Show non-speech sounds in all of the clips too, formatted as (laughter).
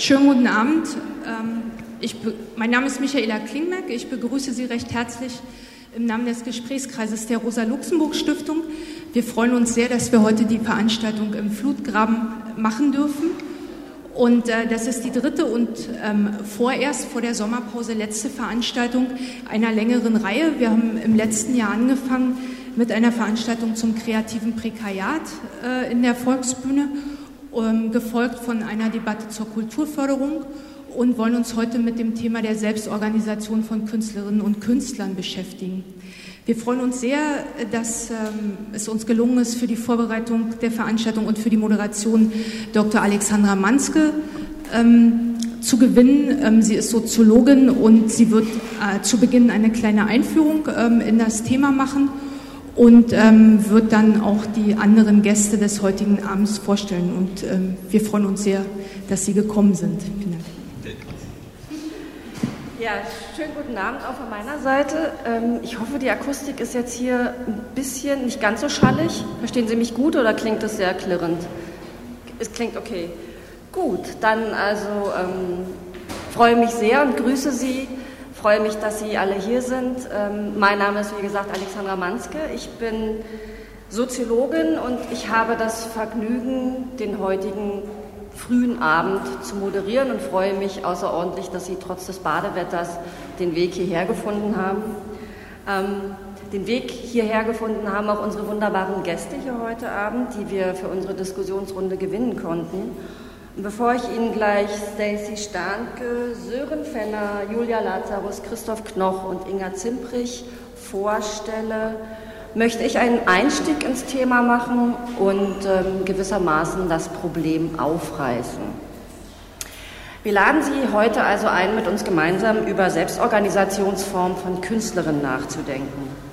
Schönen guten Abend. Ähm, ich, mein Name ist Michaela Klingbeck. Ich begrüße Sie recht herzlich im Namen des Gesprächskreises der Rosa-Luxemburg-Stiftung. Wir freuen uns sehr, dass wir heute die Veranstaltung im Flutgraben machen dürfen. Und äh, das ist die dritte und ähm, vorerst vor der Sommerpause letzte Veranstaltung einer längeren Reihe. Wir haben im letzten Jahr angefangen mit einer Veranstaltung zum kreativen Prekariat äh, in der Volksbühne, gefolgt von einer Debatte zur Kulturförderung und wollen uns heute mit dem Thema der Selbstorganisation von Künstlerinnen und Künstlern beschäftigen. Wir freuen uns sehr, dass ähm, es uns gelungen ist, für die Vorbereitung der Veranstaltung und für die Moderation Dr. Alexandra Manske ähm, zu gewinnen. Ähm, sie ist Soziologin und sie wird äh, zu Beginn eine kleine Einführung ähm, in das Thema machen und ähm, wird dann auch die anderen Gäste des heutigen Abends vorstellen. Und ähm, wir freuen uns sehr, dass Sie gekommen sind. Vielen Dank. Ja, schönen guten Abend auch von meiner Seite. Ähm, ich hoffe, die Akustik ist jetzt hier ein bisschen nicht ganz so schallig. Verstehen Sie mich gut oder klingt es sehr klirrend? Es klingt okay. Gut, dann also ähm, freue mich sehr und grüße Sie. Freue mich, dass Sie alle hier sind. Ähm, mein Name ist, wie gesagt, Alexandra Manske. Ich bin Soziologin und ich habe das Vergnügen, den heutigen frühen Abend zu moderieren und freue mich außerordentlich, dass Sie trotz des Badewetters den Weg hierher gefunden haben. Ähm, den Weg hierher gefunden haben auch unsere wunderbaren Gäste hier heute Abend, die wir für unsere Diskussionsrunde gewinnen konnten. Bevor ich Ihnen gleich Stacey Starnke, Sören Fenner, Julia Lazarus, Christoph Knoch und Inga Zimprich vorstelle, möchte ich einen Einstieg ins Thema machen und ähm, gewissermaßen das Problem aufreißen. Wir laden Sie heute also ein, mit uns gemeinsam über Selbstorganisationsformen von Künstlerinnen nachzudenken.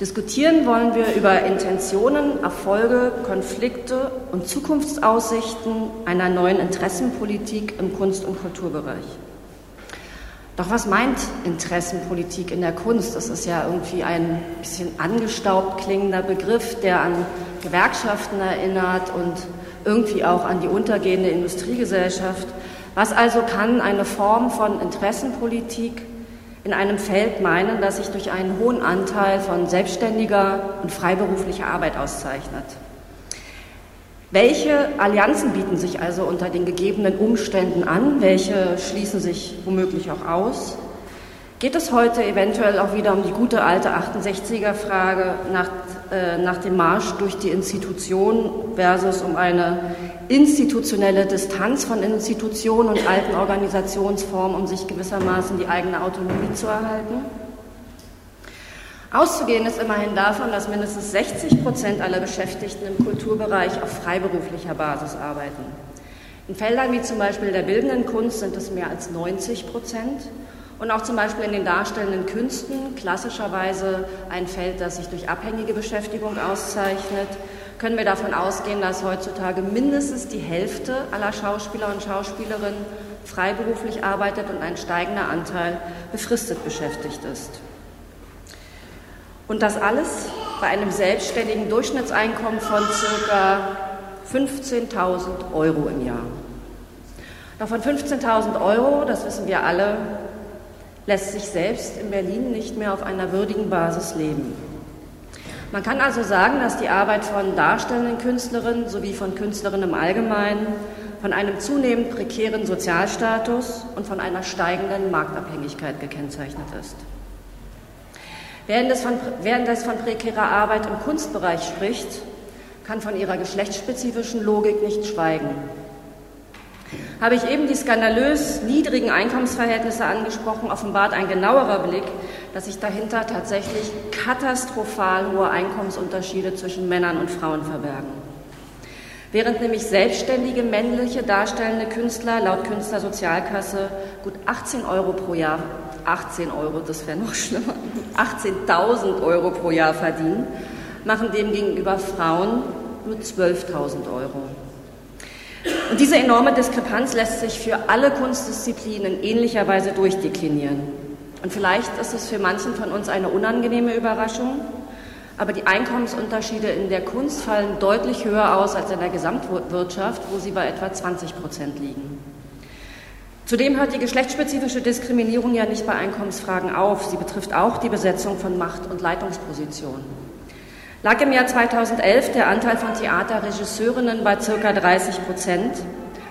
Diskutieren wollen wir über Intentionen, Erfolge, Konflikte und Zukunftsaussichten einer neuen Interessenpolitik im Kunst- und Kulturbereich. Doch was meint Interessenpolitik in der Kunst? Das ist ja irgendwie ein bisschen angestaubt klingender Begriff, der an Gewerkschaften erinnert und irgendwie auch an die untergehende Industriegesellschaft. Was also kann eine Form von Interessenpolitik in einem Feld meinen, das sich durch einen hohen Anteil von selbstständiger und freiberuflicher Arbeit auszeichnet? Welche Allianzen bieten sich also unter den gegebenen Umständen an? Welche schließen sich womöglich auch aus? Geht es heute eventuell auch wieder um die gute alte 68er-Frage nach, äh, nach dem Marsch durch die Institution versus um eine institutionelle Distanz von Institutionen und alten Organisationsformen, um sich gewissermaßen die eigene Autonomie zu erhalten? Auszugehen ist immerhin davon, dass mindestens 60 Prozent aller Beschäftigten im Kulturbereich auf freiberuflicher Basis arbeiten. In Feldern wie zum Beispiel der bildenden Kunst sind es mehr als 90 Prozent. Und auch zum Beispiel in den darstellenden Künsten, klassischerweise ein Feld, das sich durch abhängige Beschäftigung auszeichnet, können wir davon ausgehen, dass heutzutage mindestens die Hälfte aller Schauspieler und Schauspielerinnen freiberuflich arbeitet und ein steigender Anteil befristet beschäftigt ist. Und das alles bei einem selbstständigen Durchschnittseinkommen von ca. 15.000 Euro im Jahr. Doch von 15.000 Euro, das wissen wir alle, lässt sich selbst in Berlin nicht mehr auf einer würdigen Basis leben. Man kann also sagen, dass die Arbeit von darstellenden Künstlerinnen sowie von Künstlerinnen im Allgemeinen von einem zunehmend prekären Sozialstatus und von einer steigenden Marktabhängigkeit gekennzeichnet ist. Während es, von, während es von prekärer Arbeit im Kunstbereich spricht, kann von ihrer geschlechtsspezifischen Logik nicht schweigen. Habe ich eben die skandalös niedrigen Einkommensverhältnisse angesprochen, offenbart ein genauerer Blick, dass sich dahinter tatsächlich katastrophal hohe Einkommensunterschiede zwischen Männern und Frauen verbergen. Während nämlich selbstständige männliche darstellende Künstler laut Künstlersozialkasse gut 18 Euro pro Jahr 18 Euro, das wäre noch schlimmer, (laughs) 18.000 Euro pro Jahr verdienen, machen demgegenüber Frauen nur 12.000 Euro. Und diese enorme Diskrepanz lässt sich für alle Kunstdisziplinen in ähnlicher Weise durchdeklinieren. Und vielleicht ist es für manchen von uns eine unangenehme Überraschung, aber die Einkommensunterschiede in der Kunst fallen deutlich höher aus als in der Gesamtwirtschaft, wo sie bei etwa 20 Prozent liegen. Zudem hört die geschlechtsspezifische Diskriminierung ja nicht bei Einkommensfragen auf. Sie betrifft auch die Besetzung von Macht- und Leitungspositionen. Lag im Jahr 2011 der Anteil von Theaterregisseurinnen bei ca. 30 Prozent,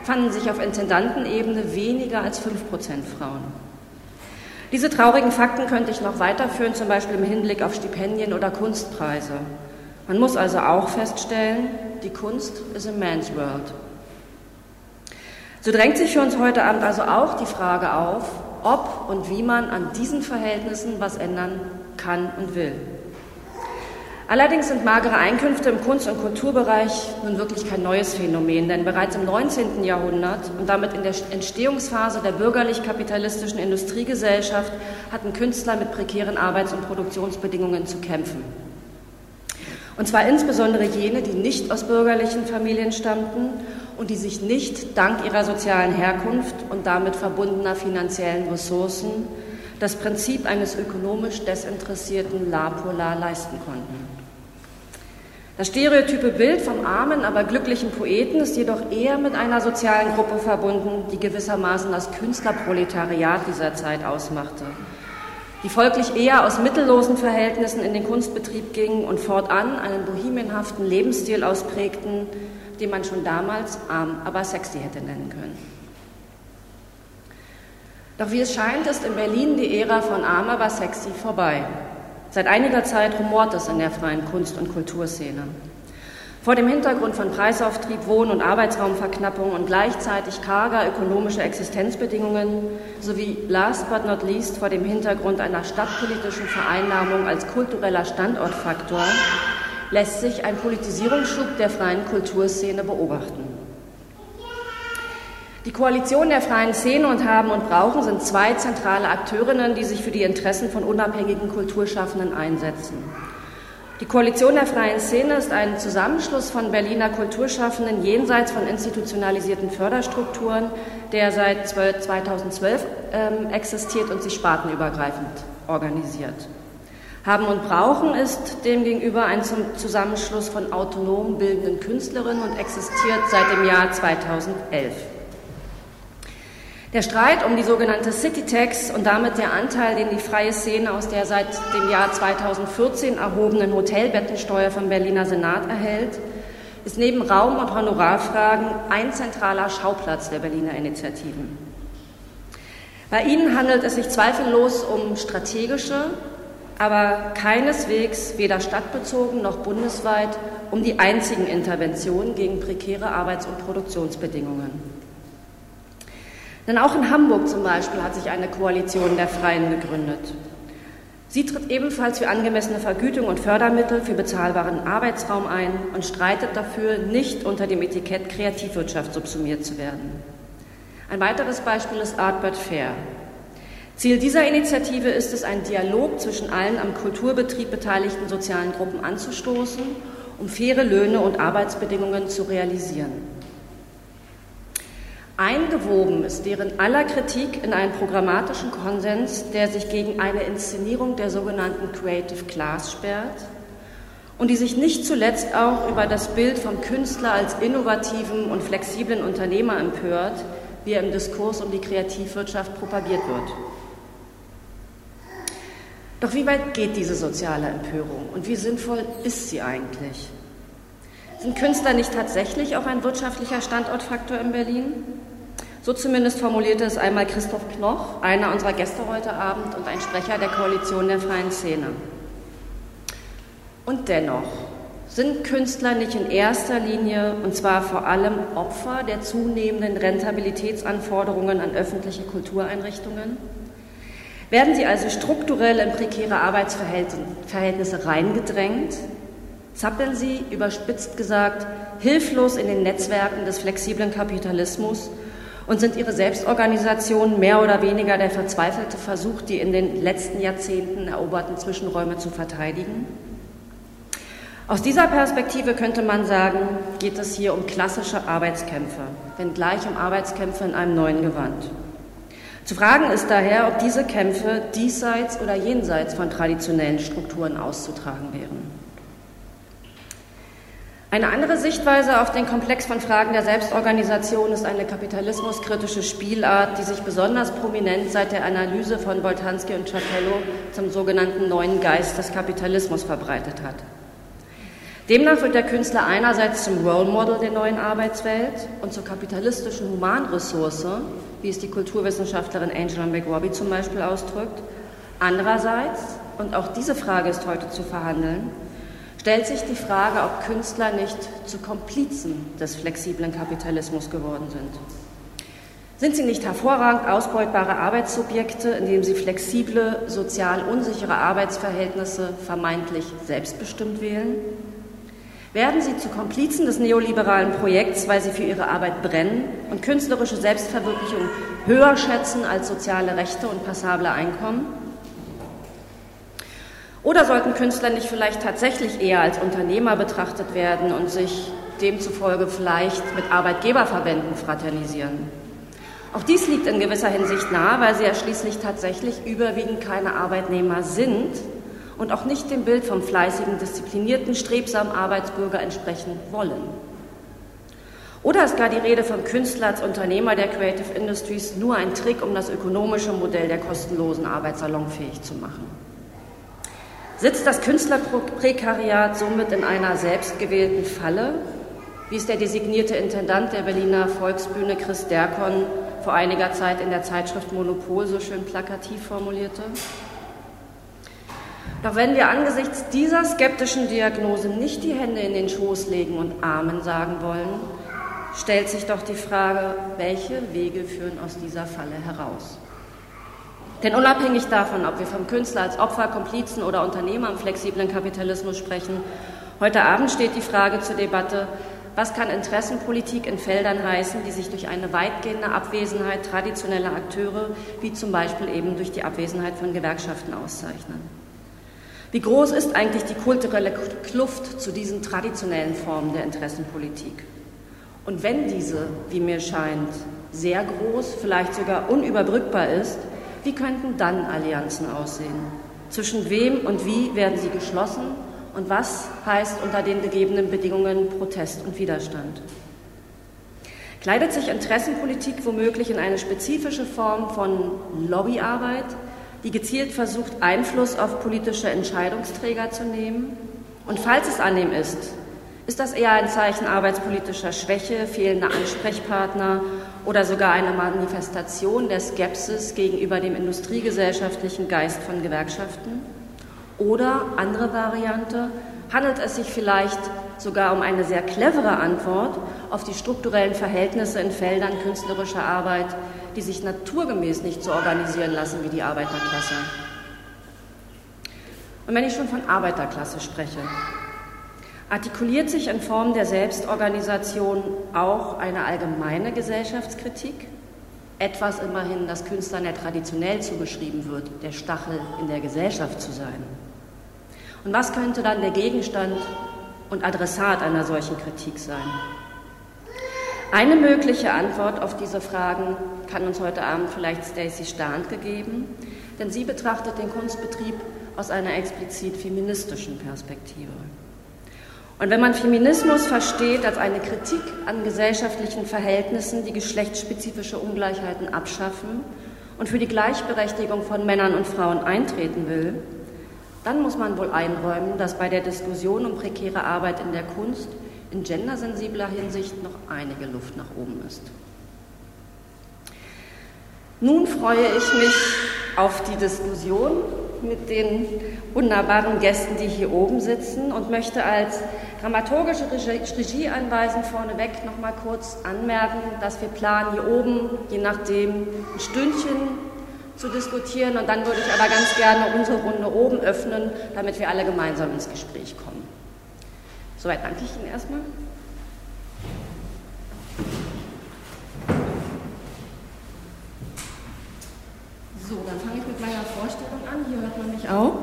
fanden sich auf Intendantenebene weniger als 5 Prozent Frauen. Diese traurigen Fakten könnte ich noch weiterführen, zum Beispiel im Hinblick auf Stipendien oder Kunstpreise. Man muss also auch feststellen, die Kunst ist a man's world. So drängt sich für uns heute Abend also auch die Frage auf, ob und wie man an diesen Verhältnissen was ändern kann und will. Allerdings sind magere Einkünfte im Kunst- und Kulturbereich nun wirklich kein neues Phänomen, denn bereits im 19. Jahrhundert und damit in der Entstehungsphase der bürgerlich-kapitalistischen Industriegesellschaft hatten Künstler mit prekären Arbeits- und Produktionsbedingungen zu kämpfen. Und zwar insbesondere jene, die nicht aus bürgerlichen Familien stammten und die sich nicht dank ihrer sozialen Herkunft und damit verbundener finanziellen Ressourcen das Prinzip eines ökonomisch desinteressierten La Polar leisten konnten. Das stereotype Bild vom armen, aber glücklichen Poeten ist jedoch eher mit einer sozialen Gruppe verbunden, die gewissermaßen das Künstlerproletariat dieser Zeit ausmachte, die folglich eher aus mittellosen Verhältnissen in den Kunstbetrieb gingen und fortan einen bohemienhaften Lebensstil ausprägten, den man schon damals arm, aber sexy hätte nennen können. Doch wie es scheint, ist in Berlin die Ära von arm, aber sexy vorbei. Seit einiger Zeit rumort es in der freien Kunst- und Kulturszene. Vor dem Hintergrund von Preisauftrieb, Wohn- und Arbeitsraumverknappung und gleichzeitig karger ökonomischer Existenzbedingungen sowie last but not least vor dem Hintergrund einer stadtpolitischen Vereinnahmung als kultureller Standortfaktor lässt sich ein Politisierungsschub der freien Kulturszene beobachten. Die Koalition der freien Szene und Haben und Brauchen sind zwei zentrale Akteurinnen, die sich für die Interessen von unabhängigen Kulturschaffenden einsetzen. Die Koalition der freien Szene ist ein Zusammenschluss von Berliner Kulturschaffenden jenseits von institutionalisierten Förderstrukturen, der seit 2012 ähm, existiert und sich spartenübergreifend organisiert. Haben und Brauchen ist demgegenüber ein Zusammenschluss von autonom bildenden Künstlerinnen und existiert seit dem Jahr 2011. Der Streit um die sogenannte City Tax und damit der Anteil, den die freie Szene aus der seit dem Jahr 2014 erhobenen Hotelbettensteuer vom Berliner Senat erhält, ist neben Raum- und Honorarfragen ein zentraler Schauplatz der Berliner Initiativen. Bei ihnen handelt es sich zweifellos um strategische, aber keineswegs weder stadtbezogen noch bundesweit um die einzigen Interventionen gegen prekäre Arbeits- und Produktionsbedingungen. Denn auch in Hamburg zum Beispiel hat sich eine Koalition der Freien gegründet. Sie tritt ebenfalls für angemessene Vergütung und Fördermittel für bezahlbaren Arbeitsraum ein und streitet dafür, nicht unter dem Etikett Kreativwirtschaft subsumiert zu werden. Ein weiteres Beispiel ist Artbird Fair. Ziel dieser Initiative ist es, einen Dialog zwischen allen am Kulturbetrieb beteiligten sozialen Gruppen anzustoßen, um faire Löhne und Arbeitsbedingungen zu realisieren. Eingewoben ist deren aller Kritik in einen programmatischen Konsens, der sich gegen eine Inszenierung der sogenannten Creative Class sperrt und die sich nicht zuletzt auch über das Bild vom Künstler als innovativen und flexiblen Unternehmer empört, wie er im Diskurs um die Kreativwirtschaft propagiert wird. Doch wie weit geht diese soziale Empörung und wie sinnvoll ist sie eigentlich? Sind Künstler nicht tatsächlich auch ein wirtschaftlicher Standortfaktor in Berlin? So zumindest formulierte es einmal Christoph Knoch, einer unserer Gäste heute Abend und ein Sprecher der Koalition der freien Szene. Und dennoch sind Künstler nicht in erster Linie, und zwar vor allem Opfer der zunehmenden Rentabilitätsanforderungen an öffentliche Kultureinrichtungen? Werden sie also strukturell in prekäre Arbeitsverhältnisse reingedrängt? Zappeln sie, überspitzt gesagt, hilflos in den Netzwerken des flexiblen Kapitalismus und sind ihre Selbstorganisationen mehr oder weniger der verzweifelte Versuch, die in den letzten Jahrzehnten eroberten Zwischenräume zu verteidigen? Aus dieser Perspektive könnte man sagen, geht es hier um klassische Arbeitskämpfe, wenngleich um Arbeitskämpfe in einem neuen Gewand. Zu fragen ist daher, ob diese Kämpfe diesseits oder jenseits von traditionellen Strukturen auszutragen wären. Eine andere Sichtweise auf den Komplex von Fragen der Selbstorganisation ist eine kapitalismuskritische Spielart, die sich besonders prominent seit der Analyse von Boltanski und Chapello zum sogenannten neuen Geist des Kapitalismus verbreitet hat. Demnach wird der Künstler einerseits zum Role Model der neuen Arbeitswelt und zur kapitalistischen Humanressource, wie es die Kulturwissenschaftlerin Angela McRobbie zum Beispiel ausdrückt. Andererseits, und auch diese Frage ist heute zu verhandeln, stellt sich die Frage, ob Künstler nicht zu Komplizen des flexiblen Kapitalismus geworden sind. Sind sie nicht hervorragend ausbeutbare Arbeitssubjekte, indem sie flexible, sozial unsichere Arbeitsverhältnisse vermeintlich selbstbestimmt wählen? Werden sie zu Komplizen des neoliberalen Projekts, weil sie für ihre Arbeit brennen und künstlerische Selbstverwirklichung höher schätzen als soziale Rechte und passable Einkommen? Oder sollten Künstler nicht vielleicht tatsächlich eher als Unternehmer betrachtet werden und sich demzufolge vielleicht mit Arbeitgeberverbänden fraternisieren? Auch dies liegt in gewisser Hinsicht nahe, weil sie ja schließlich tatsächlich überwiegend keine Arbeitnehmer sind und auch nicht dem Bild vom fleißigen, disziplinierten, strebsamen Arbeitsbürger entsprechen wollen. Oder ist gar die Rede vom Künstler als Unternehmer der Creative Industries nur ein Trick, um das ökonomische Modell der kostenlosen Arbeit salonfähig zu machen? Sitzt das Künstlerprekariat somit in einer selbstgewählten Falle, wie es der designierte Intendant der Berliner Volksbühne Chris Derkon vor einiger Zeit in der Zeitschrift Monopol so schön plakativ formulierte? Doch wenn wir angesichts dieser skeptischen Diagnose nicht die Hände in den Schoß legen und Amen sagen wollen, stellt sich doch die Frage, welche Wege führen aus dieser Falle heraus? Denn unabhängig davon, ob wir vom Künstler als Opfer, Komplizen oder Unternehmer im flexiblen Kapitalismus sprechen, heute Abend steht die Frage zur Debatte, was kann Interessenpolitik in Feldern heißen, die sich durch eine weitgehende Abwesenheit traditioneller Akteure, wie zum Beispiel eben durch die Abwesenheit von Gewerkschaften auszeichnen? Wie groß ist eigentlich die kulturelle Kluft zu diesen traditionellen Formen der Interessenpolitik? Und wenn diese, wie mir scheint, sehr groß, vielleicht sogar unüberbrückbar ist, wie könnten dann Allianzen aussehen? Zwischen wem und wie werden sie geschlossen? Und was heißt unter den gegebenen Bedingungen Protest und Widerstand? Kleidet sich Interessenpolitik womöglich in eine spezifische Form von Lobbyarbeit, die gezielt versucht, Einfluss auf politische Entscheidungsträger zu nehmen? Und falls es an dem ist, ist das eher ein Zeichen arbeitspolitischer Schwäche, fehlender Ansprechpartner oder sogar eine Manifestation der Skepsis gegenüber dem industriegesellschaftlichen Geist von Gewerkschaften? Oder andere Variante, handelt es sich vielleicht sogar um eine sehr clevere Antwort auf die strukturellen Verhältnisse in Feldern künstlerischer Arbeit, die sich naturgemäß nicht so organisieren lassen wie die Arbeiterklasse? Und wenn ich schon von Arbeiterklasse spreche, Artikuliert sich in Form der Selbstorganisation auch eine allgemeine Gesellschaftskritik? Etwas immerhin, das Künstlern ja traditionell zugeschrieben wird, der Stachel in der Gesellschaft zu sein. Und was könnte dann der Gegenstand und Adressat einer solchen Kritik sein? Eine mögliche Antwort auf diese Fragen kann uns heute Abend vielleicht Stacey Stahnt gegeben, denn sie betrachtet den Kunstbetrieb aus einer explizit feministischen Perspektive. Und wenn man Feminismus versteht als eine Kritik an gesellschaftlichen Verhältnissen, die geschlechtsspezifische Ungleichheiten abschaffen und für die Gleichberechtigung von Männern und Frauen eintreten will, dann muss man wohl einräumen, dass bei der Diskussion um prekäre Arbeit in der Kunst in gendersensibler Hinsicht noch einige Luft nach oben ist. Nun freue ich mich auf die Diskussion mit den wunderbaren Gästen, die hier oben sitzen und möchte als dramaturgische Regieanweisen vorneweg noch mal kurz anmerken, dass wir planen, hier oben, je nachdem, ein Stündchen zu diskutieren und dann würde ich aber ganz gerne unsere Runde oben öffnen, damit wir alle gemeinsam ins Gespräch kommen. Soweit danke ich Ihnen erstmal. So, dann fange ich mit meiner Vorstellung an. Hier hört man mich auch.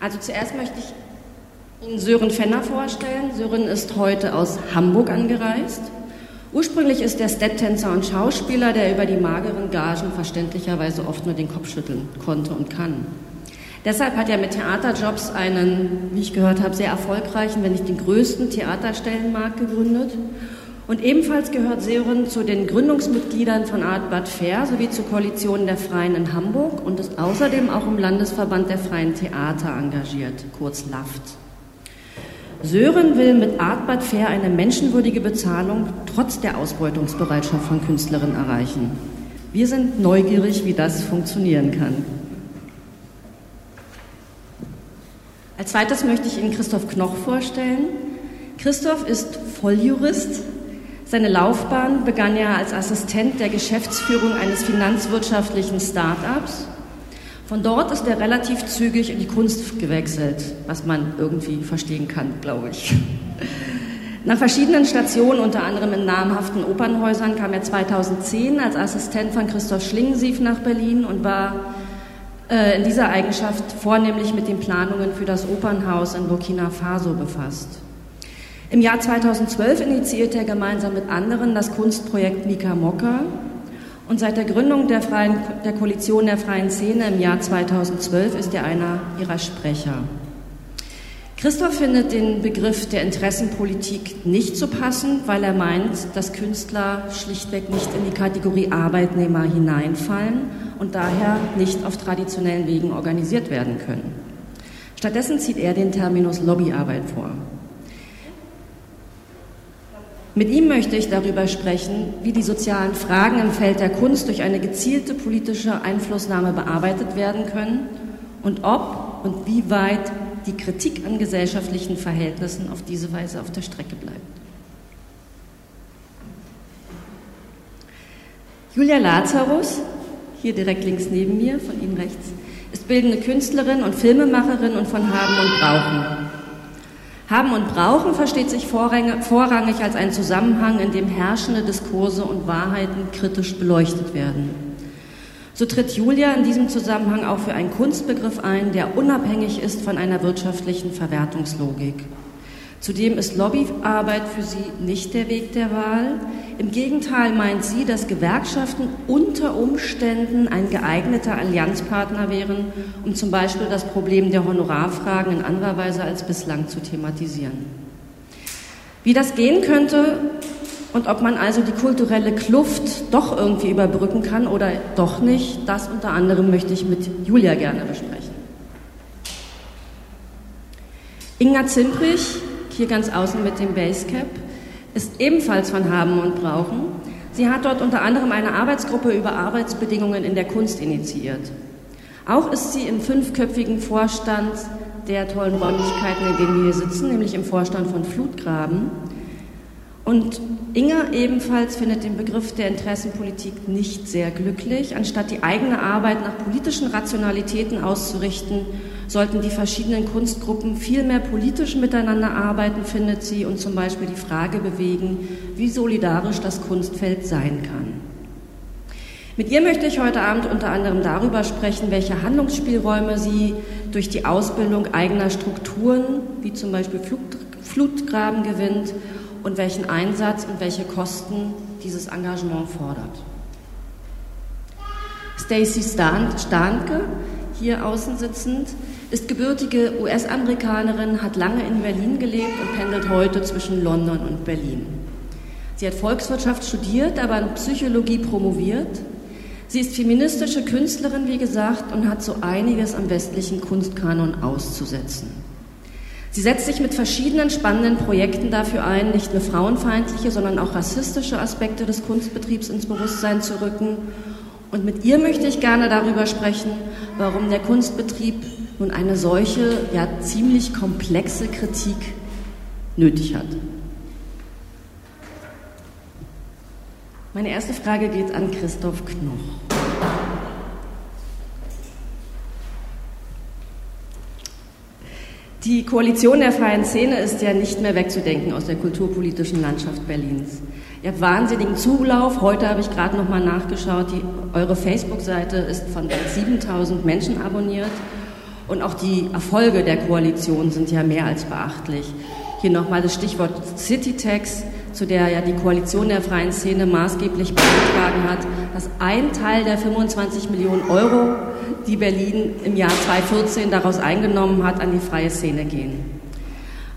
Also zuerst möchte ich Ihnen Sören Fenner vorstellen. Sören ist heute aus Hamburg angereist. Ursprünglich ist er Stepptänzer und Schauspieler, der über die mageren Gagen verständlicherweise oft nur den Kopf schütteln konnte und kann. Deshalb hat er mit Theaterjobs einen, wie ich gehört habe, sehr erfolgreichen, wenn nicht den größten Theaterstellenmarkt gegründet. Und ebenfalls gehört Sören zu den Gründungsmitgliedern von Art Bad Fair sowie zur Koalition der Freien in Hamburg und ist außerdem auch im Landesverband der Freien Theater engagiert, kurz LAFT. Sören will mit Art Bad Fair eine menschenwürdige Bezahlung trotz der Ausbeutungsbereitschaft von Künstlerinnen erreichen. Wir sind neugierig, wie das funktionieren kann. Als zweites möchte ich Ihnen Christoph Knoch vorstellen. Christoph ist Volljurist. Seine Laufbahn begann er als Assistent der Geschäftsführung eines finanzwirtschaftlichen Start-ups. Von dort ist er relativ zügig in die Kunst gewechselt, was man irgendwie verstehen kann, glaube ich. Nach verschiedenen Stationen, unter anderem in namhaften Opernhäusern, kam er 2010 als Assistent von Christoph Schlingensief nach Berlin und war äh, in dieser Eigenschaft vornehmlich mit den Planungen für das Opernhaus in Burkina Faso befasst. Im Jahr 2012 initiierte er gemeinsam mit anderen das Kunstprojekt Mika Mokka und seit der Gründung der, Freien, der Koalition der Freien Szene im Jahr 2012 ist er einer ihrer Sprecher. Christoph findet den Begriff der Interessenpolitik nicht so passend, weil er meint, dass Künstler schlichtweg nicht in die Kategorie Arbeitnehmer hineinfallen und daher nicht auf traditionellen Wegen organisiert werden können. Stattdessen zieht er den Terminus Lobbyarbeit vor. Mit ihm möchte ich darüber sprechen, wie die sozialen Fragen im Feld der Kunst durch eine gezielte politische Einflussnahme bearbeitet werden können und ob und wie weit die Kritik an gesellschaftlichen Verhältnissen auf diese Weise auf der Strecke bleibt. Julia Lazarus, hier direkt links neben mir, von Ihnen rechts, ist bildende Künstlerin und Filmemacherin und von Haben und Brauchen. Haben und Brauchen versteht sich vorrangig als ein Zusammenhang, in dem herrschende Diskurse und Wahrheiten kritisch beleuchtet werden. So tritt Julia in diesem Zusammenhang auch für einen Kunstbegriff ein, der unabhängig ist von einer wirtschaftlichen Verwertungslogik. Zudem ist Lobbyarbeit für sie nicht der Weg der Wahl. Im Gegenteil meint sie, dass Gewerkschaften unter Umständen ein geeigneter Allianzpartner wären, um zum Beispiel das Problem der Honorarfragen in anderer Weise als bislang zu thematisieren. Wie das gehen könnte, und ob man also die kulturelle Kluft doch irgendwie überbrücken kann oder doch nicht, das unter anderem möchte ich mit Julia gerne besprechen. Inga Zimprich, hier ganz außen mit dem Basecap, ist ebenfalls von Haben und Brauchen. Sie hat dort unter anderem eine Arbeitsgruppe über Arbeitsbedingungen in der Kunst initiiert. Auch ist sie im fünfköpfigen Vorstand der tollen Räumlichkeiten, in denen wir hier sitzen, nämlich im Vorstand von Flutgraben. Und Inga ebenfalls findet den Begriff der Interessenpolitik nicht sehr glücklich. Anstatt die eigene Arbeit nach politischen Rationalitäten auszurichten, sollten die verschiedenen Kunstgruppen viel mehr politisch miteinander arbeiten, findet sie, und zum Beispiel die Frage bewegen, wie solidarisch das Kunstfeld sein kann. Mit ihr möchte ich heute Abend unter anderem darüber sprechen, welche Handlungsspielräume sie durch die Ausbildung eigener Strukturen, wie zum Beispiel Flutgraben gewinnt und welchen Einsatz und welche Kosten dieses Engagement fordert. Stacey Starnke, hier außen sitzend, ist gebürtige US-Amerikanerin, hat lange in Berlin gelebt und pendelt heute zwischen London und Berlin. Sie hat Volkswirtschaft studiert, aber in Psychologie promoviert. Sie ist feministische Künstlerin, wie gesagt, und hat so einiges am westlichen Kunstkanon auszusetzen. Sie setzt sich mit verschiedenen spannenden Projekten dafür ein, nicht nur frauenfeindliche, sondern auch rassistische Aspekte des Kunstbetriebs ins Bewusstsein zu rücken. Und mit ihr möchte ich gerne darüber sprechen, warum der Kunstbetrieb nun eine solche, ja ziemlich komplexe Kritik nötig hat. Meine erste Frage geht an Christoph Knoch. Die Koalition der freien Szene ist ja nicht mehr wegzudenken aus der kulturpolitischen Landschaft Berlins. Ihr habt wahnsinnigen Zulauf. Heute habe ich gerade noch mal nachgeschaut. Die, eure Facebook-Seite ist von 7000 Menschen abonniert. Und auch die Erfolge der Koalition sind ja mehr als beachtlich. Hier nochmal das Stichwort CityTax. zu der ja die Koalition der freien Szene maßgeblich beigetragen hat, dass ein Teil der 25 Millionen Euro, die Berlin im Jahr 2014 daraus eingenommen hat, an die freie Szene gehen.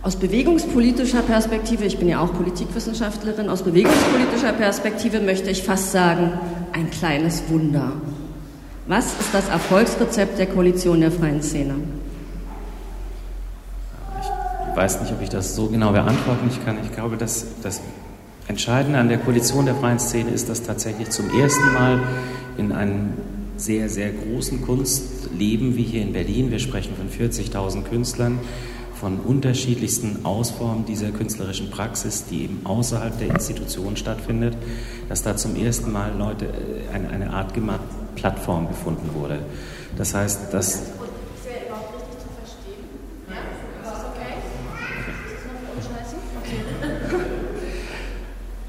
Aus bewegungspolitischer Perspektive, ich bin ja auch Politikwissenschaftlerin, aus bewegungspolitischer Perspektive möchte ich fast sagen, ein kleines Wunder. Was ist das Erfolgsrezept der Koalition der freien Szene? Ich weiß nicht, ob ich das so genau beantworten kann. Ich glaube, dass das Entscheidende an der Koalition der freien Szene ist, dass tatsächlich zum ersten Mal in einem sehr, sehr großen Kunstleben wie hier in Berlin, wir sprechen von 40.000 Künstlern, von unterschiedlichsten Ausformen dieser künstlerischen Praxis, die eben außerhalb der Institution stattfindet, dass da zum ersten Mal Leute äh, eine, eine Art Plattform gefunden wurde. Das heißt, dass (laughs)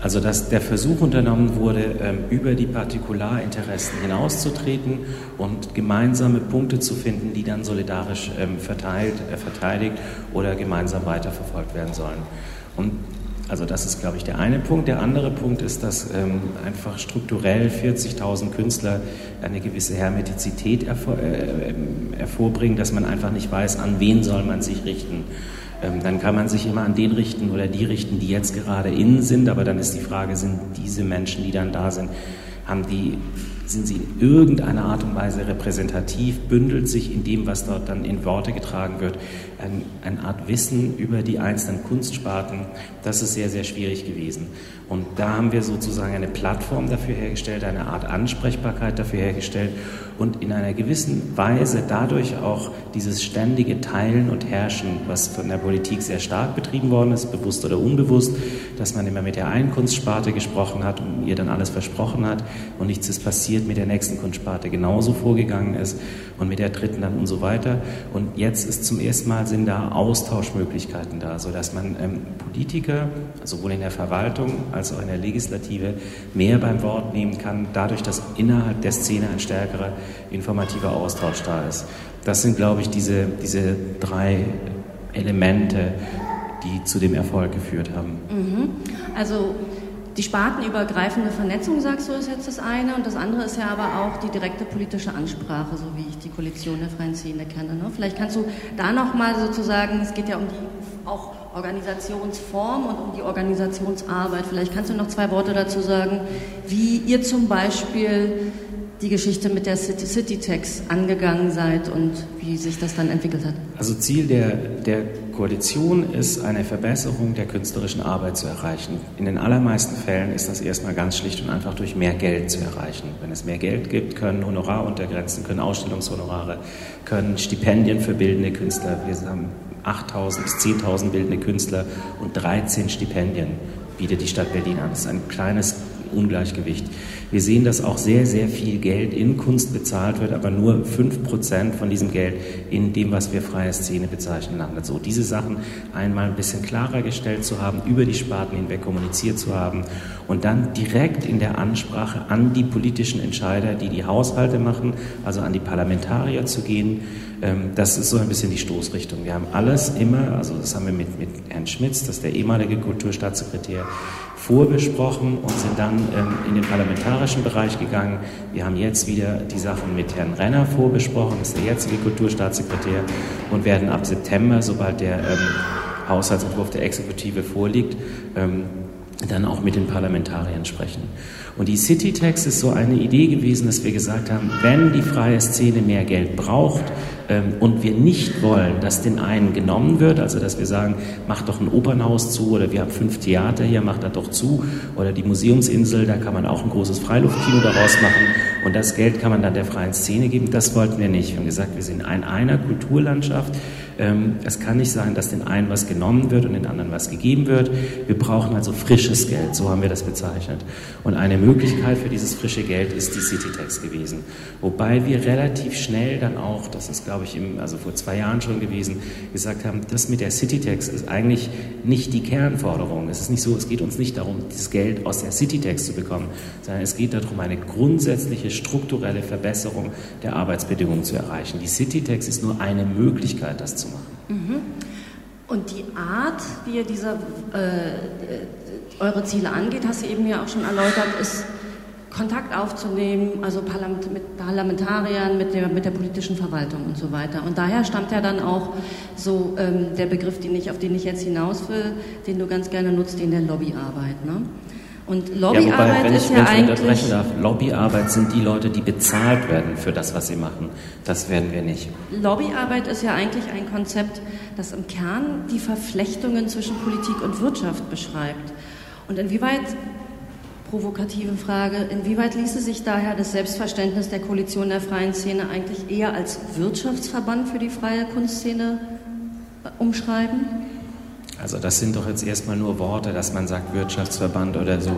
Also dass der Versuch unternommen wurde, ähm, über die Partikularinteressen hinauszutreten und gemeinsame Punkte zu finden, die dann solidarisch ähm, verteilt, äh, verteidigt oder gemeinsam weiterverfolgt werden sollen. Und also das ist, glaube ich, der eine Punkt. Der andere Punkt ist, dass ähm, einfach strukturell 40.000 Künstler eine gewisse Hermetizität hervor, äh, hervorbringen, dass man einfach nicht weiß, an wen soll man sich richten. Ähm, dann kann man sich immer an den richten oder die richten, die jetzt gerade innen sind. Aber dann ist die Frage, sind diese Menschen, die dann da sind, haben die, sind sie in irgendeiner Art und Weise repräsentativ, bündelt sich in dem, was dort dann in Worte getragen wird, ein, eine Art Wissen über die einzelnen Kunstsparten. Das ist sehr, sehr schwierig gewesen. Und da haben wir sozusagen eine Plattform dafür hergestellt, eine Art Ansprechbarkeit dafür hergestellt und in einer gewissen Weise dadurch auch dieses ständige Teilen und Herrschen, was von der Politik sehr stark betrieben worden ist, bewusst oder unbewusst, dass man immer mit der einen Kunstsparte gesprochen hat und ihr dann alles versprochen hat und nichts ist passiert, mit der nächsten Kunstsparte genauso vorgegangen ist und mit der dritten dann und so weiter. Und jetzt ist zum ersten Mal sind da Austauschmöglichkeiten da, sodass man ähm, Politiker, sowohl in der Verwaltung als auch in der Legislative, mehr beim Wort nehmen kann, dadurch, dass innerhalb der Szene ein stärkerer informativer Austausch da ist. Das sind, glaube ich, diese, diese drei Elemente, die zu dem Erfolg geführt haben. Mhm. Also die spartenübergreifende Vernetzung, sagst du, ist jetzt das eine. Und das andere ist ja aber auch die direkte politische Ansprache, so wie ich die Koalition der Freien Szene kenne. Ne? Vielleicht kannst du da nochmal sozusagen, es geht ja um die auch Organisationsform und um die Organisationsarbeit. Vielleicht kannst du noch zwei Worte dazu sagen, wie ihr zum Beispiel die Geschichte mit der City, Tax angegangen seid und wie sich das dann entwickelt hat. Also Ziel der, der Koalition ist, eine Verbesserung der künstlerischen Arbeit zu erreichen. In den allermeisten Fällen ist das erstmal ganz schlicht und einfach durch mehr Geld zu erreichen. Wenn es mehr Geld gibt, können Honoraruntergrenzen, können Ausstellungshonorare, können Stipendien für bildende Künstler. Wir haben 8.000 bis 10.000 bildende Künstler und 13 Stipendien bietet die Stadt Berlin an. Das ist ein kleines Ungleichgewicht. Wir sehen, dass auch sehr, sehr viel Geld in Kunst bezahlt wird, aber nur 5% von diesem Geld in dem, was wir freie Szene bezeichnen, landet. So, diese Sachen einmal ein bisschen klarer gestellt zu haben, über die Sparten hinweg kommuniziert zu haben und dann direkt in der Ansprache an die politischen Entscheider, die die Haushalte machen, also an die Parlamentarier zu gehen, das ist so ein bisschen die Stoßrichtung. Wir haben alles immer, also das haben wir mit, mit Herrn Schmitz, das ist der ehemalige Kulturstaatssekretär, vorbesprochen und sind dann ähm, in den parlamentarischen Bereich gegangen. Wir haben jetzt wieder die Sachen mit Herrn Renner vorbesprochen, das ist der jetzige Kulturstaatssekretär, und werden ab September, sobald der ähm, Haushaltsentwurf der Exekutive vorliegt, ähm, dann auch mit den Parlamentariern sprechen. Und die City Tax ist so eine Idee gewesen, dass wir gesagt haben, wenn die freie Szene mehr Geld braucht ähm, und wir nicht wollen, dass den einen genommen wird, also dass wir sagen, macht doch ein Opernhaus zu oder wir haben fünf Theater hier, macht das doch zu oder die Museumsinsel, da kann man auch ein großes Freiluftkino daraus machen und das Geld kann man dann der freien Szene geben, das wollten wir nicht. Wir haben gesagt, wir sind in einer Kulturlandschaft, es kann nicht sein, dass den einen was genommen wird und den anderen was gegeben wird. Wir brauchen also frisches Geld, so haben wir das bezeichnet. Und eine Möglichkeit für dieses frische Geld ist die Citytax gewesen. Wobei wir relativ schnell dann auch, das ist glaube ich im, also vor zwei Jahren schon gewesen, gesagt haben, das mit der Citytax ist eigentlich nicht die Kernforderung. Es ist nicht so, es geht uns nicht darum, das Geld aus der Citytax zu bekommen, sondern es geht darum, eine grundsätzliche strukturelle Verbesserung der Arbeitsbedingungen zu erreichen. Die Citytax ist nur eine Möglichkeit, das zu machen. Mhm. Und die Art, wie ihr diese äh, eure Ziele angeht, hast du eben ja auch schon erläutert, ist Kontakt aufzunehmen, also mit Parlamentariern, mit der, mit der politischen Verwaltung und so weiter. Und daher stammt ja dann auch so ähm, der Begriff, den ich, auf den ich jetzt hinaus will, den du ganz gerne nutzt, den der Lobbyarbeit. Ne? Und Lobbyarbeit ja, wobei, wenn ist ich, ja wenn ich unterbrechen darf, Lobbyarbeit sind die Leute, die bezahlt werden für das, was sie machen. Das werden wir nicht. Lobbyarbeit ist ja eigentlich ein Konzept, das im Kern die Verflechtungen zwischen Politik und Wirtschaft beschreibt. Und inwieweit provokative Frage. Inwieweit ließe sich daher das Selbstverständnis der Koalition der freien Szene eigentlich eher als Wirtschaftsverband für die freie Kunstszene umschreiben? Also das sind doch jetzt erstmal nur Worte, dass man sagt Wirtschaftsverband oder so.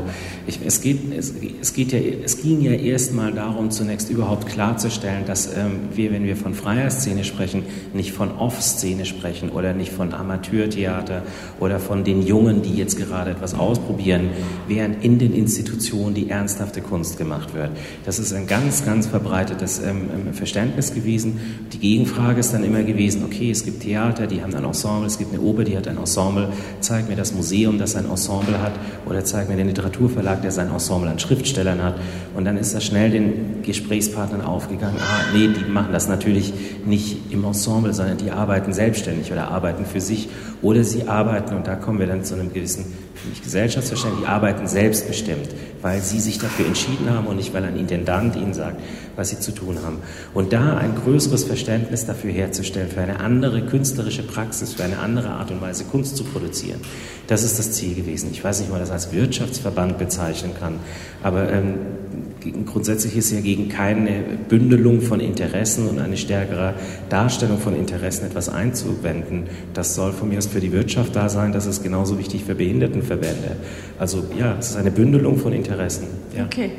Ich, es, geht, es, es, geht ja, es ging ja erstmal darum, zunächst überhaupt klarzustellen, dass ähm, wir, wenn wir von freier Szene sprechen, nicht von Off-Szene sprechen oder nicht von Amateurtheater oder von den Jungen, die jetzt gerade etwas ausprobieren, während in den Institutionen die ernsthafte Kunst gemacht wird. Das ist ein ganz, ganz verbreitetes ähm, ähm Verständnis gewesen. Die Gegenfrage ist dann immer gewesen, okay, es gibt Theater, die haben ein Ensemble, es gibt eine Oper, die hat ein Ensemble, Ensemble, zeig mir das Museum, das ein Ensemble hat, oder zeig mir den Literaturverlag, der sein Ensemble an Schriftstellern hat. Und dann ist das schnell den Gesprächspartnern aufgegangen, ah, nee, die machen das natürlich nicht im Ensemble, sondern die arbeiten selbstständig oder arbeiten für sich oder sie arbeiten, und da kommen wir dann zu einem gewissen nicht Gesellschaftsverständnis, die arbeiten selbstbestimmt, weil sie sich dafür entschieden haben und nicht, weil ein Intendant ihnen sagt, was sie zu tun haben. Und da ein größeres Verständnis dafür herzustellen, für eine andere künstlerische Praxis, für eine andere Art und Weise Kunst zu produzieren, das ist das Ziel gewesen. Ich weiß nicht, ob man das als Wirtschaftsverband bezeichnen kann, aber ähm, grundsätzlich ist ja gegen keine Bündelung von Interessen und eine stärkere Darstellung von Interessen etwas einzuwenden. Das soll von mir aus für die Wirtschaft da sein, das ist genauso wichtig für Behindertenverbände. Also ja, es ist eine Bündelung von Interessen. Ja. Okay.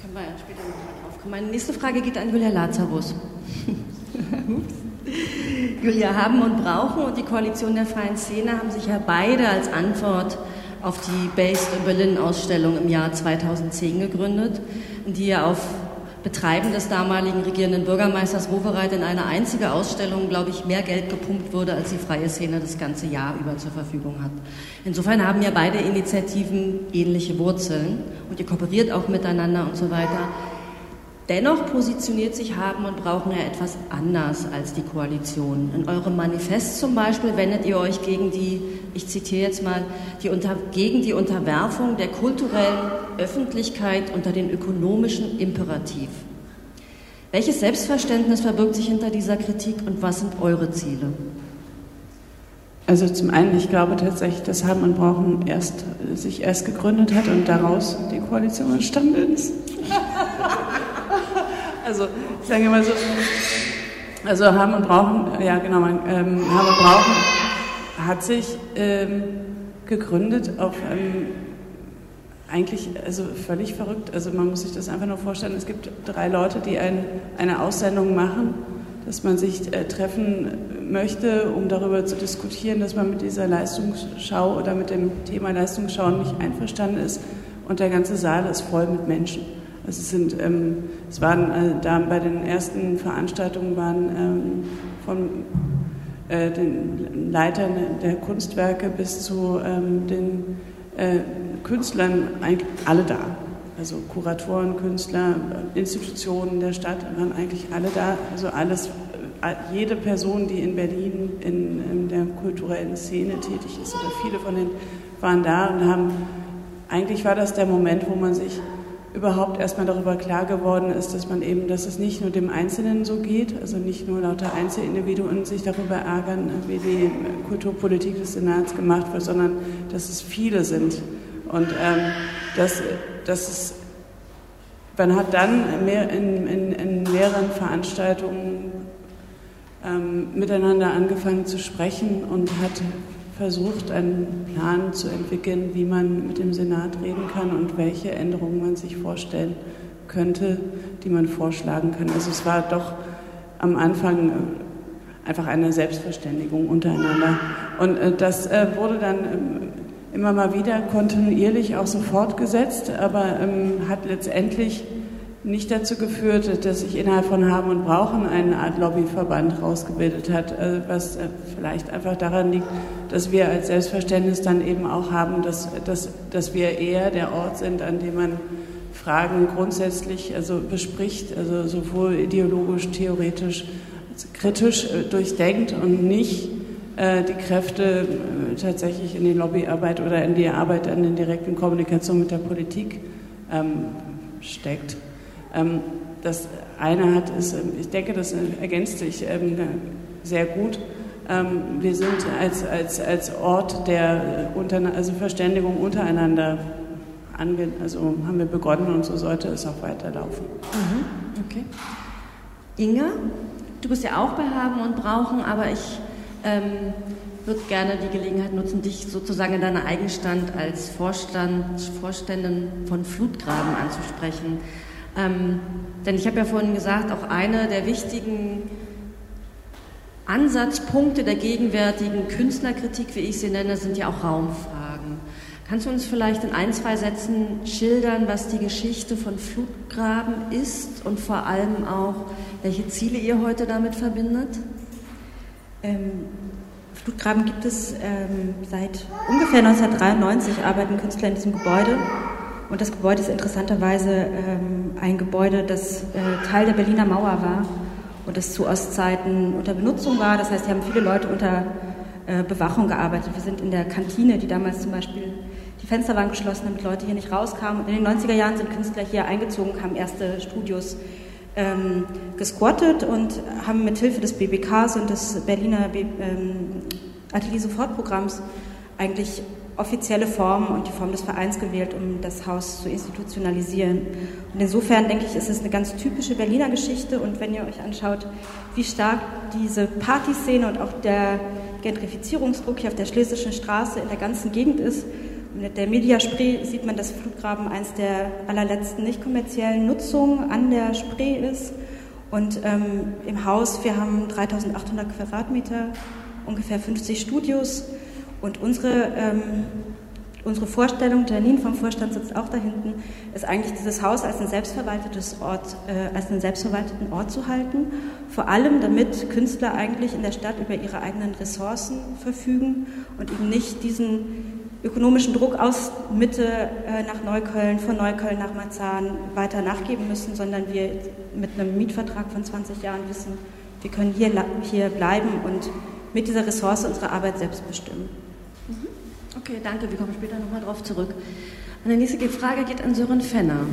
Können wir später nochmal drauf kommen. Meine nächste Frage geht an Julia Lazarus. (laughs) Julia, haben und brauchen und die Koalition der freien Szene haben sich ja beide als Antwort auf die Based in Berlin Ausstellung im Jahr 2010 gegründet, die ja auf Betreiben des damaligen regierenden Bürgermeisters Wowereit in eine einzige Ausstellung, glaube ich, mehr Geld gepumpt wurde, als die freie Szene das ganze Jahr über zur Verfügung hat. Insofern haben ja beide Initiativen ähnliche Wurzeln und ihr kooperiert auch miteinander und so weiter. Dennoch positioniert sich Haben und Brauchen ja etwas anders als die Koalition. In eurem Manifest zum Beispiel wendet ihr euch gegen die, ich zitiere jetzt mal, die unter, gegen die Unterwerfung der kulturellen Öffentlichkeit unter den ökonomischen Imperativ. Welches Selbstverständnis verbirgt sich hinter dieser Kritik und was sind eure Ziele? Also zum einen, ich glaube tatsächlich, dass Haben und Brauchen erst, sich erst gegründet hat und daraus die Koalition entstanden ist. (laughs) Also, ich sage immer so, also haben und brauchen, ja genau, ähm, haben und brauchen hat sich ähm, gegründet auf ähm, eigentlich also völlig verrückt. Also man muss sich das einfach nur vorstellen, es gibt drei Leute, die ein, eine Aussendung machen, dass man sich äh, treffen möchte, um darüber zu diskutieren, dass man mit dieser Leistungsschau oder mit dem Thema Leistungsschau nicht einverstanden ist und der ganze Saal ist voll mit Menschen. Also es sind, ähm, es waren äh, da bei den ersten Veranstaltungen waren ähm, von äh, den Leitern der Kunstwerke bis zu ähm, den äh, Künstlern eigentlich alle da. Also Kuratoren, Künstler, Institutionen der Stadt waren eigentlich alle da. Also alles, äh, jede Person, die in Berlin in, in der kulturellen Szene tätig ist oder viele von denen waren da und haben, eigentlich war das der Moment, wo man sich überhaupt erstmal darüber klar geworden ist, dass man eben, dass es nicht nur dem Einzelnen so geht, also nicht nur lauter Einzelindividuen sich darüber ärgern, wie die Kulturpolitik des Senats gemacht wird, sondern dass es viele sind. Und ähm, dass, dass es, man hat dann mehr in, in, in mehreren Veranstaltungen ähm, miteinander angefangen zu sprechen und hat versucht, einen Plan zu entwickeln, wie man mit dem Senat reden kann und welche Änderungen man sich vorstellen könnte, die man vorschlagen kann. Also es war doch am Anfang äh, einfach eine Selbstverständigung untereinander. Und äh, das äh, wurde dann ähm, immer mal wieder kontinuierlich auch so fortgesetzt, aber ähm, hat letztendlich nicht dazu geführt, dass sich innerhalb von Haben und Brauchen eine Art Lobbyverband rausgebildet hat, also was äh, vielleicht einfach daran liegt, dass wir als Selbstverständnis dann eben auch haben, dass, dass, dass wir eher der Ort sind, an dem man Fragen grundsätzlich also bespricht, also sowohl ideologisch, theoretisch, kritisch äh, durchdenkt und nicht äh, die Kräfte äh, tatsächlich in die Lobbyarbeit oder in die Arbeit an der direkten Kommunikation mit der Politik ähm, steckt. Ähm, das eine hat ist, ähm, ich denke, das ergänzt sich ähm, sehr gut. Wir sind als, als, als Ort der unter, also Verständigung untereinander ange, also haben wir begonnen und so sollte es auch weiterlaufen. Mhm, okay. Inga, du bist ja auch bei Haben und Brauchen, aber ich ähm, würde gerne die Gelegenheit nutzen, dich sozusagen in deiner Eigenstand als Vorstand, Vorständin von Flutgraben anzusprechen. Ähm, denn ich habe ja vorhin gesagt, auch einer der wichtigen Ansatzpunkte der gegenwärtigen Künstlerkritik, wie ich sie nenne, sind ja auch Raumfragen. Kannst du uns vielleicht in ein, zwei Sätzen schildern, was die Geschichte von Flutgraben ist und vor allem auch, welche Ziele ihr heute damit verbindet? Ähm, Flutgraben gibt es ähm, seit ungefähr 1993, arbeiten Künstler in diesem Gebäude. Und das Gebäude ist interessanterweise ähm, ein Gebäude, das äh, Teil der Berliner Mauer war und das zu Ostzeiten unter Benutzung war. Das heißt, hier haben viele Leute unter äh, Bewachung gearbeitet. Wir sind in der Kantine, die damals zum Beispiel die Fenster waren geschlossen, damit Leute hier nicht rauskamen. Und in den 90er Jahren sind Künstler hier eingezogen, haben erste Studios ähm, gesquattet und haben mit Hilfe des BBKs und des Berliner ähm, Atelier Sofortprogramms eigentlich offizielle Form und die Form des Vereins gewählt, um das Haus zu institutionalisieren. Und insofern denke ich, ist es eine ganz typische Berliner Geschichte. Und wenn ihr euch anschaut, wie stark diese Partyszene und auch der Gentrifizierungsdruck hier auf der Schlesischen Straße in der ganzen Gegend ist, mit der Media Spree sieht man, dass Flutgraben eines der allerletzten nicht kommerziellen Nutzungen an der Spree ist. Und ähm, im Haus, wir haben 3800 Quadratmeter, ungefähr 50 Studios. Und unsere, ähm, unsere Vorstellung, Janine vom Vorstand sitzt auch da hinten, ist eigentlich dieses Haus als ein selbstverwaltetes Ort, äh, als einen selbstverwalteten Ort zu halten. Vor allem, damit Künstler eigentlich in der Stadt über ihre eigenen Ressourcen verfügen und eben nicht diesen ökonomischen Druck aus Mitte äh, nach Neukölln, von Neukölln nach Marzahn weiter nachgeben müssen, sondern wir mit einem Mietvertrag von 20 Jahren wissen, wir können hier, hier bleiben und mit dieser Ressource unsere Arbeit selbst bestimmen. Mhm. Okay, danke. Wir kommen später nochmal drauf zurück. Die nächste Frage geht an Sören Fenner.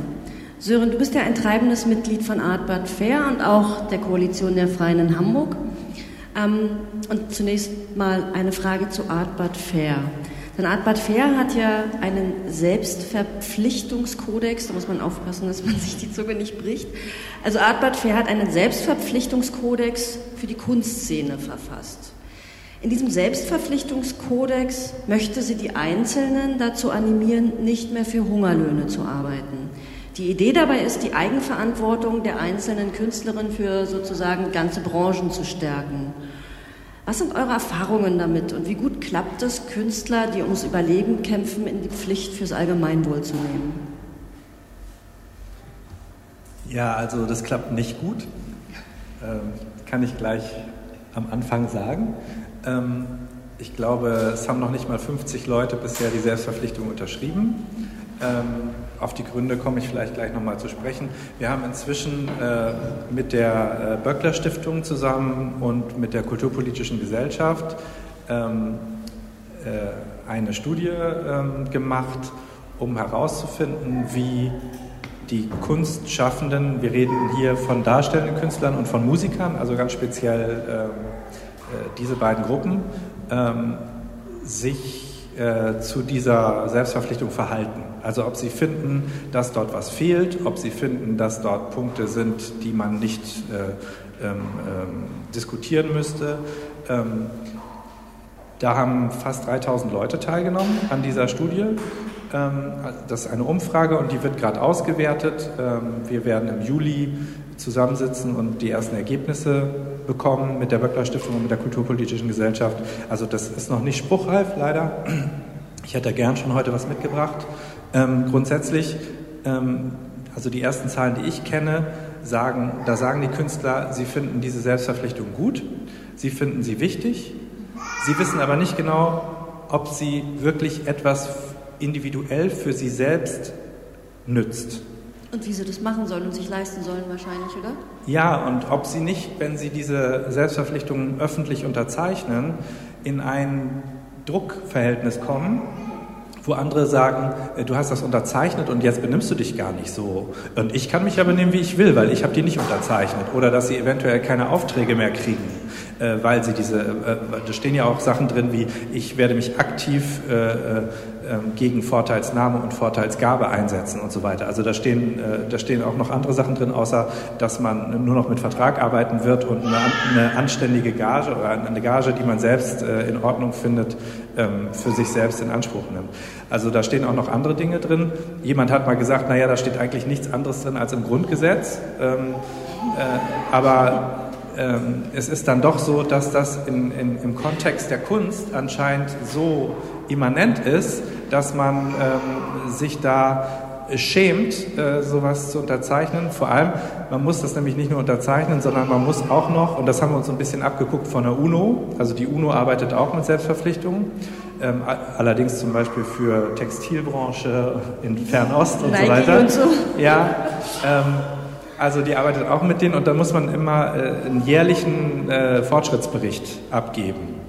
Sören, du bist ja ein treibendes Mitglied von Artbad Fair und auch der Koalition der Freien in Hamburg. Ähm, und zunächst mal eine Frage zu Artbad Fair. Denn Artbad Fair hat ja einen Selbstverpflichtungskodex, da muss man aufpassen, dass man (laughs) sich die Zunge nicht bricht. Also Artbad Fair hat einen Selbstverpflichtungskodex für die Kunstszene verfasst. In diesem Selbstverpflichtungskodex möchte sie die Einzelnen dazu animieren, nicht mehr für Hungerlöhne zu arbeiten. Die Idee dabei ist, die Eigenverantwortung der einzelnen Künstlerinnen für sozusagen ganze Branchen zu stärken. Was sind eure Erfahrungen damit und wie gut klappt es, Künstler, die ums Überleben kämpfen, in die Pflicht fürs Allgemeinwohl zu nehmen? Ja, also das klappt nicht gut, ähm, kann ich gleich am Anfang sagen. Ähm, ich glaube, es haben noch nicht mal 50 Leute bisher die Selbstverpflichtung unterschrieben. Ähm, auf die Gründe komme ich vielleicht gleich nochmal zu sprechen. Wir haben inzwischen äh, mit der äh, Böckler Stiftung zusammen und mit der Kulturpolitischen Gesellschaft ähm, äh, eine Studie ähm, gemacht, um herauszufinden, wie die Kunstschaffenden, wir reden hier von darstellenden Künstlern und von Musikern, also ganz speziell ähm, äh, diese beiden Gruppen, ähm, sich äh, zu dieser Selbstverpflichtung verhalten. Also ob sie finden, dass dort was fehlt, ob sie finden, dass dort Punkte sind, die man nicht äh, ähm, ähm, diskutieren müsste. Ähm, da haben fast 3000 Leute teilgenommen an dieser Studie. Ähm, das ist eine Umfrage und die wird gerade ausgewertet. Ähm, wir werden im Juli zusammensitzen und die ersten Ergebnisse bekommen mit der Böckler Stiftung und mit der Kulturpolitischen Gesellschaft. Also das ist noch nicht spruchreif, leider. Ich hätte gern schon heute was mitgebracht. Ähm, grundsätzlich ähm, also die ersten Zahlen, die ich kenne, sagen, da sagen die Künstler, sie finden diese Selbstverpflichtung gut, sie finden sie wichtig, sie wissen aber nicht genau, ob sie wirklich etwas individuell für sie selbst nützt. Und wie sie das machen sollen und sich leisten sollen wahrscheinlich, oder? Ja, und ob sie nicht, wenn sie diese Selbstverpflichtungen öffentlich unterzeichnen, in ein Druckverhältnis kommen, wo andere sagen, äh, du hast das unterzeichnet und jetzt benimmst du dich gar nicht so. Und ich kann mich ja benehmen, wie ich will, weil ich habe die nicht unterzeichnet. Oder dass sie eventuell keine Aufträge mehr kriegen, äh, weil sie diese, äh, da stehen ja auch Sachen drin wie, ich werde mich aktiv ähm, gegen Vorteilsnahme und Vorteilsgabe einsetzen und so weiter. Also da stehen, da stehen auch noch andere Sachen drin, außer dass man nur noch mit Vertrag arbeiten wird und eine, anständige Gage oder eine Gage, die man selbst in Ordnung findet, ähm, für sich selbst in Anspruch nimmt. Also da stehen auch noch andere Dinge drin. Jemand hat mal gesagt, naja, da steht eigentlich nichts anderes drin als im Grundgesetz. Ähm, äh, aber es ist dann doch so, dass das im Kontext der Kunst anscheinend so immanent ist, dass man ähm, sich da schämt, äh, sowas zu unterzeichnen. Vor allem, man muss das nämlich nicht nur unterzeichnen, sondern man muss auch noch, und das haben wir uns ein bisschen abgeguckt von der UNO, also die UNO arbeitet auch mit Selbstverpflichtungen, ähm, allerdings zum Beispiel für Textilbranche in Fernost und Nike so weiter. Und so. Ja, ähm, also die arbeitet auch mit denen und da muss man immer äh, einen jährlichen äh, Fortschrittsbericht abgeben.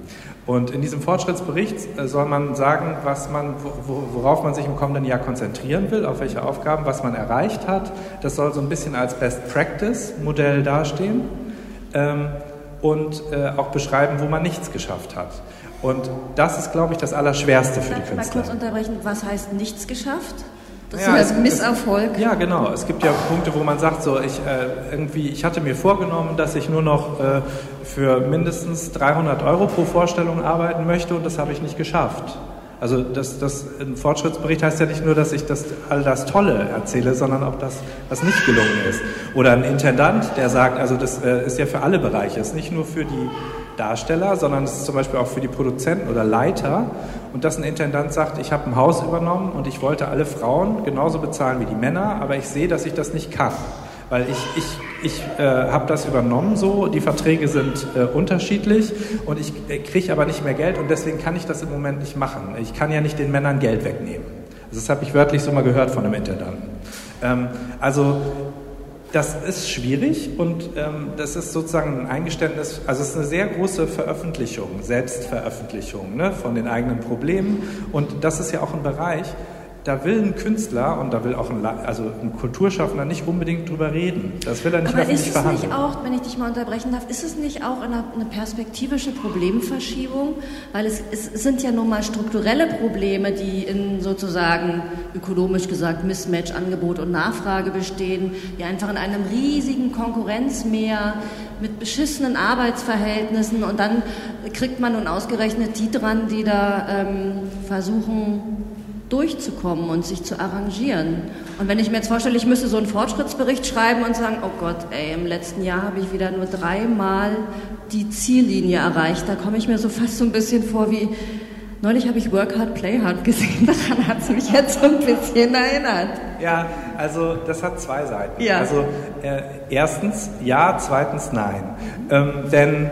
Und in diesem Fortschrittsbericht äh, soll man sagen, was man, worauf man sich im kommenden Jahr konzentrieren will, auf welche Aufgaben, was man erreicht hat. Das soll so ein bisschen als Best Practice Modell dastehen ähm, und äh, auch beschreiben, wo man nichts geschafft hat. Und das ist, glaube ich, das Allerschwerste für die Künstler. Mal kurz unterbrechen, was heißt nichts geschafft? Das Ja, ist ein Misserfolg. Ja, genau. Es gibt ja Punkte, wo man sagt, so ich äh, irgendwie, ich hatte mir vorgenommen, dass ich nur noch äh, für mindestens 300 Euro pro Vorstellung arbeiten möchte und das habe ich nicht geschafft. Also das, das, ein Fortschrittsbericht heißt ja nicht nur, dass ich das, all das Tolle erzähle, sondern auch das, was nicht gelungen ist. Oder ein Intendant, der sagt, also das äh, ist ja für alle Bereiche, ist nicht nur für die Darsteller, sondern es ist zum Beispiel auch für die Produzenten oder Leiter. Und dass ein Intendant sagt, ich habe ein Haus übernommen und ich wollte alle Frauen genauso bezahlen wie die Männer, aber ich sehe, dass ich das nicht kann. Weil ich, ich, ich äh, habe das übernommen so, die Verträge sind äh, unterschiedlich und ich äh, kriege aber nicht mehr Geld und deswegen kann ich das im Moment nicht machen. Ich kann ja nicht den Männern Geld wegnehmen. Also das habe ich wörtlich so mal gehört von einem Intendanten. Ähm, also das ist schwierig und ähm, das ist sozusagen ein Eingeständnis, also es ist eine sehr große Veröffentlichung, Selbstveröffentlichung ne, von den eigenen Problemen und das ist ja auch ein Bereich, da will ein Künstler und da will auch ein, also ein Kulturschaffender nicht unbedingt drüber reden. Das will er nicht Aber ist es verhandeln. nicht auch, wenn ich dich mal unterbrechen darf, ist es nicht auch eine, eine perspektivische Problemverschiebung? Weil es, es sind ja nun mal strukturelle Probleme, die in sozusagen ökonomisch gesagt Mismatch Angebot und Nachfrage bestehen, die einfach in einem riesigen Konkurrenzmeer mit beschissenen Arbeitsverhältnissen und dann kriegt man nun ausgerechnet die dran, die da ähm, versuchen, durchzukommen und sich zu arrangieren. Und wenn ich mir jetzt vorstelle, ich müsste so einen Fortschrittsbericht schreiben und sagen, oh Gott, ey, im letzten Jahr habe ich wieder nur dreimal die Ziellinie erreicht, da komme ich mir so fast so ein bisschen vor wie, neulich habe ich Work Hard, Play Hard gesehen, (laughs) daran hat es mich jetzt so ein bisschen erinnert. Ja, also das hat zwei Seiten. Ja. Also äh, erstens ja, zweitens nein. Ähm, denn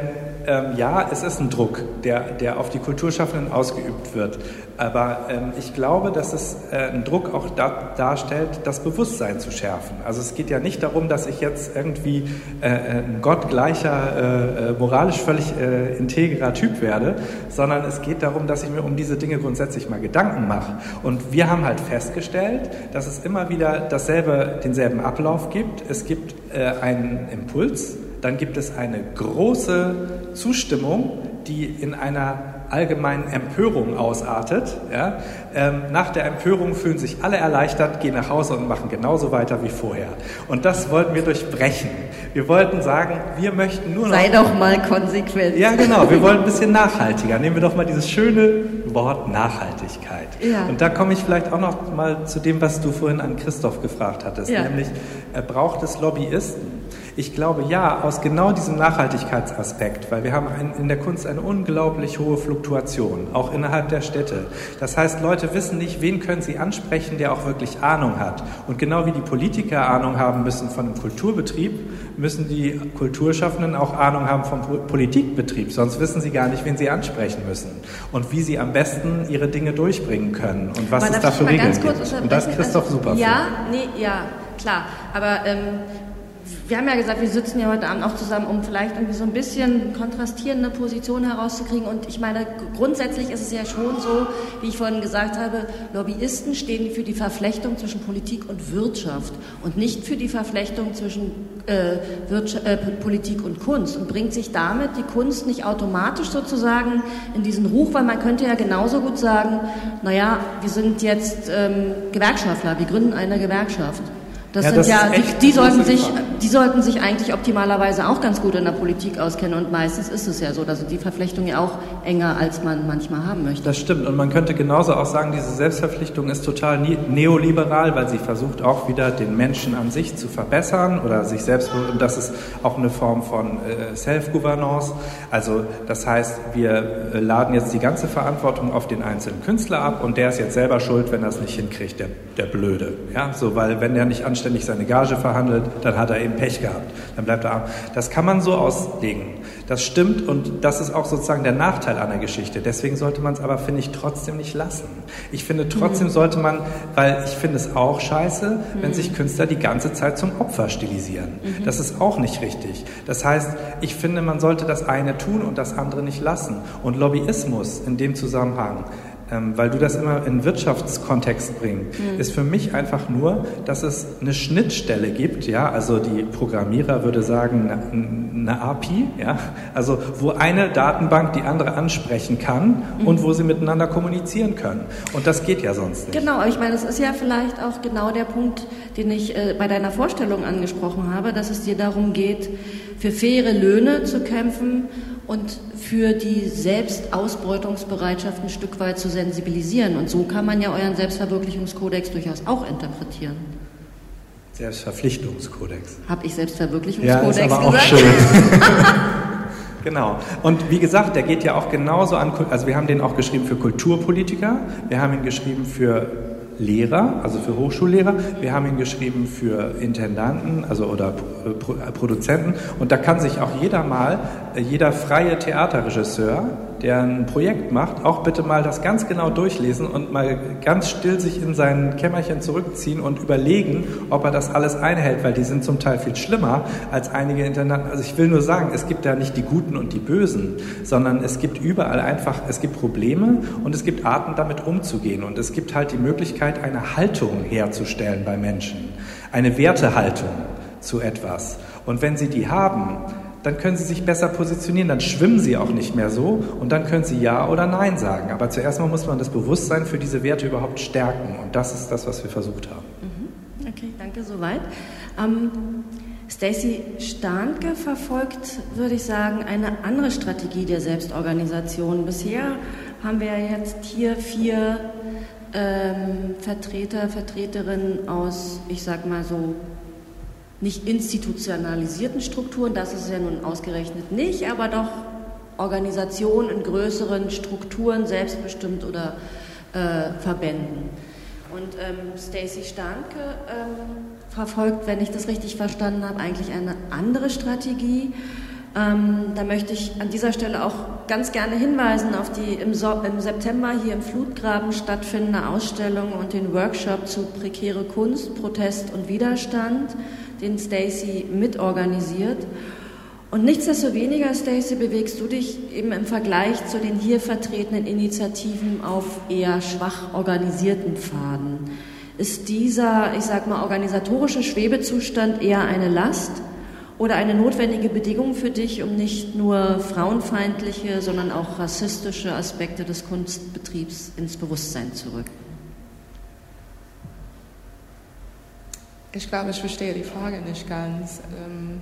ähm, ja, es ist ein Druck, der, der auf die Kulturschaffenden ausgeübt wird. Aber ähm, ich glaube, dass es äh, einen Druck auch da, darstellt, das Bewusstsein zu schärfen. Also es geht ja nicht darum, dass ich jetzt irgendwie äh, ein gottgleicher, äh, äh, moralisch völlig äh, integrer Typ werde, sondern es geht darum, dass ich mir um diese Dinge grundsätzlich mal Gedanken mache. Und wir haben halt festgestellt, dass es immer wieder dasselbe, denselben Ablauf gibt. Es gibt äh, einen Impuls, dann gibt es eine große Zustimmung, die in einer allgemeinen Empörung ausartet. Ja? Ähm, nach der Empörung fühlen sich alle erleichtert, gehen nach Hause und machen genauso weiter wie vorher. Und das wollten wir durchbrechen. Wir wollten sagen, wir möchten nur noch... Sei doch mal konsequent. Ja, genau. Wir (laughs) wollen ein bisschen nachhaltiger. Nehmen wir doch mal dieses schöne Wort Nachhaltigkeit. Ja. Und da komme ich vielleicht auch noch mal zu dem, was du vorhin an Christoph gefragt hattest, Ja. nämlich äh, braucht es Lobbyisten? Ich glaube ja, aus genau diesem Nachhaltigkeitsaspekt, weil wir haben ein, in der Kunst eine unglaublich hohe Fluktuation, auch innerhalb der Städte. Das heißt, Leute wissen nicht, wen können sie ansprechen, der auch wirklich Ahnung hat. Und genau wie die Politiker Ahnung haben müssen von einem Kulturbetrieb, müssen die Kulturschaffenden auch Ahnung haben vom Politikbetrieb. Sonst wissen sie gar nicht, wen sie ansprechen müssen und wie sie am besten ihre Dinge durchbringen können und was Aber es da für Regeln gibt. Und da ist Christoph also, super. Ja, nee, ja, klar. Aber ähm, wir haben ja gesagt, wir sitzen ja heute Abend auch zusammen, um vielleicht irgendwie so ein bisschen kontrastierende Positionen herauszukriegen. Und ich meine, grundsätzlich ist es ja schon so, wie ich vorhin gesagt habe, Lobbyisten stehen für die Verflechtung zwischen Politik und Wirtschaft und nicht für die Verflechtung zwischen äh, äh, Politik und Kunst und bringt sich damit die Kunst nicht automatisch sozusagen in diesen Ruch, weil man könnte ja genauso gut sagen, naja, wir sind jetzt ähm, Gewerkschaftler, wir gründen eine Gewerkschaft. Das ja, sind das ja, die, die sollten sich, die sollten sich eigentlich optimalerweise auch ganz gut in der Politik auskennen und meistens ist es ja so, dass die Verflechtung ja auch enger, als man manchmal haben möchte. Das stimmt und man könnte genauso auch sagen, diese Selbstverpflichtung ist total neoliberal, weil sie versucht auch wieder den Menschen an sich zu verbessern oder sich selbst, und das ist auch eine Form von äh, Self-Governance. Also das heißt, wir äh, laden jetzt die ganze Verantwortung auf den einzelnen Künstler ab und der ist jetzt selber schuld, wenn er es nicht hinkriegt, der, der Blöde. Ja, so, weil wenn der nicht anständig anständig seine Gage verhandelt, dann hat er eben Pech gehabt. Dann bleibt er arm. Das kann man so auslegen. Das stimmt und das ist auch sozusagen der Nachteil an der Geschichte. Deswegen sollte man es aber, finde ich, trotzdem nicht lassen. Ich finde, trotzdem mhm. sollte man, weil ich finde es auch scheiße, mhm. wenn sich Künstler die ganze Zeit zum Opfer stilisieren. Mhm. Das ist auch nicht richtig. Das heißt, ich finde, man sollte das eine tun und das andere nicht lassen. Und Lobbyismus in dem Zusammenhang ähm, weil du das immer in Wirtschaftskontext bringst, mhm. ist für mich einfach nur, dass es eine Schnittstelle gibt, ja, also die Programmierer würde sagen, eine, eine API, ja, also wo eine Datenbank die andere ansprechen kann mhm. und wo sie miteinander kommunizieren können. Und das geht ja sonst nicht. Genau, aber ich meine, das ist ja vielleicht auch genau der Punkt, den ich äh, bei deiner Vorstellung angesprochen habe, dass es dir darum geht, für faire Löhne zu kämpfen und für die Selbstausbeutungsbereitschaft ein Stück weit zu sensibilisieren. Und so kann man ja euren Selbstverwirklichungskodex durchaus auch interpretieren. Selbstverpflichtungskodex. Habe ich Selbstverwirklichungskodex ja, ist aber gesagt? Auch (laughs) schön. (laughs) Genau. Und wie gesagt, der geht ja auch genauso an, also wir haben den auch geschrieben für Kulturpolitiker, wir haben ihn geschrieben für Lehrer, also für Hochschullehrer. Wir haben ihn geschrieben für Intendanten, also oder Produzenten. Und da kann sich auch jeder mal, äh, jeder freie Theaterregisseur der ein Projekt macht, auch bitte mal das ganz genau durchlesen und mal ganz still sich in sein Kämmerchen zurückziehen und überlegen, ob er das alles einhält, weil die sind zum Teil viel schlimmer als einige Intendanten. Also ich will nur sagen, es gibt da nicht die Guten und die Bösen, sondern es gibt überall einfach, es gibt Probleme und es gibt Arten, damit umzugehen. Und es gibt halt die Möglichkeit, eine Haltung herzustellen bei Menschen, eine Wertehaltung zu etwas. Und wenn sie die haben, dann können Sie sich besser positionieren, dann schwimmen Sie auch nicht mehr so und dann können Sie Ja oder Nein sagen. Aber zuerst mal muss man das Bewusstsein für diese Werte überhaupt stärken und das ist das, was wir versucht haben. Mhm. Okay, danke soweit. Ähm, Stacey Starnke verfolgt, würde ich sagen, eine andere Strategie der Selbstorganisation. Bisher haben wir jetzt hier vier ähm, Vertreter, Vertreterinnen aus, ich sag mal so, nicht institutionalisierten Strukturen, das ist ja nun ausgerechnet nicht, aber doch Organisationen in größeren Strukturen, selbstbestimmt oder äh, Verbänden. Und ähm, Stacey Starnke ähm, verfolgt, wenn ich das richtig verstanden habe, eigentlich eine andere Strategie. Ähm, da möchte ich an dieser Stelle auch ganz gerne hinweisen auf die im, so im, September hier im Flutgraben stattfindende Ausstellung und den Workshop zu prekäre Kunst, Protest und Widerstand den Stacy mitorganisiert. Und nichtsdestoweniger, Stacy, bewegst du dich eben im Vergleich zu den hier vertretenen Initiativen auf eher schwach organisierten Pfaden. Ist dieser, ich sag mal, organisatorische Schwebezustand eher eine Last oder eine notwendige Bedingung für dich, um nicht nur frauenfeindliche, sondern auch rassistische Aspekte des Kunstbetriebs ins Bewusstsein zu rücken? Ich glaube, ich verstehe die Frage nicht ganz. Ähm,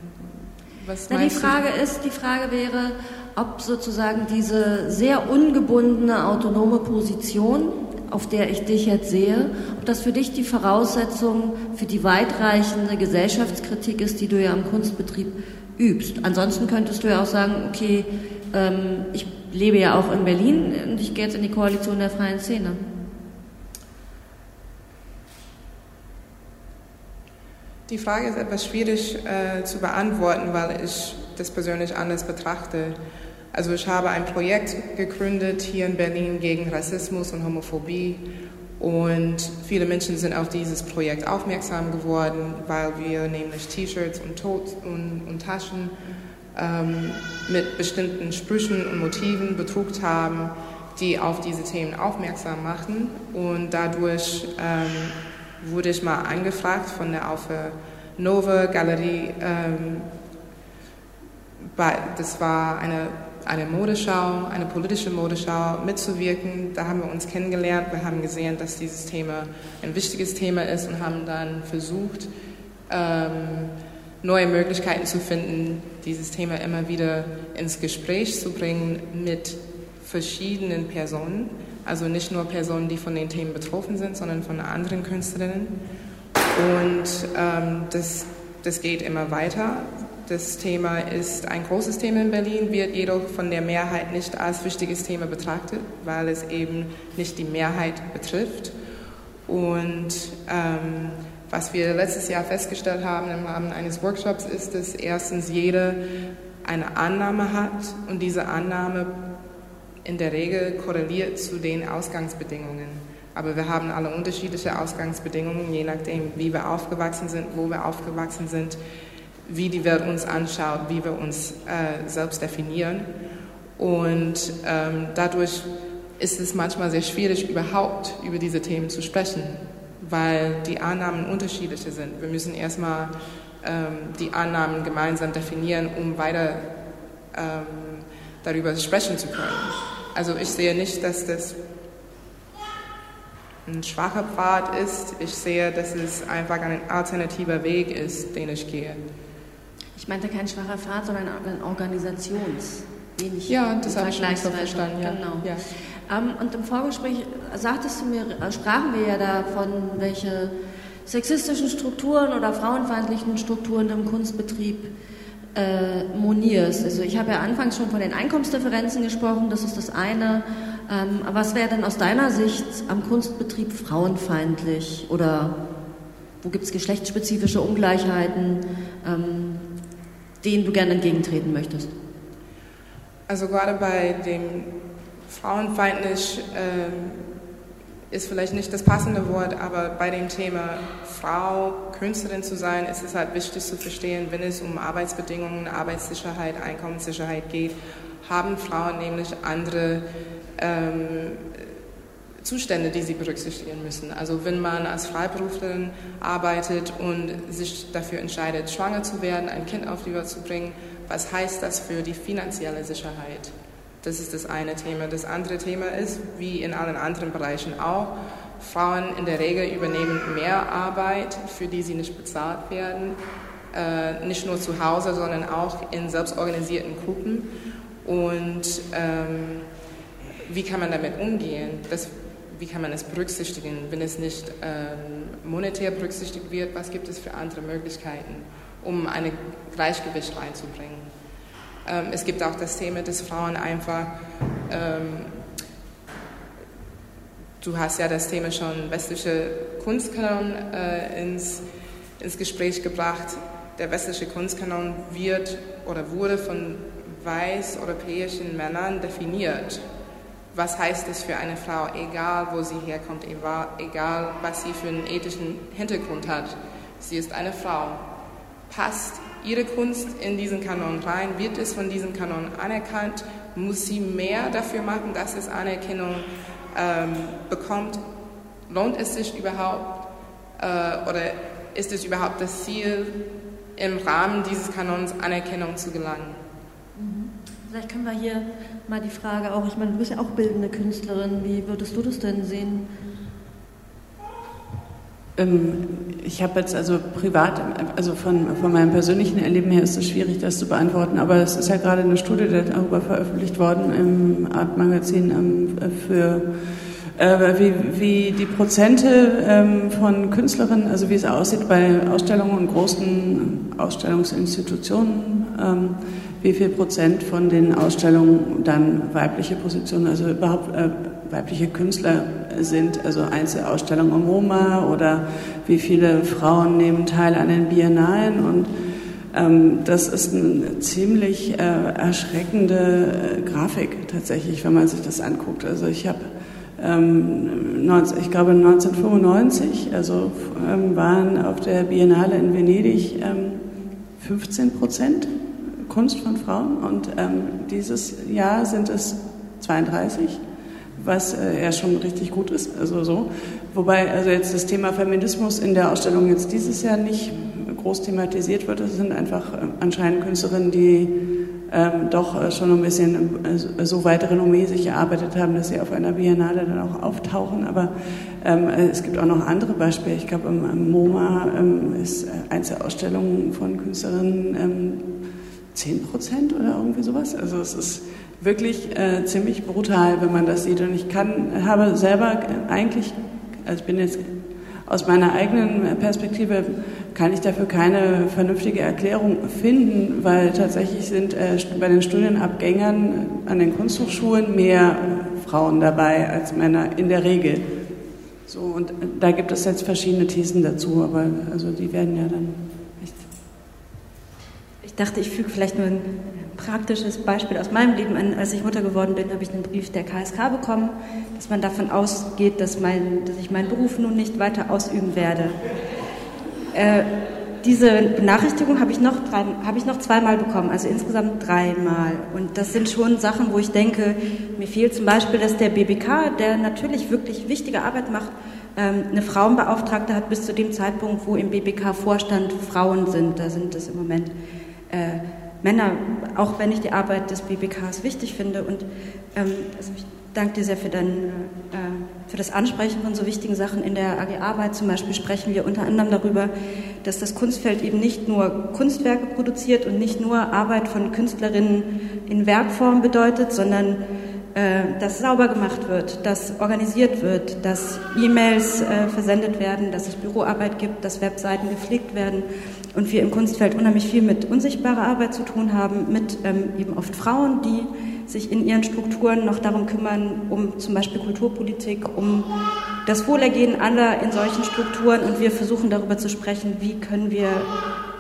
was Na, die Frage du? ist, die Frage wäre, ob sozusagen diese sehr ungebundene autonome Position auf der ich dich jetzt sehe, ob das für dich die Voraussetzung für die weitreichende Gesellschaftskritik ist, die du ja im Kunstbetrieb übst. Ansonsten könntest du ja auch sagen, okay, ähm, ich lebe ja auch in Berlin und ich gehe jetzt in die Koalition der freien Szene. Die Frage ist etwas schwierig äh, zu beantworten, weil ich das persönlich anders betrachte. Also ich habe ein Projekt gegründet hier in Berlin gegen Rassismus und Homophobie und viele Menschen sind auf dieses Projekt aufmerksam geworden, weil wir nämlich T-Shirts und, und, und, Taschen ähm, mit bestimmten Sprüchen und Motiven bedruckt haben, die auf diese Themen aufmerksam machen. Und dadurch ähm, wurde ich mal angefragt von der Aufe Nova Galerie. Ähm, das war eine eine Modeschau, eine politische Modeschau mitzuwirken. Da haben wir uns kennengelernt. Wir haben gesehen, dass dieses Thema ein wichtiges Thema ist und haben dann versucht, ähm, neue Möglichkeiten zu finden, dieses Thema immer wieder ins Gespräch zu bringen mit verschiedenen Personen. Also nicht nur Personen, die von den Themen betroffen sind, sondern von anderen Künstlerinnen. Und ähm, das, das geht immer weiter. Das Thema ist ein großes Thema in Berlin, wird jedoch von der Mehrheit nicht als wichtiges Thema betrachtet, weil es eben nicht die Mehrheit betrifft. Und ähm, was wir letztes Jahr festgestellt haben im Rahmen eines Workshops ist, dass erstens jeder eine Annahme hat und diese Annahme in der Regel korreliert zu den Ausgangsbedingungen. Aber wir haben alle unterschiedliche Ausgangsbedingungen, je nachdem, wie wir aufgewachsen sind, wo wir aufgewachsen sind, wie die Welt uns anschaut, wie wir uns äh, selbst definieren. Und ähm, dadurch ist es manchmal sehr schwierig, überhaupt über diese Themen zu sprechen, weil die Annahmen unterschiedliche sind. Wir müssen erstmal ähm, die Annahmen gemeinsam definieren, um weiter ähm, darüber sprechen zu können. Also ich sehe nicht, dass das ein schwacher Pfad ist. Ich sehe, dass es einfach ein alternativer Weg ist, den ich gehe. Ich meinte kein schwacher Pfad, sondern ein Organisations. Wenig ja, das habe ich nicht so verstanden. Ja. Genau. Ja. Ähm, und im Vorgespräch sagtest du mir, äh, sprachen wir ja davon, welche sexistischen Strukturen oder frauenfeindlichen Strukturen im Kunstbetrieb äh, monierst. Also ich habe ja anfangs schon von den Einkommensdifferenzen gesprochen, das ist das eine. Ähm, was wäre denn aus deiner Sicht am Kunstbetrieb frauenfeindlich oder wo gibt es geschlechtsspezifische Ungleichheiten? Ähm, denen du gerne entgegentreten möchtest? Also gerade bei dem Frauenfeindlich äh, ist vielleicht nicht das passende Wort, aber bei dem Thema Frau, Künstlerin zu sein, ist es halt wichtig zu verstehen, wenn es um Arbeitsbedingungen, Arbeitssicherheit, Einkommenssicherheit geht, haben Frauen nämlich andere ähm, Zustände, die sie berücksichtigen müssen. Also wenn man als Freiberuflerin arbeitet und sich dafür entscheidet, schwanger zu werden, ein Kind auf die Welt zu bringen, was heißt das für die finanzielle Sicherheit? Das ist das eine Thema. Das andere Thema ist, wie in allen anderen Bereichen auch, Frauen in der Regel übernehmen mehr Arbeit, für die sie nicht bezahlt werden, äh, nicht nur zu Hause, sondern auch in selbstorganisierten Gruppen. Und ähm, wie kann man damit umgehen? Das wie kann man es berücksichtigen, wenn es nicht ähm, monetär berücksichtigt wird, was gibt es für andere Möglichkeiten, um ein Gleichgewicht reinzubringen. Ähm, es gibt auch das Thema, dass Frauen einfach, ähm, du hast ja das Thema schon westliche Kunstkanon äh, ins, ins Gespräch gebracht. Der westliche Kunstkanon wird oder wurde von weiß europäischen Männern definiert was heißt es für eine Frau, egal wo sie herkommt, egal was sie für einen ethischen Hintergrund hat. Sie ist eine Frau. Passt ihre Kunst in diesen Kanon rein? Wird es von diesem Kanon anerkannt? Muss sie mehr dafür machen, dass es Anerkennung ähm, bekommt? Lohnt es sich überhaupt? Äh, oder ist es überhaupt das Ziel, im Rahmen dieses Kanons Anerkennung zu gelangen? Mhm. Vielleicht können wir hier mal die Frage auch, ich meine, du bist ja auch bildende Künstlerin, wie würdest du das denn sehen? Ähm, ich habe jetzt also privat, also von, von meinem persönlichen Erleben her ist es schwierig, das zu beantworten, aber es ist ja gerade eine Studie darüber veröffentlicht worden im Art-Magazin ähm, für äh, wie, wie die Prozente ähm, von Künstlerinnen, also wie es aussieht bei Ausstellungen und großen Ausstellungsinstitutionen, wie viel Prozent von den Ausstellungen dann weibliche Positionen, also überhaupt äh, weibliche Künstler sind, also Einzelausstellungen am MoMA oder wie viele Frauen nehmen teil an den Biennalen. Und ähm, das ist eine ziemlich äh, erschreckende äh, Grafik tatsächlich, wenn man sich das anguckt. Also ich habe ähm, ich glaube 1995, also ähm, waren auf der Biennale in Venedig 15 ähm, Prozent Kunst von Frauen. Und dieses Jahr sind es 32, was äh, ja schon richtig gut ist. Also so. Wobei also jetzt das Thema Feminismus in der Ausstellung jetzt dieses Jahr nicht groß thematisiert wird. Es sind einfach äh, anscheinend Künstlerinnen, die ähm, doch äh, schon ein bisschen äh, so weit Renommee sich erarbeitet haben, dass sie auf einer Biennale dann auch auftauchen. Aber ähm, äh, es gibt auch noch andere Beispiele. Ich glaube, im, im MoMA ähm, ist Einzelausstellung von Künstlerinnen ähm, 10 Prozent oder irgendwie sowas. Also es ist wirklich äh, ziemlich brutal, wenn man das sieht. Und ich kann, habe selber eigentlich, also ich bin jetzt aus meiner eigenen Perspektive kann ich dafür keine vernünftige Erklärung finden, weil tatsächlich sind äh, bei den Studienabgängern an den Kunsthochschulen mehr Frauen dabei als Männer in der Regel. So, und da gibt es jetzt verschiedene Thesen dazu, aber also die werden ja dann. Ich dachte, ich füge vielleicht nur ein praktisches Beispiel aus meinem Leben. Als ich Mutter geworden bin, habe ich einen Brief der KSK bekommen, dass man davon ausgeht, dass, mein, dass ich meinen Beruf nun nicht weiter ausüben werde. Äh, diese Benachrichtigung habe ich, noch ich noch zweimal bekommen, also insgesamt dreimal. Und das sind schon Sachen, wo ich denke, mir fehlt zum Beispiel, dass der BBK, der natürlich wirklich wichtige Arbeit macht, ähm, eine Frauenbeauftragte hat bis zu dem Zeitpunkt, wo im BBK-Vorstand Frauen sind. Da sind es im Moment äh, Männer, auch wenn ich die Arbeit des BBKs wichtig finde. Und ähm, also ich danke dir sehr für, dein, äh, für das Ansprechen von so wichtigen Sachen in der AG Arbeit. Zum Beispiel sprechen wir unter anderem darüber, dass das Kunstfeld eben nicht nur Kunstwerke produziert und nicht nur Arbeit von Künstlerinnen in Werkform bedeutet, sondern äh, dass sauber gemacht wird, dass organisiert wird, dass E-Mails äh, versendet werden, dass es Büroarbeit gibt, dass Webseiten gepflegt werden und wir im Kunstfeld unheimlich viel mit unsichtbarer Arbeit zu tun haben, mit ähm, eben oft Frauen, die sich in ihren Strukturen noch darum kümmern, um zum Beispiel Kulturpolitik, um das Wohlergehen aller in solchen Strukturen. Und wir versuchen darüber zu sprechen, wie können wir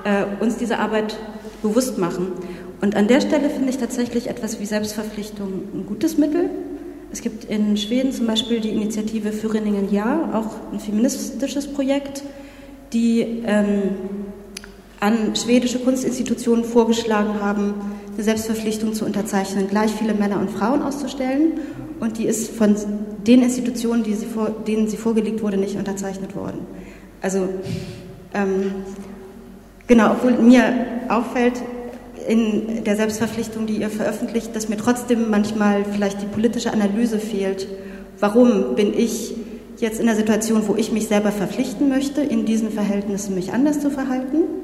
äh, uns diese Arbeit bewusst machen. Und an der Stelle finde ich tatsächlich etwas wie Selbstverpflichtung ein gutes Mittel. Es gibt in Schweden zum Beispiel die Initiative Führeningen Ja, auch ein feministisches Projekt, die ähm, an schwedische Kunstinstitutionen vorgeschlagen haben, eine Selbstverpflichtung zu unterzeichnen, gleich viele Männer und Frauen auszustellen. Und die ist von den Institutionen, sie vor, denen sie vorgelegt wurde, nicht unterzeichnet worden. Also ähm, genau, obwohl mir auffällt in der Selbstverpflichtung, die ihr veröffentlicht, dass mir trotzdem manchmal vielleicht die politische Analyse fehlt. Warum bin ich jetzt in der Situation, wo ich mich selber verpflichten möchte, in diesen Verhältnissen mich anders zu verhalten?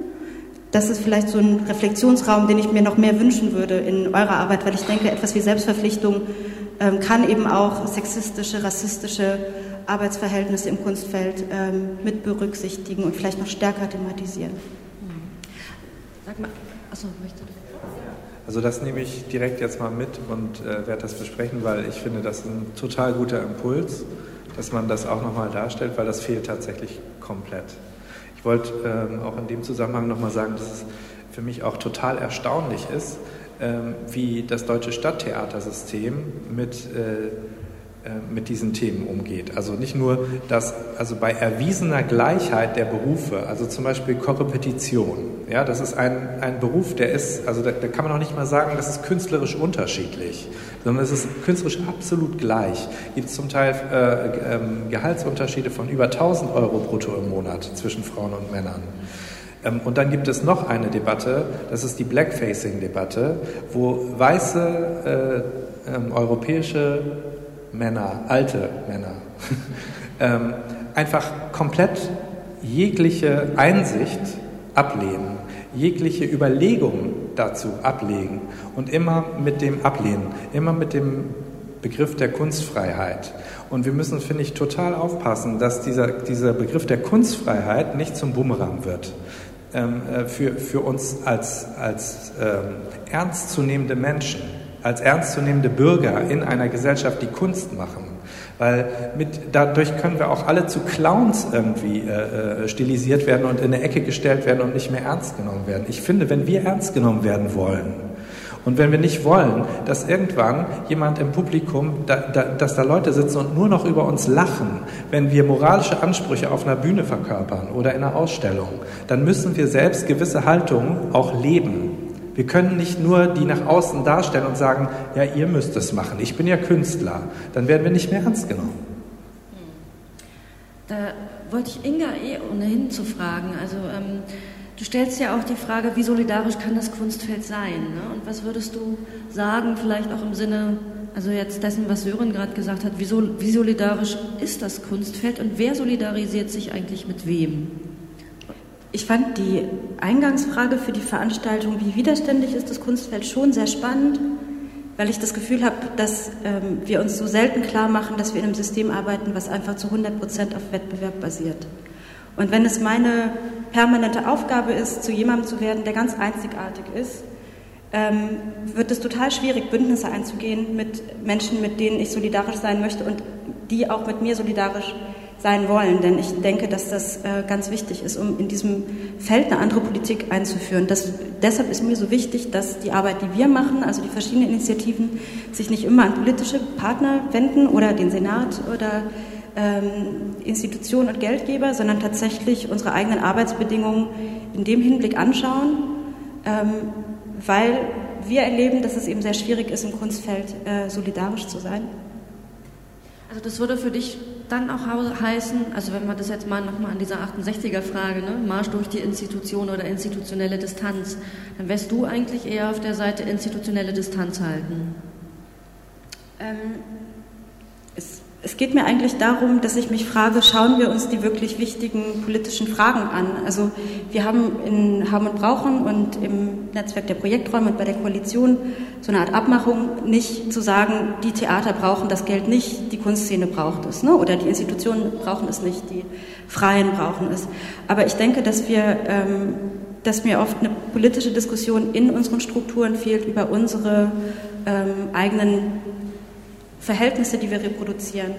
Das ist vielleicht so ein Reflexionsraum, den ich mir noch mehr wünschen würde in eurer Arbeit, weil ich denke, etwas wie Selbstverpflichtung ähm, kann eben auch sexistische, rassistische Arbeitsverhältnisse im Kunstfeld ähm, mit berücksichtigen und vielleicht noch stärker thematisieren. Sag mal, achso, möchte du? Also das nehme ich direkt jetzt mal mit und äh, werde das besprechen, weil ich finde, das ist ein total guter Impuls, dass man das auch nochmal darstellt, weil das fehlt tatsächlich komplett. Ich wollte ähm, auch in dem Zusammenhang nochmal sagen, dass es für mich auch total erstaunlich ist, ähm, wie das deutsche Stadttheatersystem mit äh, mit diesen Themen umgeht. Also nicht nur, dass also bei erwiesener Gleichheit der Berufe, also zum Beispiel Korrepetition, ja, das ist ein, ein Beruf, der ist, also da, da kann man auch nicht mal sagen, das ist künstlerisch unterschiedlich, sondern es ist künstlerisch absolut gleich. Gibt zum Teil äh, äh, Gehaltsunterschiede von über 1000 Euro brutto im Monat zwischen Frauen und Männern. Ähm, und dann gibt es noch eine Debatte, das ist die Blackfacing-Debatte, wo weiße äh, ähm, europäische Männer, alte Männer, (laughs) ähm, einfach komplett jegliche Einsicht ablehnen, jegliche Überlegung dazu ablegen und immer mit dem Ablehnen, immer mit dem Begriff der Kunstfreiheit. Und wir müssen, finde ich, total aufpassen, dass dieser, dieser Begriff der Kunstfreiheit nicht zum Bumerang wird. Ähm, äh, für, für uns als, als ähm, ernstzunehmende Menschen, als ernstzunehmende Bürger in einer Gesellschaft, die Kunst machen. Weil mit, dadurch können wir auch alle zu Clowns irgendwie äh, äh, stilisiert werden und in eine Ecke gestellt werden und nicht mehr ernst genommen werden. Ich finde, wenn wir ernst genommen werden wollen, und wenn wir nicht wollen, dass irgendwann jemand im Publikum, da, da, dass da Leute sitzen und nur noch über uns lachen, wenn wir moralische Ansprüche auf einer Bühne verkörpern oder in einer Ausstellung, dann müssen wir selbst gewisse Haltungen auch leben. Wir können nicht nur die nach außen darstellen und sagen, ja, ihr müsst es machen, ich bin ja Künstler. Dann werden wir nicht mehr ernst genommen. Da wollte ich Inga eh ohnehin zu fragen. Also ähm, du stellst ja auch die Frage, wie solidarisch kann das Kunstfeld sein? Ne? Und was würdest du sagen, vielleicht auch im Sinne, also jetzt dessen, was Sören gerade gesagt hat, wie, so, wie solidarisch ist das Kunstfeld und wer solidarisiert sich eigentlich mit wem? Ich fand die Eingangsfrage für die Veranstaltung, wie widerständig ist das Kunstfeld, schon sehr spannend, weil ich das Gefühl habe, dass ähm, wir uns so selten klar machen, dass wir in einem System arbeiten, was einfach zu 100 Prozent auf Wettbewerb basiert. Und wenn es meine permanente Aufgabe ist, zu jemandem zu werden, der ganz einzigartig ist, ähm, wird es total schwierig, Bündnisse einzugehen mit Menschen, mit denen ich solidarisch sein möchte und die auch mit mir solidarisch sind sein wollen. Denn ich denke, dass das äh, ganz wichtig ist, um in diesem Feld eine andere Politik einzuführen. Das, deshalb ist mir so wichtig, dass die Arbeit, die wir machen, also die verschiedenen Initiativen, sich nicht immer an politische Partner wenden oder den Senat oder ähm, Institutionen und Geldgeber, sondern tatsächlich unsere eigenen Arbeitsbedingungen in dem Hinblick anschauen, ähm, weil wir erleben, dass es eben sehr schwierig ist, im Kunstfeld äh, solidarisch zu sein. Also das würde für dich dann auch heißen, also wenn wir das jetzt mal nochmal an dieser 68er-Frage, ne, Marsch durch die Institution oder institutionelle Distanz, dann wärst du eigentlich eher auf der Seite institutionelle Distanz halten. Ähm, es geht mir eigentlich darum, dass ich mich frage, schauen wir uns die wirklich wichtigen politischen Fragen an. Also wir haben in Haben und Brauchen und im Netzwerk der Projekträume und bei der Koalition so eine Art Abmachung, nicht zu sagen, die Theater brauchen das Geld nicht, die Kunstszene braucht es, ne? oder die Institutionen brauchen es nicht, die Freien brauchen es. Aber ich denke, dass wir ähm, dass mir oft eine politische Diskussion in unseren Strukturen fehlt über unsere ähm, eigenen Verhältnisse, die wir reproduzieren.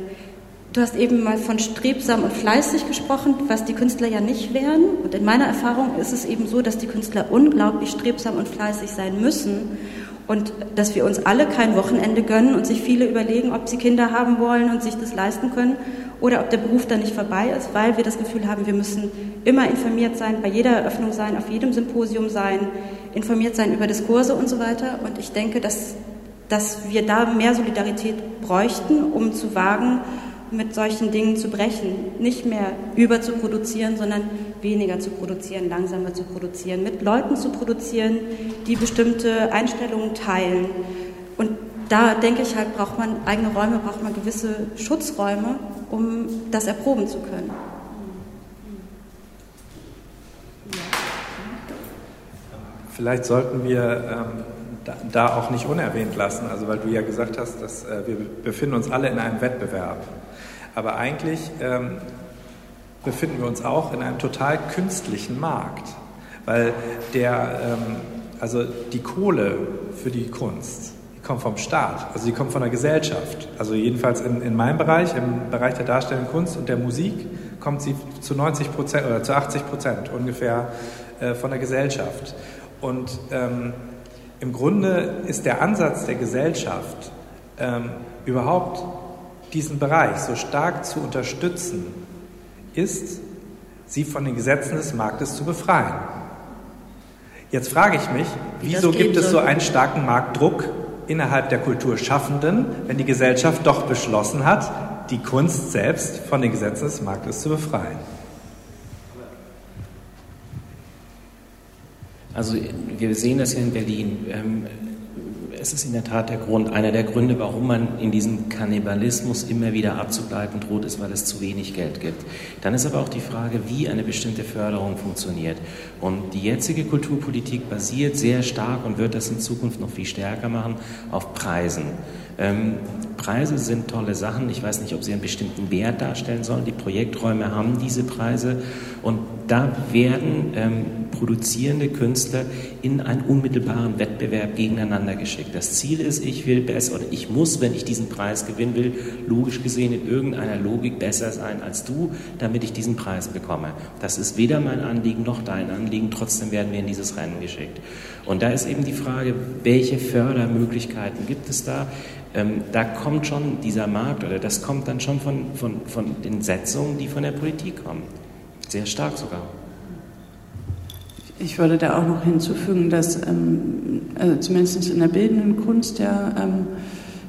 Du hast eben mal von strebsam und fleißig gesprochen, was die Künstler ja nicht wären. Und in meiner Erfahrung ist es eben so, dass die Künstler unglaublich strebsam und fleißig sein müssen und dass wir uns alle kein Wochenende gönnen und sich viele überlegen, ob sie Kinder haben wollen und sich das leisten können oder ob der Beruf dann nicht vorbei ist, weil wir das Gefühl haben, wir müssen immer informiert sein, bei jeder Eröffnung sein, auf jedem Symposium sein, informiert sein über Diskurse und so weiter. Und ich denke, dass dass wir da mehr Solidarität bräuchten, um zu wagen, mit solchen Dingen zu brechen. Nicht mehr über zu produzieren, sondern weniger zu produzieren, langsamer zu produzieren, mit Leuten zu produzieren, die bestimmte Einstellungen teilen. Und da denke ich halt, braucht man eigene Räume, braucht man gewisse Schutzräume, um das erproben zu können. Vielleicht sollten wir ähm da, auch nicht unerwähnt lassen, also weil du ja gesagt hast, dass äh, wir befinden uns alle in einem Wettbewerb. Aber eigentlich ähm, befinden wir uns auch in einem total künstlichen Markt, weil der, ähm, also die Kohle für die Kunst, die kommt vom Staat, also die kommt von der Gesellschaft. Also jedenfalls in, in meinem Bereich, im Bereich der darstellenden Kunst und der Musik, kommt sie zu 90 Prozent oder zu 80 Prozent ungefähr äh, von der Gesellschaft. Und ähm, im Grunde ist der Ansatz der Gesellschaft, ähm, überhaupt diesen Bereich so stark zu unterstützen, ist, sie von den Gesetzen des Marktes zu befreien. Jetzt frage ich mich, wieso gibt es so einen starken Marktdruck innerhalb der Kulturschaffenden, wenn die Gesellschaft doch beschlossen hat, die Kunst selbst von den Gesetzen des Marktes zu befreien? Also wir sehen das hier in Berlin. Ähm, es ist in der Tat der Grund, einer der Gründe, warum man in diesem Kannibalismus immer wieder abzugleiten droht, ist, weil es zu wenig Geld gibt. Dann ist aber auch die Frage, wie eine bestimmte Förderung funktioniert. Und die jetzige Kulturpolitik basiert sehr stark und wird das in Zukunft noch viel stärker machen auf Preisen. Ähm, Preise sind tolle Sachen. Ich weiß nicht, ob sie einen bestimmten Wert darstellen sollen. Die Projekträume haben diese Preise und da werden ähm, produzierende Künstler in einen unmittelbaren Wettbewerb gegeneinander geschickt. Das Ziel ist, ich will besser oder ich muss, wenn ich diesen Preis gewinnen will, logisch gesehen in irgendeiner Logik besser sein als du, damit ich diesen Preis bekomme. Das ist weder mein Anliegen noch dein Anliegen. Trotzdem werden wir in dieses Rennen geschickt. Und da ist eben die Frage, welche Fördermöglichkeiten gibt es da? Ähm, da kommt schon dieser Markt oder das kommt dann schon von, von, von den Setzungen, die von der Politik kommen. Sehr stark sogar. Ich würde da auch noch hinzufügen, dass ähm, also zumindest in der bildenden Kunst ja ähm,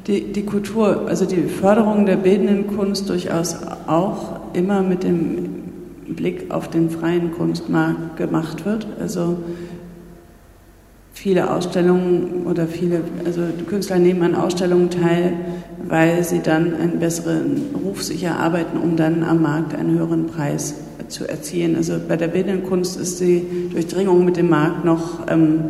die, die Kultur, also die Förderung der bildenden Kunst durchaus auch immer mit dem Blick auf den freien Kunstmarkt gemacht wird. Also viele Ausstellungen oder viele, also Künstler nehmen an Ausstellungen teil, weil sie dann einen besseren Ruf sich erarbeiten, um dann am Markt einen höheren Preis zu erzielen. Also bei der bildenden Kunst ist die Durchdringung mit dem Markt noch ähm,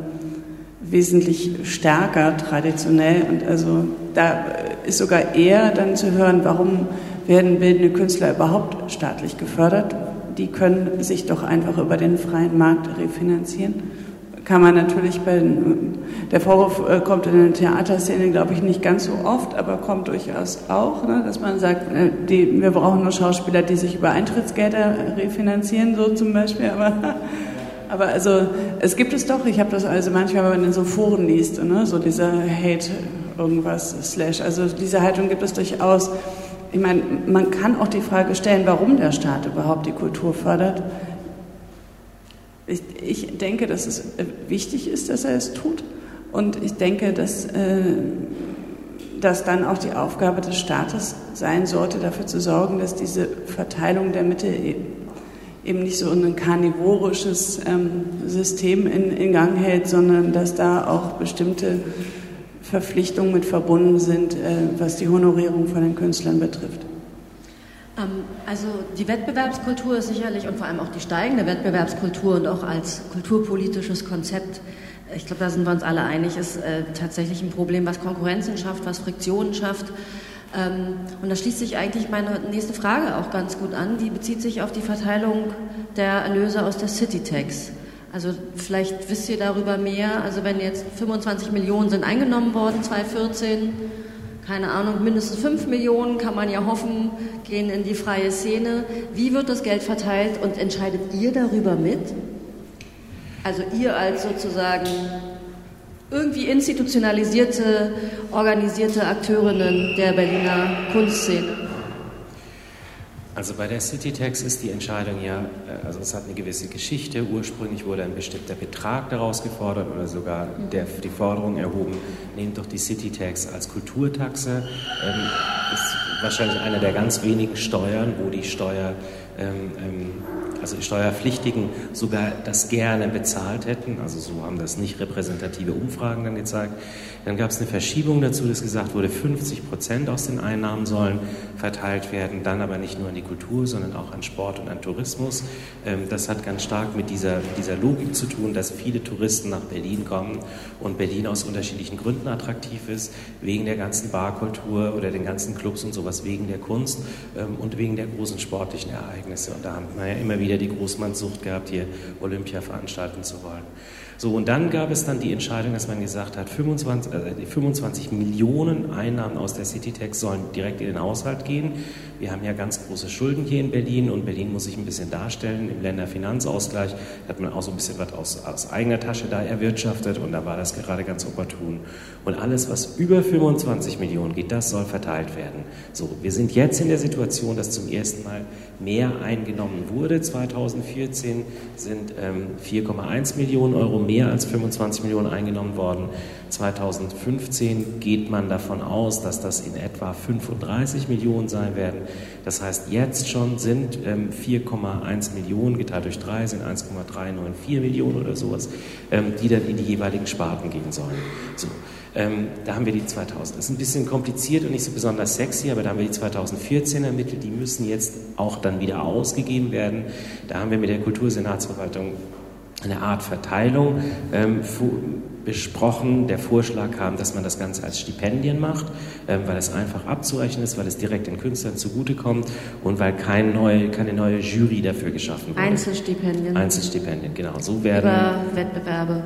wesentlich stärker traditionell und also da ist sogar eher dann zu hören, warum werden bildende Künstler überhaupt staatlich gefördert? Die können sich doch einfach über den freien Markt refinanzieren kann man natürlich bei, der Vorwurf äh, kommt in der Theaterszene, glaube ich, nicht ganz so oft, aber kommt durchaus auch, ne, dass man sagt, äh, die, wir brauchen nur Schauspieler, die sich über Eintrittsgelder refinanzieren, so zum Beispiel, aber, (laughs) aber also, es gibt es doch, ich habe das also manchmal, wenn man in so Foren liest, ne, so dieser Hate irgendwas, Slash, also diese Haltung gibt es durchaus. Ich meine, man kann auch die Frage stellen, warum der Staat überhaupt die Kultur fördert. Ich, ich, denke, dass es äh, wichtig ist, dass er es tut. Und ich denke, dass, äh, dass dann auch die Aufgabe des Staates sein sollte, dafür zu sorgen, dass diese Verteilung der Mittel e-, eben nicht so ein karnivorisches ähm, System in, in Gang hält, sondern dass da auch bestimmte Verpflichtungen mit verbunden sind, äh, was die Honorierung von den Künstlern betrifft. Ähm, also die Wettbewerbskultur ist sicherlich und vor allem auch die steigende Wettbewerbskultur und auch als kulturpolitisches Konzept, ich glaube, da sind wir uns alle einig, ist äh, tatsächlich ein Problem, was Konkurrenzen schafft, was Friktionen schafft. Ähm, und da schließt sich eigentlich meine nächste Frage auch ganz gut an. Die bezieht sich auf die Verteilung der Erlöse aus der City Tax. Also vielleicht wisst ihr darüber mehr. Also wenn jetzt 25 Millionen sind eingenommen worden 2014 keine Ahnung, mindestens 5 Millionen kann man ja hoffen, gehen in die freie Szene. Wie wird das Geld verteilt und entscheidet ihr darüber mit? Also ihr als sozusagen irgendwie institutionalisierte, organisierte Akteurinnen der Berliner Kunstszene. Also bei der Citytax ist die Entscheidung ja, äh, also es hat eine gewisse Geschichte. Ursprünglich wurde ein bestimmter Betrag daraus gefordert oder sogar der, die Forderung erhoben, nehmt doch die Citytax als Kulturtaxe. Ähm, ist wahrscheinlich einer der ganz wenigen Steuern, wo die Steuer ähm, ähm, also die Steuerpflichtigen sogar das gerne bezahlt hätten. Also so haben das nicht repräsentative Umfragen dann gezeigt. Dann gab es eine Verschiebung dazu, dass gesagt wurde, 50 Prozent aus den Einnahmen sollen verteilt werden, dann aber nicht nur an die Kultur, sondern auch an Sport und an Tourismus. Ähm, das hat ganz stark mit dieser, dieser Logik zu tun, dass viele Touristen nach Berlin kommen und Berlin aus unterschiedlichen Gründen attraktiv ist, wegen der ganzen Barkultur oder den ganzen Clubs und sowas, wegen der Kunst ähm, und wegen der großen sportlichen Ereignisse. Und da haben wir ja immer wieder die Großmannssucht gehabt, hier Olympia veranstalten zu wollen. So, und dann gab es dann die Entscheidung, dass man gesagt hat, 25, äh, 25 Millionen Einnahmen aus der Citytax sollen direkt in den Haushalt gehen. Wir haben ja ganz große Schulden hier in Berlin und Berlin muss sich ein bisschen darstellen. Im Länderfinanzausgleich hat man auch so ein bisschen was aus, aus eigener Tasche da erwirtschaftet und da war das gerade ganz opportun. Und alles, was über 25 Millionen geht, das soll verteilt werden. So, wir sind jetzt in der Situation, dass zum ersten Mal mehr eingenommen wurde. 2014 sind ähm, 4,1 Millionen Euro mehr als 25 Millionen eingenommen worden. 2015 geht man davon aus, dass das in etwa 35 Millionen sein werden. Das heißt, jetzt schon sind ähm, 4,1 Millionen geteilt durch 3 sind 1,394 Millionen oder sowas, ähm, die dann in die jeweiligen Sparten gehen sollen. So. Ähm, da haben wir die 2000. Das ist ein bisschen kompliziert und nicht so besonders sexy, aber da haben wir die 2014er Mittel, die müssen jetzt auch dann wieder ausgegeben werden. Da haben wir mit der Kultursenatsverwaltung eine Art Verteilung ähm, besprochen. Der Vorschlag kam, dass man das Ganze als Stipendien macht, ähm, weil es einfach abzurechnen ist, weil es direkt den Künstlern zugutekommt und weil kein neue, keine neue Jury dafür geschaffen wurde. Einzelstipendien. Einzelstipendien, genau. So werden. Über Wettbewerbe.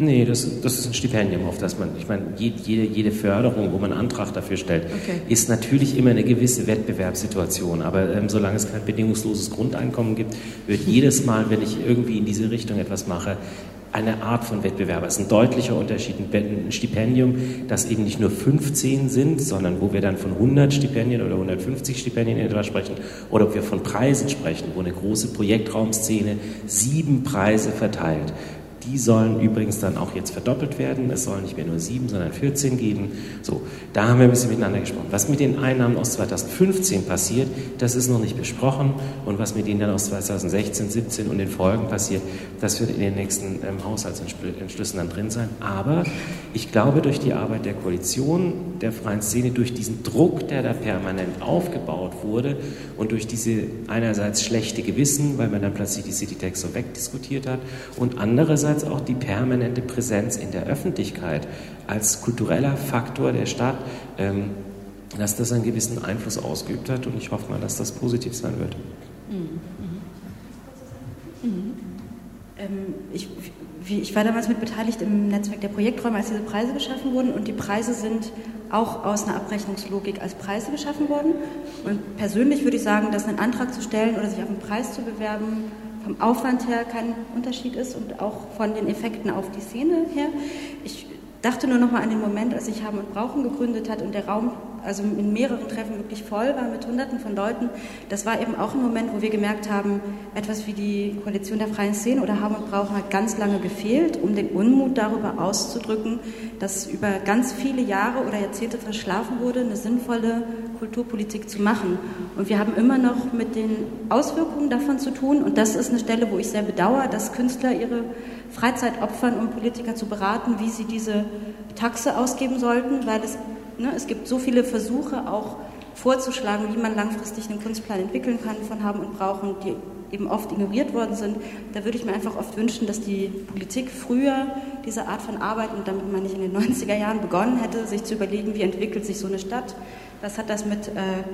Nee, das, das ist ein Stipendium, auf das man, ich meine, jede, jede Förderung, wo man einen Antrag dafür stellt, okay. ist natürlich immer eine gewisse Wettbewerbssituation. Aber ähm, solange es kein bedingungsloses Grundeinkommen gibt, wird (laughs) jedes Mal, wenn ich irgendwie in diese Richtung etwas mache, eine Art von Wettbewerb. Es ist ein deutlicher Unterschied. Ein Stipendium, das eben nicht nur 15 sind, sondern wo wir dann von 100 Stipendien oder 150 Stipendien etwa sprechen, oder ob wir von Preisen sprechen, wo eine große Projektraumszene sieben Preise verteilt. Die sollen übrigens dann auch jetzt verdoppelt werden. Es sollen nicht mehr nur sieben, sondern 14 geben. So, da haben wir ein bisschen miteinander gesprochen. Was mit den Einnahmen aus 2015 passiert, das ist noch nicht besprochen. Und was mit denen dann aus 2016, 17 und den Folgen passiert, das wird in den nächsten ähm, Haushaltsentschlüssen dann drin sein. Aber ich glaube, durch die Arbeit der Koalition, der freien Szene, durch diesen Druck, der da permanent aufgebaut wurde und durch diese einerseits schlechte Gewissen, weil man dann plötzlich die Citytext so wegdiskutiert hat und andererseits andererseits auch die permanente Präsenz in der Öffentlichkeit als kultureller Faktor der Stadt, ähm, dass das einen gewissen Einfluss ausgeübt hat und ich hoffe mal, dass das positiv sein wird. Mhm. Mhm. Ähm, ich, ich, war damals mit beteiligt im Netzwerk der Projekträume, als diese Preise geschaffen wurden und die Preise sind auch aus einer Abrechnungslogik als Preise geschaffen worden. Und persönlich würde ich sagen, dass einen Antrag zu stellen oder sich auf einen Preis zu bewerben vom Aufwand her kein Unterschied ist und auch von den Effekten auf die Szene her. Ich dachte nur noch mal an den Moment, als ich Haben und Brauchen gegründet hat und der Raum also in mehreren Treffen wirklich voll war mit Hunderten von Leuten. Das war eben auch ein Moment, wo wir gemerkt haben, etwas wie die Koalition der freien Szene oder Haben und Brauchen hat ganz lange gefehlt, um den Unmut darüber auszudrücken, dass über ganz viele Jahre oder Jahrzehnte verschlafen wurde, eine sinnvolle Kulturpolitik zu machen. Und wir haben immer noch mit den Auswirkungen davon zu tun. Und das ist eine Stelle, wo ich sehr bedauere, dass Künstler ihre Freizeit opfern, um Politiker zu beraten, wie sie diese Taxe ausgeben sollten, weil es Ne? Es gibt so viele Versuche auch vorzuschlagen, wie man langfristig einen Kunstplan entwickeln kann von Haben und Brauchen, die eben oft ignoriert worden sind. Da würde ich mir einfach oft wünschen, dass die Politik früher diese Art von Arbeit und damit man nicht in den (laughs) 90er Jahren begonnen hätte, sich zu überlegen, wie entwickelt sich so eine Stadt, was hat das mit äh,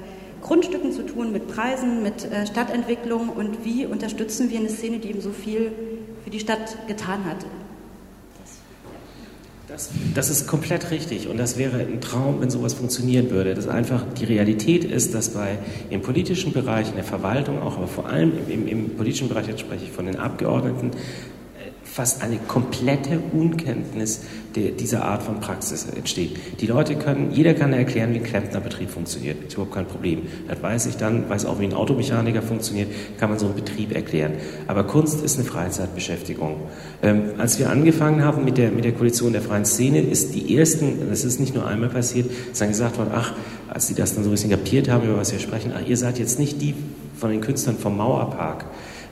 Grundstücken zu tun, mit Preisen, mit äh, Stadtentwicklung und wie unterstützen wir eine Szene, die eben so viel für die Stadt getan hat. Das, das, ist komplett richtig und das wäre ein Traum, wenn sowas funktionieren würde. Das einfach die Realität ist, dass bei im politischen Bereich, in der Verwaltung auch, aber vor allem im, im politischen Bereich, jetzt spreche ich von den Abgeordneten, fast eine komplette Unkenntnis der, dieser Art von Praxis entsteht. Die Leute können, jeder kann erklären, wie ein Klempnerbetrieb funktioniert. Ist überhaupt kein Problem. Das weiß ich dann, weiß auch, wie ein Automechaniker funktioniert, kann man so einen Betrieb erklären. Aber Kunst ist eine Freizeitbeschäftigung. Ähm, als wir angefangen haben mit der, mit der Koalition der freien Szene, ist die ersten, das ist nicht nur einmal passiert, ist dann gesagt worden, ach, als sie das dann so ein bisschen kapiert haben, über was wir sprechen, ach, ihr seid jetzt nicht die von den Künstlern vom Mauerpark.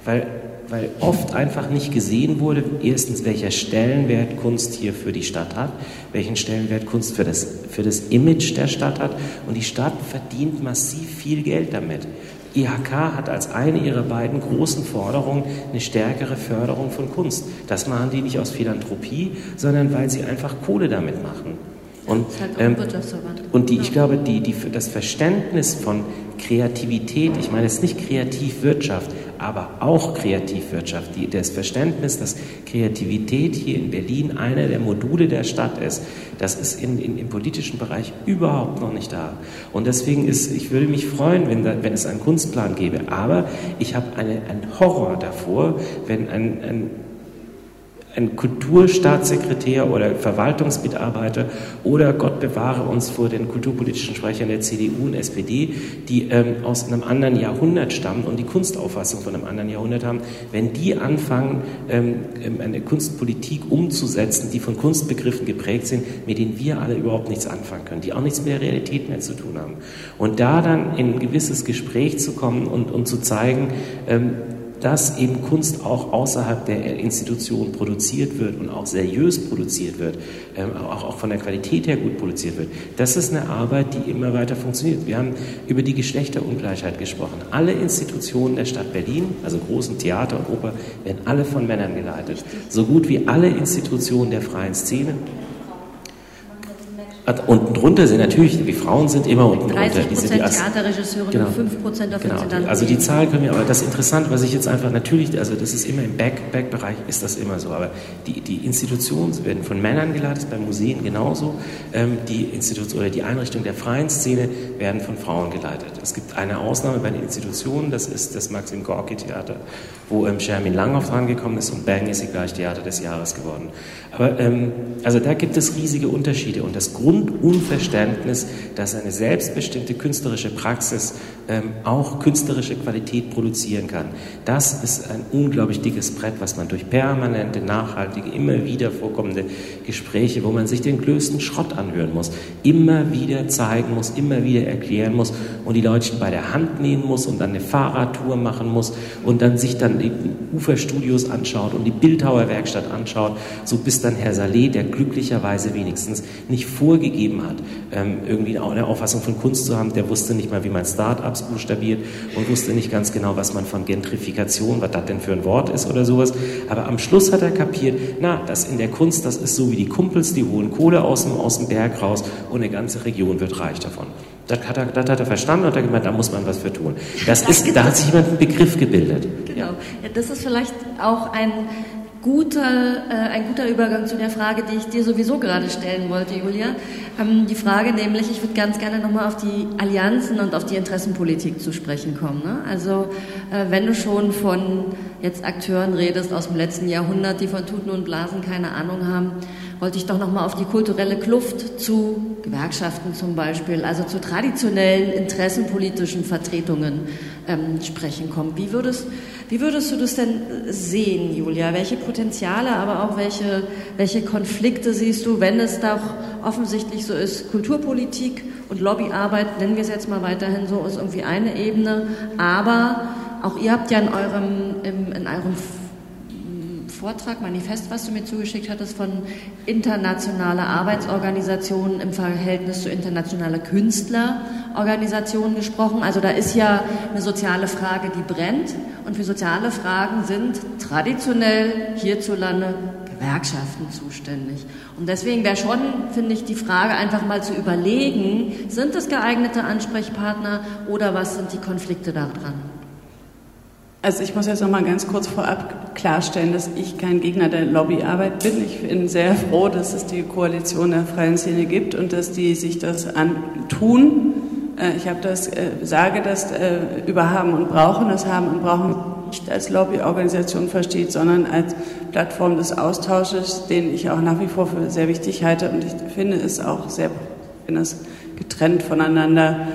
Weil weil oft einfach nicht gesehen wurde, erstens, welcher Stellenwert Kunst hier für die Stadt hat, welchen Stellenwert Kunst für das, für das Image der Stadt hat. Und die Stadt verdient massiv viel Geld damit. IHK hat als eine ihrer beiden großen Forderungen eine stärkere Förderung von Kunst. Das machen die nicht aus Philanthropie, sondern weil sie einfach Kohle damit machen. Und, ähm, und die, ich glaube, die, die, das Verständnis von Kreativität, ich meine es ist nicht Kreativwirtschaft, aber auch Kreativwirtschaft, die, das Verständnis, dass Kreativität hier in Berlin einer der Module der Stadt ist, das ist in, in, im politischen Bereich überhaupt noch nicht da. Und deswegen ist, ich würde mich freuen, wenn, da, wenn es einen Kunstplan gäbe, aber ich habe eine, einen Horror davor, wenn ein, ein ein Kulturstaatssekretär oder Verwaltungsmitarbeiter oder Gott bewahre uns vor den kulturpolitischen Sprechern der CDU und SPD, die ähm, aus einem anderen Jahrhundert stammen und die Kunstauffassung von einem anderen Jahrhundert haben, wenn die anfangen, ähm, ähm, eine Kunstpolitik umzusetzen, die von Kunstbegriffen geprägt sind, mit denen wir alle überhaupt nichts anfangen können, die auch nichts mit der Realität mehr zu tun haben. Und da dann in ein gewisses Gespräch zu kommen und, und zu zeigen, ähm, dass eben Kunst auch außerhalb der Institution produziert wird und auch seriös produziert wird, ähm, auch, auch von der Qualität her gut produziert wird, das ist eine Arbeit, die immer weiter funktioniert. Wir haben über die Geschlechterungleichheit gesprochen. Alle Institutionen der Stadt Berlin, also großen Theater und Oper, werden alle von Männern geleitet. So gut wie alle Institutionen der freien Szene Unten drunter sind natürlich, die Frauen sind immer unten drunter. 30 Prozent Theaterregisseure, genau. 5 Prozent davon genau. sind dann... Also die Zahl können wir, aber das Interessante, was ich jetzt einfach, natürlich, also das ist immer im Back, Back-Bereich ist das immer so, aber die, die Institutionen werden von Männern geleitet, bei Museen genauso, ähm, die Institution oder die Einrichtung der freien Szene werden von Frauen geleitet. Es gibt eine Ausnahme bei den Institutionen, das ist das Maxim Gorki Theater, wo ähm, Shermin Langhoff drangekommen ist und Bang ist sie gleich Theater des Jahres geworden. Aber ähm, also da gibt es riesige Unterschiede und das Grundunverständnis, dass eine selbstbestimmte künstlerische Praxis ähm, auch künstlerische Qualität produzieren kann, das ist ein unglaublich dickes Brett, was man durch permanente, nachhaltige, immer wieder vorkommende Gespräche, wo man sich den größten Schrott anhören muss, immer wieder zeigen muss, immer wieder erklären muss und die Leute bei der Hand nehmen muss und dann eine Fahrradtour machen muss und dann sich dann die Uferstudios anschaut und die Bildhauerwerkstatt anschaut, so bis dann Herr Saleh, der glücklicherweise wenigstens nicht vorgegeben hat, ähm, irgendwie eine Auffassung von Kunst zu haben, der wusste nicht mal, wie man Start-ups buchstabiert und wusste nicht ganz genau, was man von Gentrifikation, was das denn für ein Wort ist oder sowas. Aber am Schluss hat er kapiert, na, das in der Kunst, das ist so wie die Kumpels, die holen Kohle aus dem, aus dem Berg raus und eine ganze Region wird reich davon. Das hat, er, das hat er verstanden und hat gemeint, da muss man was für tun. Das ist, da hat sich jemand einen Begriff gebildet. Genau. Ja, das ist vielleicht auch ein guter, äh, ein guter Übergang zu der Frage, die ich dir sowieso gerade stellen wollte, Julia. Ähm, die Frage nämlich, ich würde ganz gerne nochmal auf die Allianzen und auf die Interessenpolitik zu sprechen kommen. Ne? Also äh, wenn du schon von jetzt Akteuren redest aus dem letzten Jahrhundert, die von Tuten und Blasen keine Ahnung haben, wollte ich doch nochmal auf die kulturelle Kluft zu Gewerkschaften zum Beispiel, also zu traditionellen interessenpolitischen Vertretungen ähm, sprechen kommen. Wie würdest, wie würdest du das denn sehen, Julia? Welche Potenziale, aber auch welche, welche Konflikte siehst du, wenn es doch offensichtlich so ist, Kulturpolitik und Lobbyarbeit, nennen wir es jetzt mal weiterhin so, ist irgendwie eine Ebene, aber auch ihr habt ja in eurem, in, in eurem Vortrag, Manifest, was du mir zugeschickt hattest, von internationaler Arbeitsorganisationen im Verhältnis zu internationaler Künstlerorganisationen gesprochen. Also da ist ja eine soziale Frage, die brennt. Und für soziale Fragen sind traditionell hierzulande Gewerkschaften zuständig. Und deswegen wäre schon, finde ich, die Frage einfach mal zu überlegen, sind es geeignete Ansprechpartner oder was sind die Konflikte daran? Also ich muss jetzt noch mal ganz kurz vorab klarstellen, dass ich kein Gegner der Lobbyarbeit bin. Ich bin sehr froh, dass es die Koalition der freien Szene gibt und dass die sich das antun. Äh, ich habe das, äh, sage das äh, über Haben und Brauchen, das Haben und Brauchen nicht als Lobbyorganisation versteht, sondern als Plattform des Austausches, den ich auch nach wie vor für sehr wichtig halte und ich finde es auch sehr, wenn es getrennt voneinander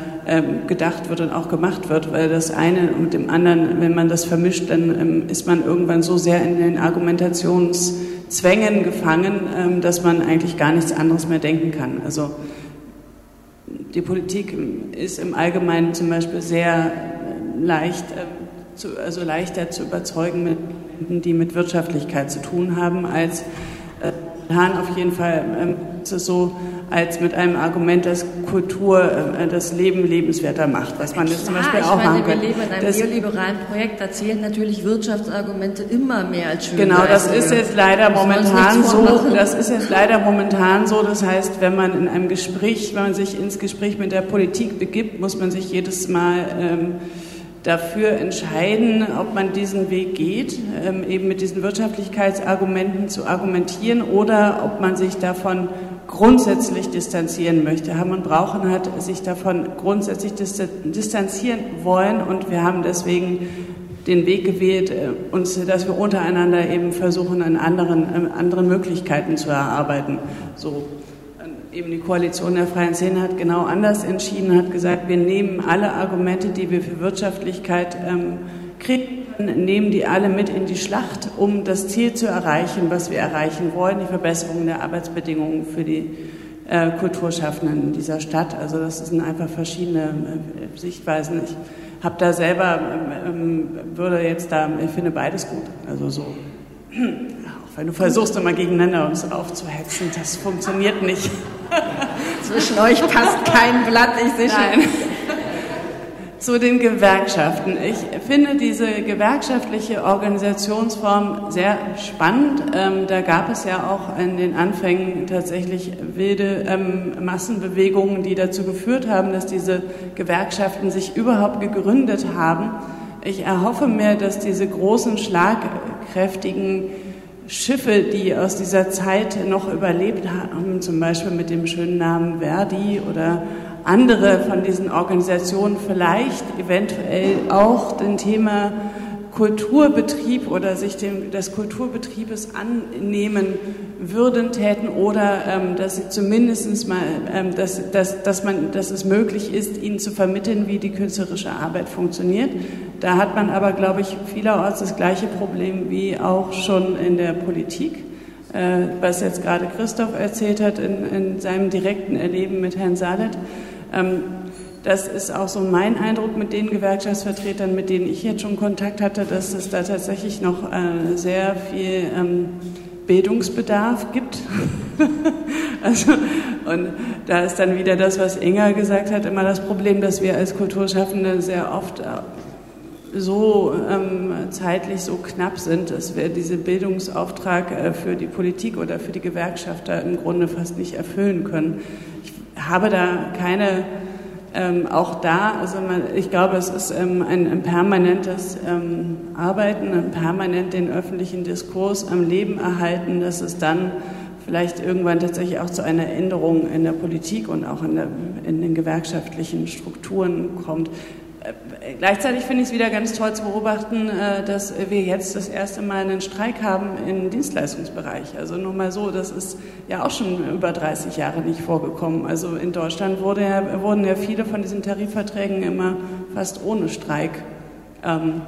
gedacht wird und auch gemacht wird, weil das eine mit dem anderen, wenn man das vermischt, dann ähm, ist man irgendwann so sehr in den Argumentationszwängen gefangen, ähm, dass man eigentlich gar nichts anderes mehr denken kann. Also die Politik ist im Allgemeinen zum Beispiel sehr äh, leicht, zu, also leichter zu überzeugen, die mit Wirtschaftlichkeit zu tun haben, als äh, Hahn auf jeden Fall ähm, es so, als mit einem Argument, dass Kultur äh, das Leben lebenswerter macht, was man jetzt zum Beispiel auch meine, machen kann. Wir leben in einem das, neoliberalen Projekt, da zählen natürlich Wirtschaftsargumente immer mehr als Schönheit. Genau, das ist jetzt leider momentan so. Das ist jetzt leider momentan so. Das heißt, wenn man in einem Gespräch, wenn man sich ins Gespräch mit der Politik begibt, muss man sich jedes Mal ähm, dafür entscheiden, ob man diesen Weg geht, ähm, eben mit diesen Wirtschaftlichkeitsargumenten zu argumentieren oder ob man sich davon grundsätzlich distanzieren möchte. Hamann Brauchen hat sich davon grundsätzlich distanzieren wollen und wir haben deswegen den Weg gewählt, äh, uns, dass wir untereinander eben versuchen, an anderen, äh, anderen Möglichkeiten zu erarbeiten. So eben die Koalition der freien Szene hat genau anders entschieden, hat gesagt, wir nehmen alle Argumente, die wir für Wirtschaftlichkeit ähm, kriegen, nehmen die alle mit in die Schlacht, um das Ziel zu erreichen, was wir erreichen wollen, die Verbesserung der Arbeitsbedingungen für die äh, Kulturschaffenden in dieser Stadt. Also das sind einfach verschiedene äh, Sichtweisen. Ich habe da selber, ähm, würde jetzt da, ich finde beides gut. Also so, (clears throat) auch wenn du versuchst immer gegeneinander uns aufzuhetzen, das funktioniert nicht. Zwischen euch passt kein Blatt, ich sehe schon. Zu den Gewerkschaften. Ich finde diese gewerkschaftliche Organisationsform sehr spannend. Ähm, da gab es ja auch in den Anfängen tatsächlich wilde ähm, Massenbewegungen, die dazu geführt haben, dass diese Gewerkschaften sich überhaupt gegründet haben. Ich erhoffe mir, dass diese großen, schlagkräftigen Schiffe, die aus dieser Zeit noch überlebt haben, zum Beispiel mit dem schönen Namen Verdi oder andere von diesen Organisationen vielleicht eventuell auch den Thema Kulturbetrieb oder sich dem, des Kulturbetriebes annehmen würden, täten oder ähm, dass sie zumindest mal, ähm, dass, dass, dass, man, dass es möglich ist, ihnen zu vermitteln, wie die künstlerische Arbeit funktioniert. Da hat man aber, glaube ich, vielerorts das gleiche Problem wie auch schon in der Politik, was jetzt gerade Christoph erzählt hat in, in seinem direkten Erleben mit Herrn Salet. Ähm, das ist auch so mein Eindruck mit den Gewerkschaftsvertretern, mit denen ich jetzt schon Kontakt hatte, dass es da tatsächlich noch äh, sehr viel ähm, Bildungsbedarf gibt. (laughs) also, und da ist dann wieder das, was Inga gesagt hat, immer das Problem, dass wir als Kulturschaffende sehr oft äh, so ähm, zeitlich so knapp sind, dass wir diesen Bildungsauftrag äh, für die Politik oder für die Gewerkschafter im Grunde fast nicht erfüllen können. Ich habe da keine, ähm, auch da, also man, ich glaube, es ist ähm, ein, ein, permanentes ähm, Arbeiten, ein permanent den öffentlichen Diskurs am Leben erhalten, dass es dann vielleicht irgendwann tatsächlich auch zu einer Änderung in der Politik und auch in, der, in den gewerkschaftlichen Strukturen kommt. Äh, gleichzeitig finde ich es wieder ganz toll zu beobachten, äh, dass wir jetzt das erste Mal einen Streik haben im Dienstleistungsbereich. Also nur mal so, das ist ja auch schon über 30 Jahre nicht vorgekommen. Also in Deutschland wurde ja, wurden ja viele von diesen Tarifverträgen immer fast ohne Streik ähm,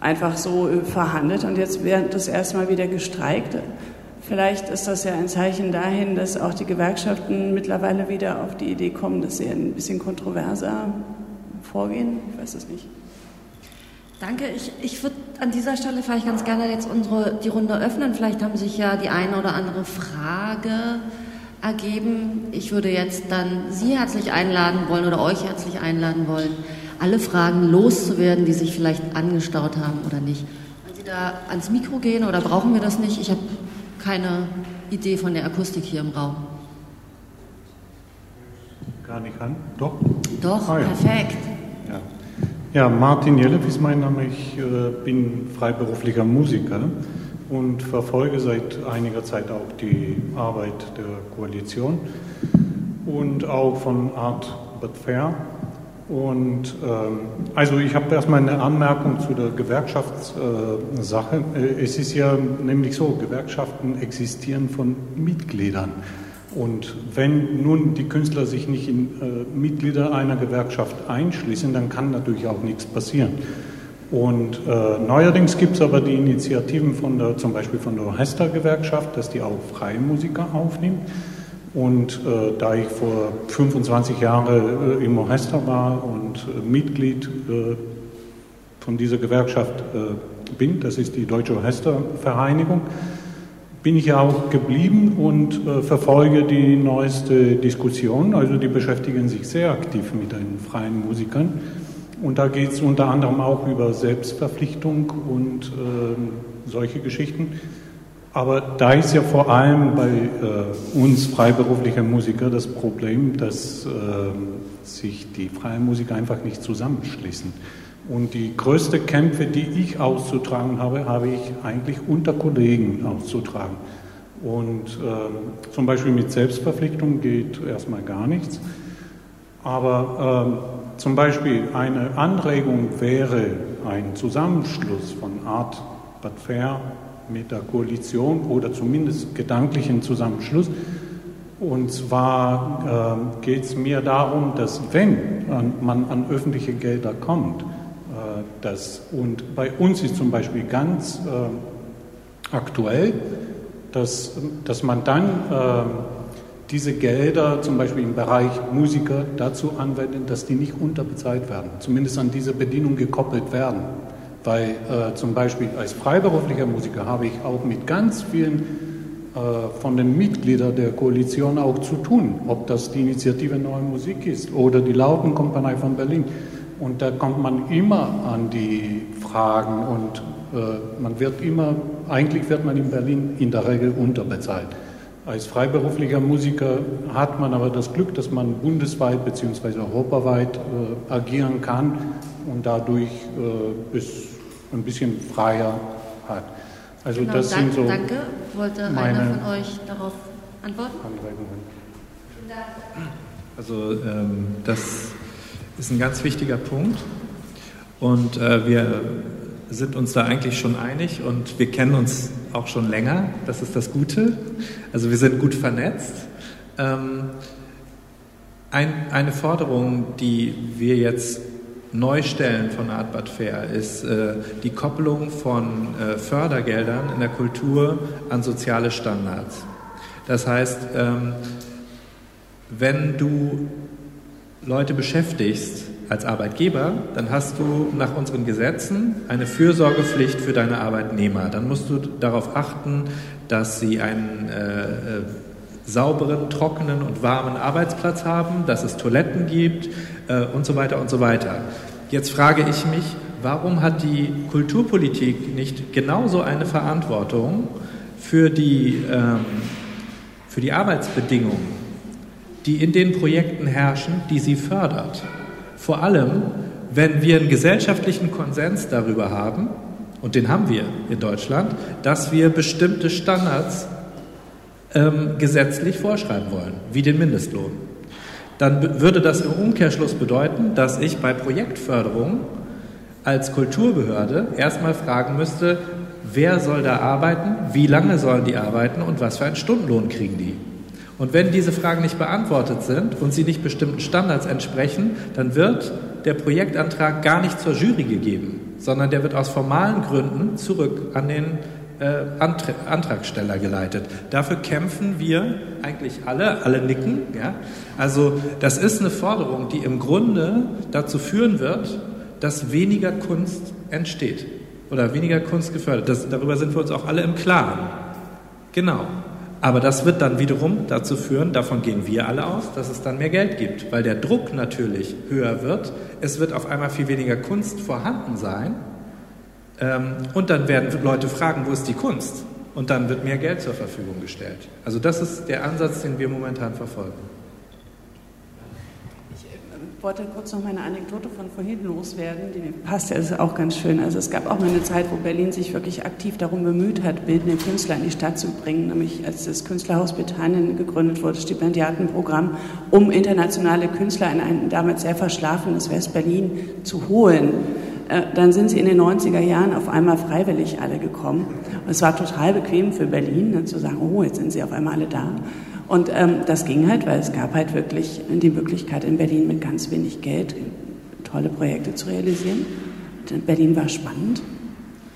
einfach so äh, verhandelt und jetzt wird das erste Mal wieder gestreikt. Vielleicht ist das ja ein Zeichen dahin, dass auch die Gewerkschaften mittlerweile wieder auf die Idee kommen, dass sie ein bisschen kontroverser vorgehen? Ich weiß es nicht. Danke. Ich, ich würde an dieser Stelle vielleicht ganz gerne jetzt unsere, die Runde öffnen. Vielleicht haben sich ja die eine oder andere Frage ergeben. Ich würde jetzt dann Sie herzlich einladen wollen oder euch herzlich einladen wollen, alle Fragen loszuwerden, die sich vielleicht angestaut haben oder nicht. Wollen Sie da ans Mikro gehen oder brauchen wir das nicht? Ich habe keine Idee von der Akustik hier im Raum. Gar nicht an? Doch? Doch, ah, ja. perfekt. Ja, Martin Jelev ist mein Name. Ich äh, bin freiberuflicher Musiker und verfolge seit einiger Zeit auch die Arbeit der Koalition und auch von Art but Fair. Und ähm, also ich habe erstmal eine Anmerkung zu der Gewerkschaftssache. Äh, es ist ja nämlich so, Gewerkschaften existieren von Mitgliedern. Und wenn nun die Künstler sich nicht in äh, Mitglieder einer Gewerkschaft einschließen, dann kann natürlich auch nichts passieren. Und äh, neuerdings gibt es aber die Initiativen von der, zum Beispiel von der Orchestergewerkschaft, dass die auch freie Musiker aufnimmt. Und äh, da ich vor 25 Jahren äh, im Orchester war und äh, Mitglied äh, von dieser Gewerkschaft bin, das ist die Deutsche Orchestervereinigung, bin ich ja auch geblieben und äh, verfolge die neueste Diskussion. Also die beschäftigen sich sehr aktiv mit den freien Musikern. Und da geht es unter anderem auch über Selbstverpflichtung und äh, solche Geschichten. Aber da ist ja vor allem bei äh, uns freiberuflichen Musikern das Problem, dass äh, sich die freien Musiker einfach nicht zusammenschließen. Und die größte Kämpfe, die ich auszutragen habe, habe ich eigentlich unter Kollegen auszutragen. Und äh, zum Beispiel mit Selbstverpflichtung geht erstmal gar nichts. Aber äh, zum Beispiel eine Anregung wäre ein Zusammenschluss von Art Bad Fair mit der Koalition oder zumindest gedanklichen Zusammenschluss. Und zwar äh, geht es mir darum, dass wenn man an öffentliche Gelder kommt, das. Und bei uns ist zum Beispiel ganz äh, aktuell, dass, dass man dann äh, diese Gelder zum Beispiel im Bereich Musiker dazu anwenden, dass die nicht unterbezahlt werden, zumindest an diese Bedienung gekoppelt werden. Weil äh, zum Beispiel als freiberuflicher Musiker habe ich auch mit ganz vielen äh, von den Mitgliedern der Koalition auch zu tun, ob das die Initiative Neue Musik ist oder die Lautenkompanie von Berlin. Und da kommt man immer an die Fragen und äh, man wird immer, eigentlich wird man in Berlin in der Regel unterbezahlt. Als freiberuflicher Musiker hat man aber das Glück, dass man bundesweit bzw. europaweit äh, agieren kann und dadurch äh, es ein bisschen freier hat. Also genau, das danke, sind so danke. Wollte einer von euch darauf antworten? Also ähm, das ist ein ganz wichtiger Punkt und äh, wir sind uns da eigentlich schon einig und wir kennen uns auch schon länger. Das ist das Gute. Also wir sind gut vernetzt. Ähm, ein, eine Forderung, die wir jetzt neu stellen von Art Bad Fair, ist äh, die Kopplung von äh, Fördergeldern in der Kultur an soziale Standards. Das heißt, ähm, wenn du Leute beschäftigst, als Arbeitgeber, dann hast du nach unseren Gesetzen eine Fürsorgepflicht für deine Arbeitnehmer. Dann musst du darauf achten, dass sie einen äh, äh, sauberen, trockenen und warmen Arbeitsplatz haben, dass es Toiletten gibt äh, und so weiter und so weiter. Jetzt frage ich mich, warum hat die Kulturpolitik nicht genauso eine Verantwortung für die, ähm, für die Arbeitsbedingungen, die in den Projekten herrschen, die sie fördert? Vor allem, wenn wir einen gesellschaftlichen Konsens darüber haben, und den haben wir in Deutschland, dass wir bestimmte Standards ähm, gesetzlich vorschreiben wollen, wie den Mindestlohn. Dann würde das im Umkehrschluss bedeuten, dass ich bei Projektförderung als Kulturbehörde erstmal fragen müsste, wer soll da arbeiten, wie lange sollen die arbeiten und was für einen Stundenlohn kriegen die. Und wenn diese Fragen nicht beantwortet sind und sie nicht bestimmten Standards entsprechen, dann wird der Projektantrag gar nicht zur Jury gegeben, sondern der wird aus formalen Gründen zurück an den äh, Antra Antragsteller geleitet. Dafür kämpfen wir eigentlich alle, alle nicken. Ja? Also das ist eine Forderung, die im Grunde dazu führen wird, dass weniger Kunst entsteht oder weniger Kunst gefördert. Das, darüber sind wir uns auch alle im Klaren. Genau. Aber das wird dann wiederum dazu führen, davon gehen wir alle aus, dass es dann mehr Geld gibt, weil der Druck natürlich höher wird. Es wird auf einmal viel weniger Kunst vorhanden sein. Ähm, und dann werden Leute fragen, wo ist die Kunst? Und dann wird mehr Geld zur Verfügung gestellt. Also das ist der Ansatz, den wir momentan verfolgen wollte kurz noch meine Anekdote von vorhin loswerden. Die passt ja, ist auch ganz schön. Also es gab auch mal eine Zeit, wo Berlin sich wirklich aktiv darum bemüht hat, bildende Künstler in die Stadt zu bringen. Nämlich als das Künstlerhaus Britannien gegründet wurde, Stipendiatenprogramm, um internationale Künstler in ein damals sehr verschlafenes West-Berlin zu holen. Äh, dann sind sie in den 90er Jahren auf einmal freiwillig alle gekommen. Und es war total bequem für Berlin, ne, zu sagen, oh, jetzt sind sie auf einmal alle da. Und ähm, das ging halt, weil es gab halt wirklich die Möglichkeit in Berlin mit ganz wenig Geld tolle Projekte zu realisieren. Berlin war spannend.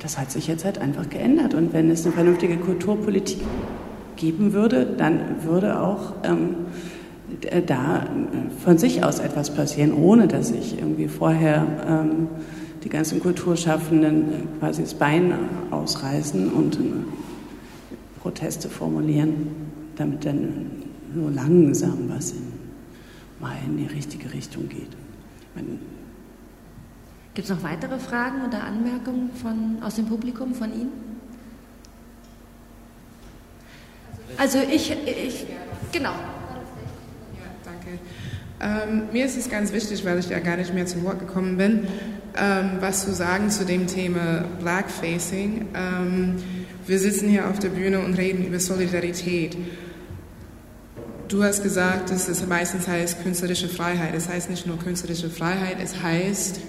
Das hat sich jetzt halt einfach geändert. Und wenn es eine vernünftige Kulturpolitik geben würde, dann würde auch ähm, da von sich aus etwas passieren, ohne dass sich irgendwie vorher ähm, die ganzen Kulturschaffenden quasi das Bein ausreißen und äh, Proteste formulieren damit dann nur langsam was in, mal in die richtige Richtung geht. Gibt es noch weitere Fragen oder Anmerkungen von, aus dem Publikum von Ihnen? Also ich, ich genau. Ja, danke. Ähm, mir ist es ganz wichtig, weil ich ja gar nicht mehr zu Wort gekommen bin, ähm, was zu sagen zu dem Thema Blackfacing. Ähm, wir sitzen hier auf der Bühne und reden über Solidarität. Du hast gesagt, dass es meistens heißt künstlerische Freiheit. Es heißt nicht nur künstlerische Freiheit, es heißt,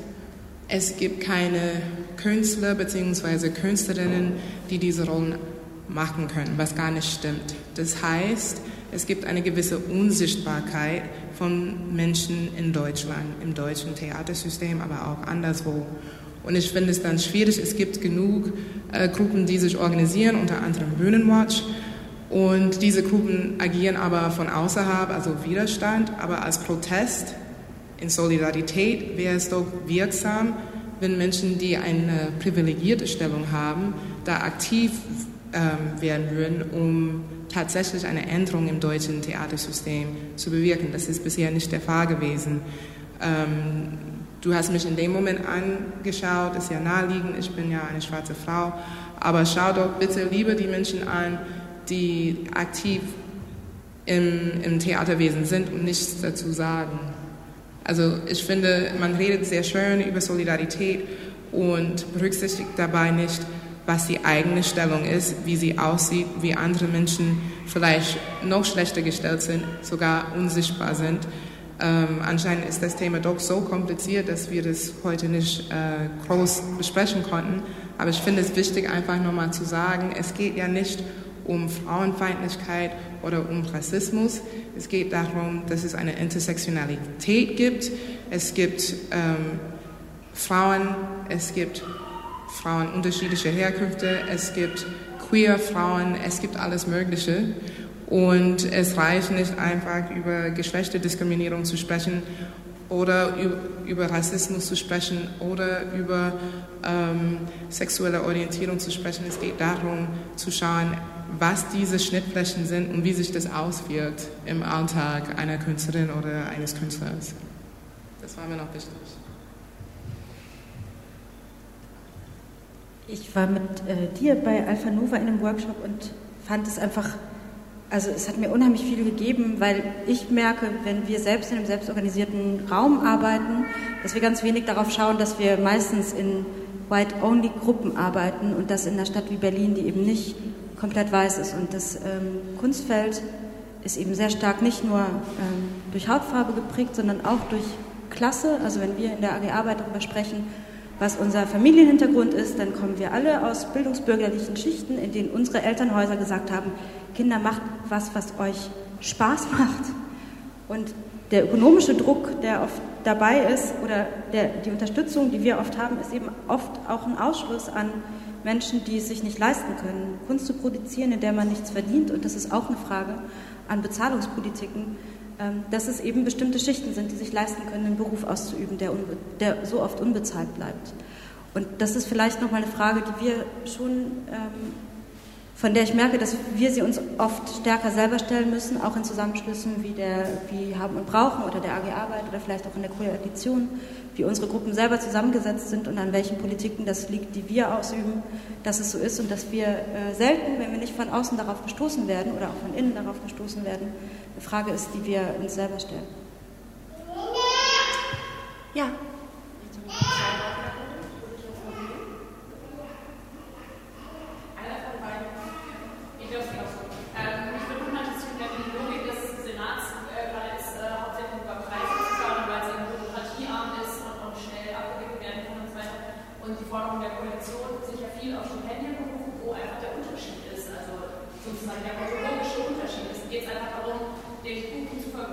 es gibt keine Künstler bzw. Künstlerinnen, die diese Rollen machen können, was gar nicht stimmt. Das heißt, es gibt eine gewisse Unsichtbarkeit von Menschen in Deutschland, im deutschen Theatersystem, aber auch anderswo. Und ich finde es dann schwierig. Es gibt genug äh, Gruppen, die sich organisieren, unter anderem Bühnenwatch, Und diese Gruppen agieren aber von außerhalb, also Widerstand, aber als Protest in Solidarität wäre es doch wirksam, wenn Menschen, die eine privilegierte Stellung haben, da aktiv ähm, werden würden, um tatsächlich eine Änderung im deutschen Theatersystem zu bewirken. Das ist bisher nicht der Fall gewesen. Ähm, du hast mich in dem Moment angeschaut, ist ja naheliegend, ich bin ja eine schwarze Frau, aber schau doch bitte lieber die Menschen an, die aktiv im, im Theaterwesen sind und nichts dazu sagen. Also ich finde, man redet sehr schön über Solidarität und berücksichtigt dabei nicht, was die eigene Stellung ist, wie sie aussieht, wie andere Menschen vielleicht noch schlechter gestellt sind, sogar unsichtbar sind. Ähm, anscheinend ist das Thema doch so kompliziert, dass wir das heute nicht äh, groß besprechen konnten. Aber ich finde es wichtig, einfach nochmal zu sagen, es geht ja nicht um Frauenfeindlichkeit oder um Rassismus. Es geht darum, dass es eine Intersektionalität gibt. Es gibt ähm, Frauen, es gibt Frauen unterschiedlicher Herkünfte, es gibt queer Frauen, es gibt alles Mögliche. Und es reicht nicht einfach über Geschlechterdiskriminierung zu sprechen oder über Rassismus zu sprechen oder über ähm, sexuelle Orientierung zu sprechen. Es geht darum zu schauen, was diese Schnittflächen sind und wie sich das auswirkt im Alltag einer Künstlerin oder eines Künstlers. Das war mir noch wichtig. Ich war mit äh, dir bei Alpha Nova in einem Workshop und fand es einfach, also es hat mir unheimlich viel gegeben, weil ich merke, wenn wir selbst in einem selbstorganisierten Raum arbeiten, dass wir ganz wenig darauf schauen, dass wir meistens in White-Only-Gruppen arbeiten und das in einer Stadt wie Berlin, die eben nicht komplett weiß ist. Und das ähm, Kunstfeld ist eben sehr stark nicht nur ähm, durch Hautfarbe geprägt, sondern auch durch Klasse. Also wenn wir in der AG Arbeit darüber sprechen, was unser Familienhintergrund ist, dann kommen wir alle aus bildungsbürgerlichen Schichten, in denen unsere Elternhäuser gesagt haben, Kinder, macht was, was euch Spaß macht. Und der ökonomische Druck, der oft dabei ist, oder der, die Unterstützung, die wir oft haben, ist eben oft auch ein Ausschluss an Menschen, die es sich nicht leisten können, Kunst zu produzieren, in der man nichts verdient. Und das ist auch eine Frage an Bezahlungspolitiken, ähm, dass es eben bestimmte Schichten sind, die sich leisten können, einen Beruf auszuüben, der, der so oft unbezahlt bleibt. Und das ist vielleicht nochmal eine Frage, die wir schon, ähm, von der ich merke, dass wir sie uns oft stärker selber stellen müssen, auch in Zusammenschlüssen wie, der, wie Haben und Brauchen oder der AG Arbeit oder vielleicht auch in der Koalition, wie unsere Gruppen selber zusammengesetzt sind und an welchen Politiken das liegt, die wir ausüben, dass es so ist und dass wir äh, selten, wenn wir nicht von außen darauf gestoßen werden oder auch von innen darauf gestoßen werden, eine Frage ist, die wir uns selber stellen. Ja.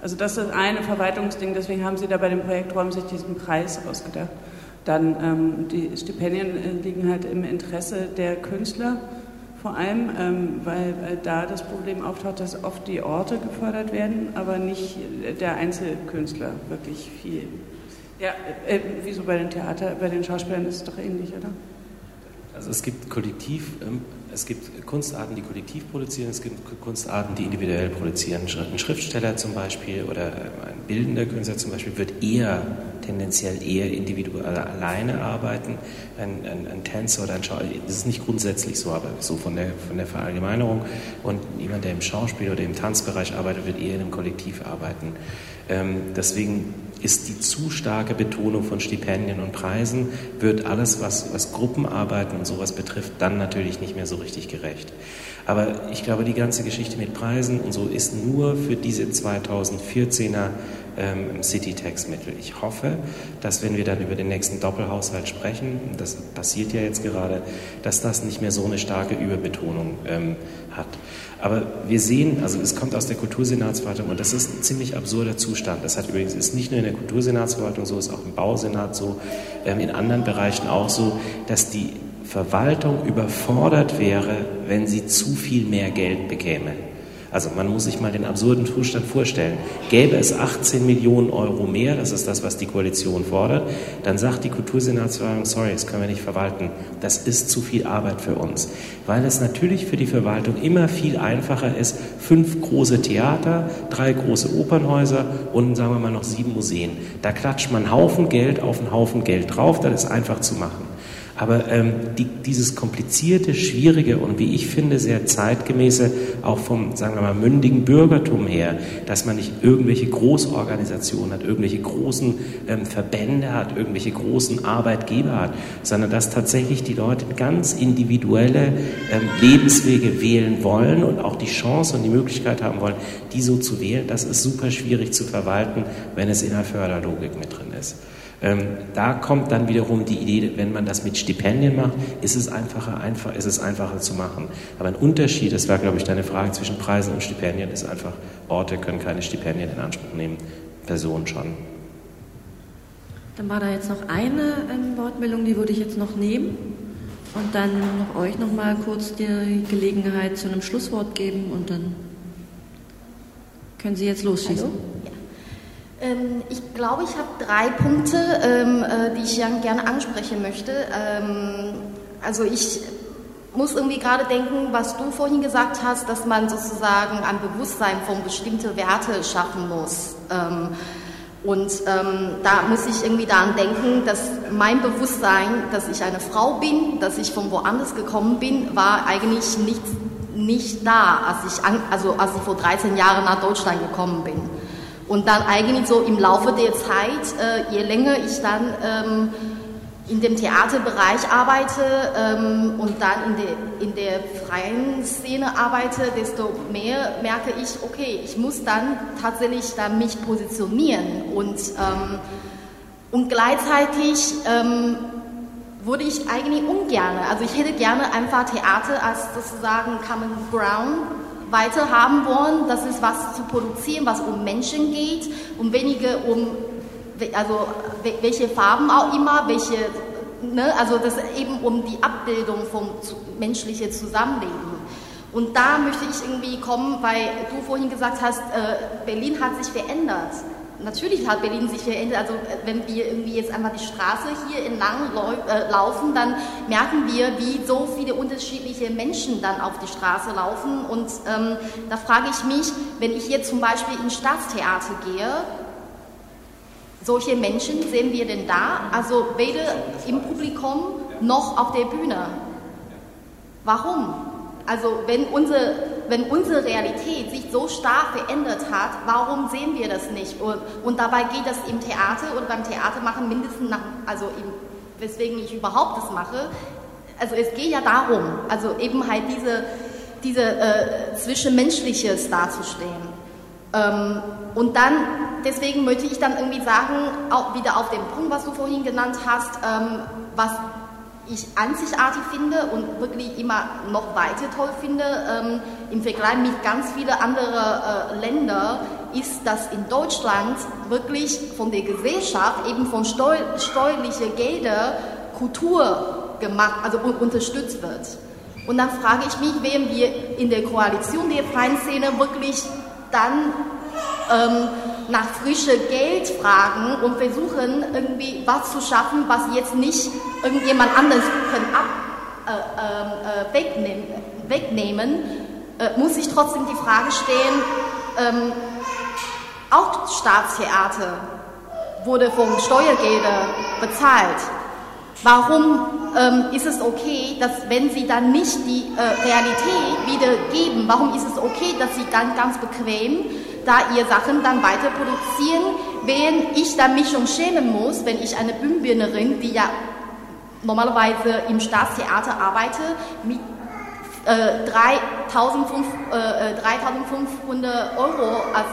Also das ist eine Verwaltungsding, deswegen haben Sie da bei dem Projekt Räumen sich diesen Preis ausgedacht. Dann ähm, die Stipendien äh, liegen halt im Interesse der Künstler vor allem, ähm, weil äh, da das Problem auftaucht, dass oft die Orte gefördert werden, aber nicht der Einzelkünstler wirklich viel. Ja, äh, wieso bei den Theater, bei den Schauspielern ist es doch ähnlich, oder? Also es gibt Kollektiv, ähm, es gibt Kunstarten, die kollektiv produzieren, es gibt Kunstarten, die individuell produzieren. Ein Schriftsteller zum Beispiel oder ein bildender Künstler zum Beispiel wird eher tendenziell eher individuell alleine arbeiten. Ein, ein, ein Tänzer oder ein Schauspieler, das ist nicht grundsätzlich so, aber so von der, von der Verallgemeinerung. Und jemand, der im Schauspiel oder im Tanzbereich arbeitet, wird eher in einem Kollektiv arbeiten. Ähm, deswegen ist die zu starke Betonung von Stipendien und Preisen, wird alles, was, was Gruppenarbeiten und sowas betrifft, dann natürlich nicht mehr so richtig gerecht. Aber ich glaube, die ganze Geschichte mit Preisen und so ist nur für diese 2014er ähm, City-Tax-Mittel. Ich hoffe, dass wenn wir dann über den nächsten Doppelhaushalt sprechen, das passiert ja jetzt gerade, dass das nicht mehr so eine starke Überbetonung ähm, hat. Aber wir sehen, also es kommt aus der Kultursenatsverwaltung und das ist ein ziemlich absurder Zustand. Das hat übrigens ist nicht nur in der Kultursenatsverwaltung so, ist auch im Bausenat so, ähm, in anderen Bereichen auch so, dass die Verwaltung überfordert wäre, wenn sie zu viel mehr Geld bekäme. Also man muss sich mal den absurden Zustand vorstellen. Gäbe es 18 Millionen Euro mehr, das ist das, was die Koalition fordert, dann sagt die Kultursenatsverwaltung, sorry, das können wir nicht verwalten. Das ist zu viel Arbeit für uns. Weil es natürlich für die Verwaltung immer viel einfacher ist, fünf große Theater, drei große Opernhäuser und sagen wir mal noch sieben Museen. Da klatscht man einen Haufen Geld auf einen Haufen Geld drauf, das ist einfach zu machen. Aber ähm, die, dieses komplizierte, schwierige und wie ich finde sehr zeitgemäße, auch vom, sagen wir mal, mündigen Bürgertum her, dass man nicht irgendwelche Großorganisationen hat, irgendwelche großen ähm, Verbände hat, irgendwelche großen Arbeitgeber hat, sondern dass tatsächlich die Leute ganz individuelle ähm, Lebenswege wählen wollen und auch die Chance und die Möglichkeit haben wollen, die so zu wählen, das ist super schwierig zu verwalten, wenn es in der Förderlogik mit drin ist. Ähm, da kommt dann wiederum die Idee, wenn man das mit Stipendien macht, ist es einfacher, einfach, ist es einfacher zu machen. Aber ein Unterschied, das war, glaube ich, deine Frage zwischen Preisen und Stipendien, ist einfach, Orte können keine Stipendien in Anspruch nehmen, Personen schon. Dann war da jetzt noch eine ähm, Wortmeldung, die würde ich jetzt noch nehmen und dann noch euch noch mal kurz die Gelegenheit zu einem Schlusswort geben und dann können Sie jetzt losschießen. Hallo? Ähm, ich glaube, ich habe drei Punkte, ähm, äh, die ich gerne ansprechen möchte. Ähm, also ich muss irgendwie gerade denken, was du vorhin gesagt hast, dass man sozusagen ein Bewusstsein von bestimmten Werte schaffen muss. Und ähm, da muss ich irgendwie daran denken, dass mein Bewusstsein, dass ich eine Frau bin, dass ich von woanders gekommen bin, war eigentlich nicht, nicht da, als ich, also als ich vor 13 Jahren nach Deutschland gekommen bin. Und dann eigentlich so im Laufe der Zeit, äh, je länger ich dann ähm, in dem Theaterbereich arbeite ähm, und dann in der, in der freien Szene arbeite, desto mehr merke ich, okay, ich muss dann tatsächlich dann mich positionieren. Und, ähm, und gleichzeitig ähm, würde ich eigentlich ungern, also ich hätte gerne einfach Theater als sozusagen Common Ground weiter haben wollen, das ist was zu produzieren, was um Menschen geht und weniger um also welche Farben auch immer, welche, ne, also das eben um die Abbildung vom menschlichen Zusammenleben. Und da möchte ich irgendwie kommen, weil du vorhin gesagt hast, äh, Berlin hat sich verändert. Natürlich hat Berlin sich verändert. Also äh, wenn wir irgendwie jetzt einmal die Straße hier entlang äh, laufen, dann merken wir, wie so viele unterschiedliche Menschen dann auf die Straße laufen. Und ähm, da frage ich mich, wenn ich jetzt zum Beispiel ins Staatstheater gehe, solche Menschen sehen wir denn da? Also weder im Publikum noch auf der Bühne. Warum? Also wenn unsere, wenn unsere Realität sich so stark verändert hat, warum sehen wir das nicht? Und, und dabei geht das im Theater oder beim Theater machen mindestens nach, also im, weswegen ich überhaupt das mache. Also es geht ja darum, also eben halt diese, diese äh, Zwischenmenschliches darzustellen. Ähm, und dann, deswegen möchte ich dann irgendwie sagen, auch wieder auf den Punkt, was du vorhin genannt hast, ähm, was ich einzigartig finde und wirklich immer noch weiter toll finde, ähm, im Vergleich mit ganz vielen anderen äh, Ländern, ist, dass in Deutschland wirklich von der Gesellschaft, eben von Steu steuerlichen Geldern, Kultur gemacht, also unterstützt wird. Und dann frage ich mich, werden wir in der Koalition der freien Szene wirklich dann ähm, nach frischem Geld fragen und versuchen irgendwie was zu schaffen, was jetzt nicht irgendjemand anderes ab, äh, äh, wegnehmen, wegnehmen äh, muss ich trotzdem die Frage stellen, ähm, auch Staatstheater wurde vom Steuergelder bezahlt. Warum ähm, ist es okay, dass wenn sie dann nicht die äh, Realität wiedergeben, warum ist es okay, dass sie dann ganz bequem da ihr Sachen dann weiter produzieren, während ich dann mich schon schämen muss, wenn ich eine Bühnenbildnerin, die ja normalerweise im Staatstheater arbeite, mit äh, 3500 äh, Euro als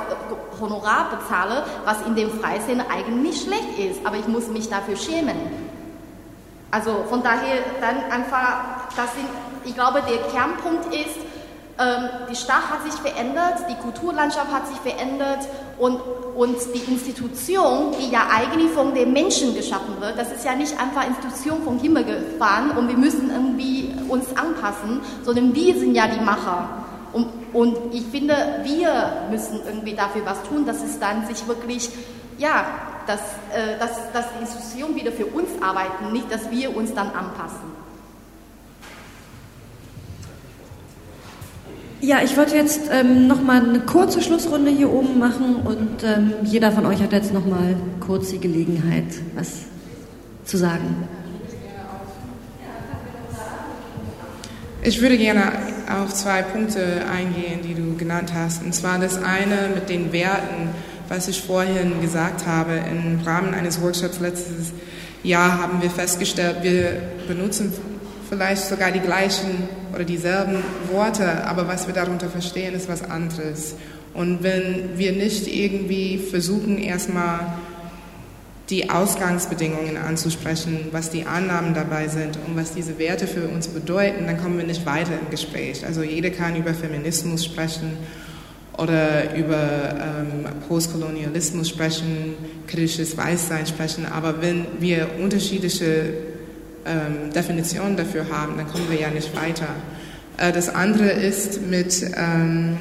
Honorar bezahle, was in dem Freisinn eigentlich schlecht ist, aber ich muss mich dafür schämen. Also von daher dann einfach, das sind, ich glaube, der Kernpunkt ist, die Stadt hat sich verändert, die Kulturlandschaft hat sich verändert und, und die Institution, die ja eigentlich von den Menschen geschaffen wird, das ist ja nicht einfach Institution vom Himmel gefahren und wir müssen irgendwie uns anpassen, sondern wir sind ja die Macher. Und, und ich finde, wir müssen irgendwie dafür was tun, dass es dann sich wirklich, ja, dass, äh, dass, dass die Institutionen wieder für uns arbeiten, nicht, dass wir uns dann anpassen. Ja, ich wollte jetzt ähm, nochmal eine kurze Schlussrunde hier oben machen und ähm, jeder von euch hat jetzt nochmal kurz die Gelegenheit, was zu sagen. Ich würde gerne auf zwei Punkte eingehen, die du genannt hast. Und zwar das eine mit den Werten, was ich vorhin gesagt habe. Im Rahmen eines Workshops letztes Jahr haben wir festgestellt, wir benutzen vielleicht sogar die gleichen oder dieselben Worte, aber was wir darunter verstehen, ist was anderes. Und wenn wir nicht irgendwie versuchen, erstmal die Ausgangsbedingungen anzusprechen, was die Annahmen dabei sind und was diese Werte für uns bedeuten, dann kommen wir nicht weiter im Gespräch. Also jeder kann über Feminismus sprechen oder über ähm, Postkolonialismus sprechen, kritisches Weißsein sprechen, aber wenn wir unterschiedliche ähm, Definition dafür haben, dann kommen wir ja nicht weiter. Äh, das andere ist mit, ähm,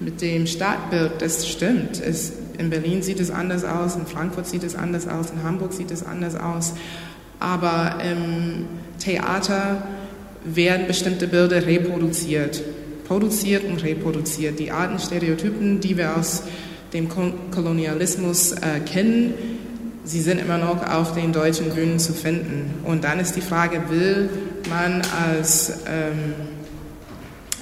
mit dem Stadtbild, das stimmt. Es, in Berlin sieht es anders aus, in Frankfurt sieht es anders aus, in Hamburg sieht es anders aus. Aber im Theater werden bestimmte Bilder reproduziert, produziert und reproduziert. Die Arten Stereotypen, die wir aus dem Kolonialismus äh, kennen, sie sind immer noch auf den deutschen Bühnen zu finden. Und dann ist die Frage, will man als, ähm,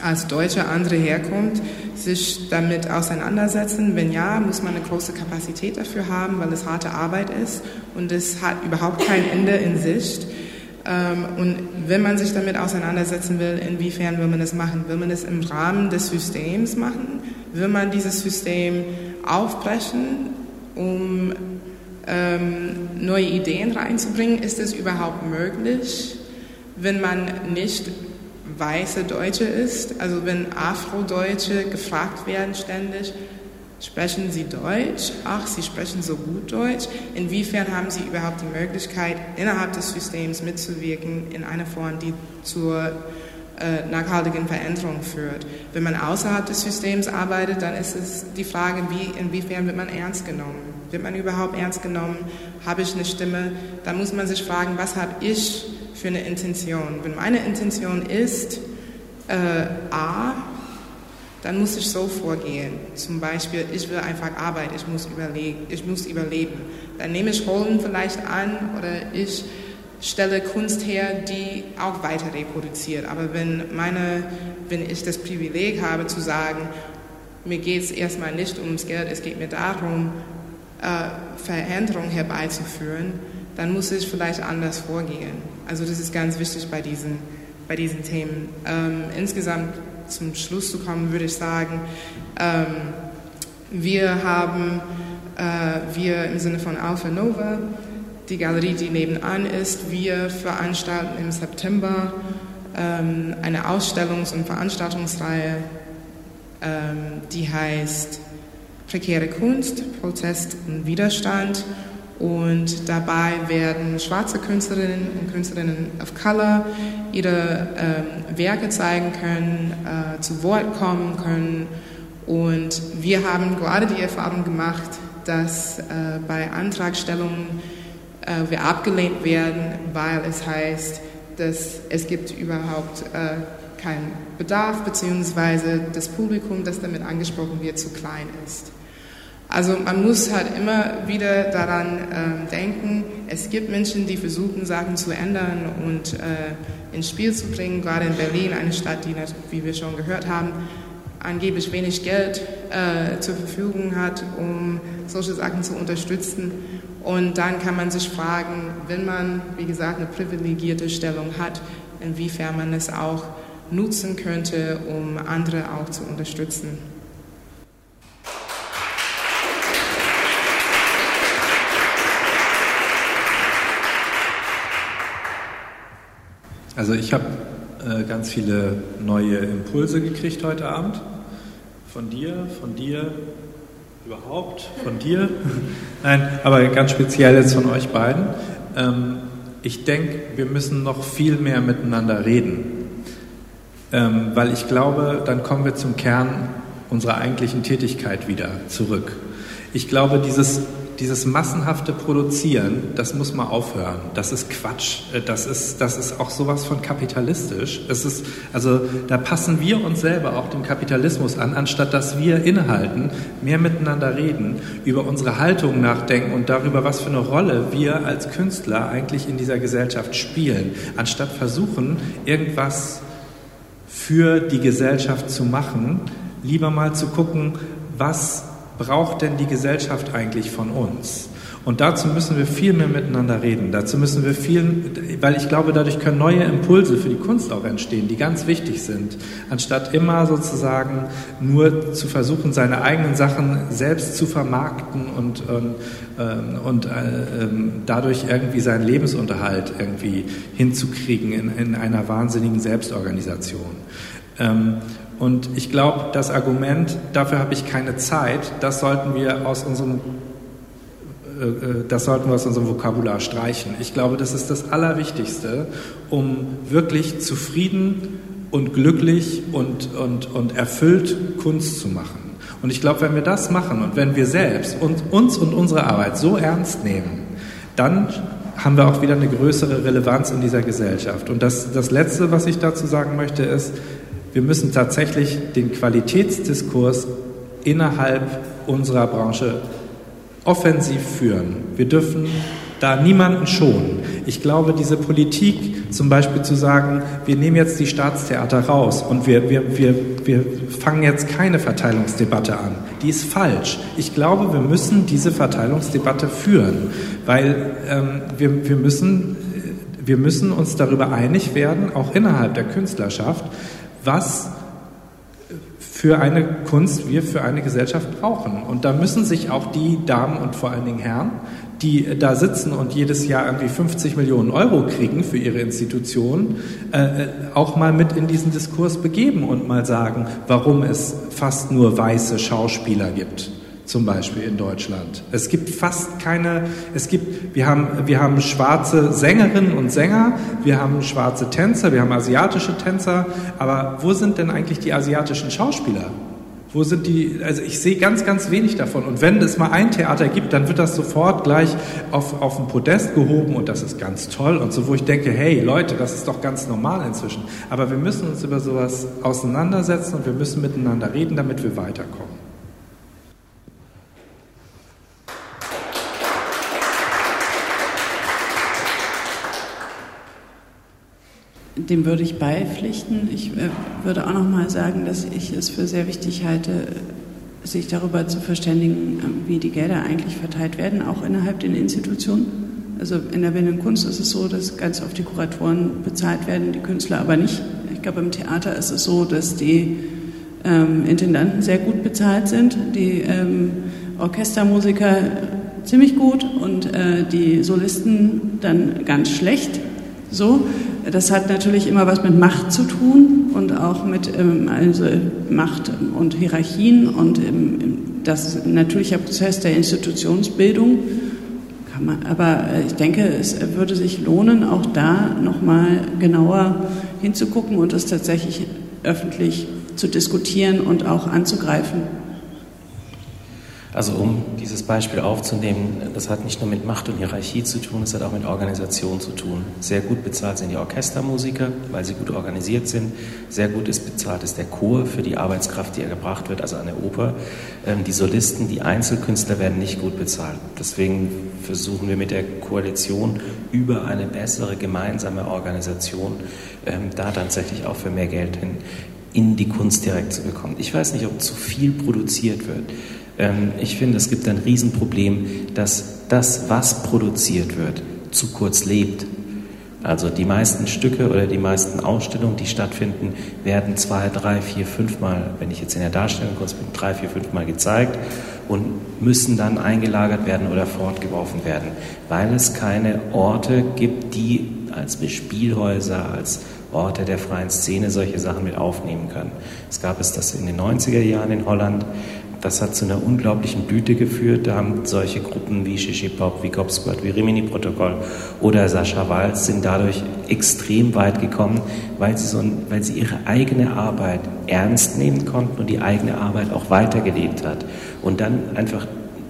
als Deutscher andere Herkunft sich damit auseinandersetzen? Wenn ja, muss man eine große Kapazität dafür haben, weil es harte Arbeit ist und es hat überhaupt kein Ende in Sicht. Ähm, und wenn man sich damit auseinandersetzen will, inwiefern will man das machen? Will man es im Rahmen des Systems machen? Will man dieses System aufbrechen, um ähm, neue Ideen reinzubringen. Ist es überhaupt möglich, wenn man nicht weiße Deutsche ist? Also wenn Afrodeutsche gefragt werden ständig, sprechen Sie Deutsch? Ach, Sie sprechen so gut Deutsch. Inwiefern haben Sie überhaupt die Möglichkeit, innerhalb des Systems mitzuwirken in einer Form, die zur nachhaltigen Veränderung führt. Wenn man außerhalb des Systems arbeitet, dann ist es die Frage, wie, inwiefern wird man ernst genommen? Wird man überhaupt ernst genommen? Habe ich eine Stimme? Da muss man sich fragen, was habe ich für eine Intention? Wenn meine Intention ist äh, A, dann muss ich so vorgehen. Zum Beispiel, ich will einfach arbeiten, ich muss, überlegen, ich muss überleben. Dann nehme ich Rollen vielleicht an oder ich stelle Kunst her, die auch weiter reproduziert. Aber wenn, meine, wenn ich das Privileg habe zu sagen, mir geht es erstmal nicht ums Geld, es geht mir darum, äh, Veränderung herbeizuführen, dann muss ich vielleicht anders vorgehen. Also das ist ganz wichtig bei diesen, bei diesen Themen. Ähm, insgesamt zum Schluss zu kommen, würde ich sagen, ähm, wir haben, äh, wir im Sinne von Alpha Nova, die Galerie, die nebenan ist, wir veranstalten im September ähm, eine Ausstellungs- und Veranstaltungsreihe, ähm, die heißt prekäre Kunst, Protest und Widerstand. Und dabei werden schwarze Künstlerinnen und Künstlerinnen of Color ihre ähm, Werke zeigen können, äh, zu Wort kommen können. Und wir haben gerade die Erfahrung gemacht, dass äh, bei Antragstellungen äh, wir abgelehnt werden, weil es heißt, dass es gibt überhaupt äh, keinen Bedarf, beziehungsweise das Publikum, das damit angesprochen wird, zu klein ist. Also man muss halt immer wieder daran äh, denken, es gibt Menschen, die versuchen, Sachen zu ändern und äh, ins Spiel zu bringen, gerade in Berlin, eine Stadt, die, wie wir schon gehört haben, angeblich wenig Geld äh, zur Verfügung hat, um solche Sachen zu unterstützen. Und dann kann man sich fragen, wenn man, wie gesagt, eine privilegierte Stellung hat, inwiefern man es auch nutzen könnte, um andere auch zu unterstützen. Also ich habe äh, ganz viele neue Impulse gekriegt heute Abend. Von dir, von dir, überhaupt, von dir. (laughs) Nein, aber ganz speziell jetzt von euch beiden. Ähm, ich denke, wir müssen noch viel mehr miteinander reden. Ähm, weil ich glaube, dann kommen wir zum Kern unserer eigentlichen Tätigkeit wieder zurück. Ich glaube, dieses dieses massenhafte Produzieren, das muss mal aufhören. Das ist Quatsch. Äh, das ist, das ist auch sowas von kapitalistisch. Es ist, also da passen wir uns selber auch dem Kapitalismus an, anstatt dass wir innehalten, mehr miteinander reden, über unsere Haltung nachdenken und darüber, was für eine Rolle wir als Künstler eigentlich in dieser Gesellschaft spielen, anstatt versuchen, irgendwas für die Gesellschaft zu machen, lieber mal zu gucken, was braucht denn die Gesellschaft eigentlich von uns? Und dazu müssen wir viel mehr miteinander reden. Dazu müssen wir viel, weil ich glaube, dadurch können neue Impulse für die Kunst auch entstehen, die ganz wichtig sind, anstatt immer sozusagen nur zu versuchen, seine eigenen Sachen selbst zu vermarkten und, und, ähm, und äh, ähm, dadurch irgendwie seinen Lebensunterhalt irgendwie hinzukriegen in, in einer wahnsinnigen Selbstorganisation. Ähm, und ich glaube, das Argument, dafür habe ich keine Zeit, das sollten wir aus unserem äh, äh, das sollten wir aus unserem Vokabular streichen. Ich glaube, das ist das Allerwichtigste, um wirklich zufrieden und glücklich und, und, und erfüllt Kunst zu machen. Und ich glaube, wenn wir das machen und wenn wir selbst und, uns und unsere Arbeit so ernst nehmen, dann haben wir auch wieder eine größere Relevanz in dieser Gesellschaft. Und das, das Letzte, was ich dazu sagen möchte, ist, wir müssen tatsächlich den Qualitätsdiskurs innerhalb unserer Branche offensiv führen. Wir dürfen da niemanden schonen. Ich glaube, diese Politik, zum Beispiel zu sagen, wir nehmen jetzt die Staatstheater raus und wir, wir, wir, wir fangen jetzt keine Verteilungsdebatte an, die ist falsch. Ich glaube, wir müssen diese Verteilungsdebatte führen, weil ähm, wir, wir, müssen, wir müssen uns darüber einig werden, auch innerhalb der Künstlerschaft, was für eine Kunst wir für eine Gesellschaft brauchen. Und da müssen sich auch die Damen und vor allen Dingen Herren, die da sitzen und jedes Jahr irgendwie 50 Millionen Euro kriegen für ihre Institution, äh, äh, auch mal mit in diesen Diskurs begeben und mal sagen, warum es fast nur weiße Schauspieler gibt zum Beispiel in Deutschland. Es gibt fast keine, es gibt, wir haben, wir haben schwarze Sängerinnen und Sänger, wir haben schwarze Tänzer, wir haben asiatische Tänzer, aber wo sind denn eigentlich die asiatischen Schauspieler? Wo sind die, also ich sehe ganz, ganz wenig davon. Und wenn es mal ein Theater gibt, dann wird das sofort gleich auf, auf ein Podest gehoben und das ist ganz toll und so, wo ich denke, hey Leute, das ist doch ganz normal inzwischen. Aber wir müssen uns über sowas auseinandersetzen und wir müssen miteinander reden, damit wir weiterkommen. Dem würde ich beipflichten. Ich äh, würde auch noch mal sagen, dass ich es für sehr wichtig halte, sich darüber zu verständigen, äh, wie die Gelder eigentlich verteilt werden, auch innerhalb der Institutionen. Also in der Bildenden Kunst ist es so, dass ganz oft die Kuratoren bezahlt werden, die Künstler aber nicht. Ich glaube, im Theater ist es so, dass die ähm, Intendanten sehr gut bezahlt sind, die ähm, Orchestermusiker ziemlich gut und äh, die Solisten dann ganz schlecht. So, das hat natürlich immer was mit Macht zu tun und auch mit ähm, also Macht und Hierarchien und ähm, das ist ein natürlicher Prozess der Institutionsbildung. Man, aber äh, ich denke, es würde sich lohnen, auch da nochmal genauer hinzugucken und es tatsächlich öffentlich zu diskutieren und auch anzugreifen. Also um dieses Beispiel aufzunehmen, das hat nicht nur mit Macht und Hierarchie zu tun, es hat auch mit Organisation zu tun. Sehr gut bezahlt sind die Orchestermusiker, weil sie gut organisiert sind. Sehr gut ist bezahlt ist der Chor für die Arbeitskraft, die er gebracht wird, also eine Oper. Ähm, die Solisten, die Einzelkünstler werden nicht gut bezahlt. Deswegen versuchen wir mit der Koalition über eine bessere gemeinsame Organisation ähm, da tatsächlich auch für mehr Geld hin in die Kunst direkt zu bekommen. Ich weiß nicht, ob zu viel produziert wird. Ähm, ich finde, es gibt ein Riesenproblem, dass das, was produziert wird, zu kurz lebt. Also die meisten Stücke oder die meisten Ausstellungen, die stattfinden, werden zwei, drei, vier, fünfmal, wenn ich jetzt in der Darstellung kurz bin, drei, vier, fünfmal gezeigt und müssen dann eingelagert werden oder fortgeworfen werden, weil es keine Orte gibt, die als Spielhäuser, als Orte der freien Szene solche Sachen mit aufnehmen können. Es gab es das in den 90er Jahren in Holland. Das hat zu einer unglaublichen Blüte geführt. Da haben solche Gruppen wie Shishi Pop, wie Cop Squad, wie Rimini Protokoll oder Sascha Walz sind dadurch extrem weit gekommen, weil sie, so, weil sie ihre eigene Arbeit ernst nehmen konnten und die eigene Arbeit auch weitergelebt hat. Und dann einfach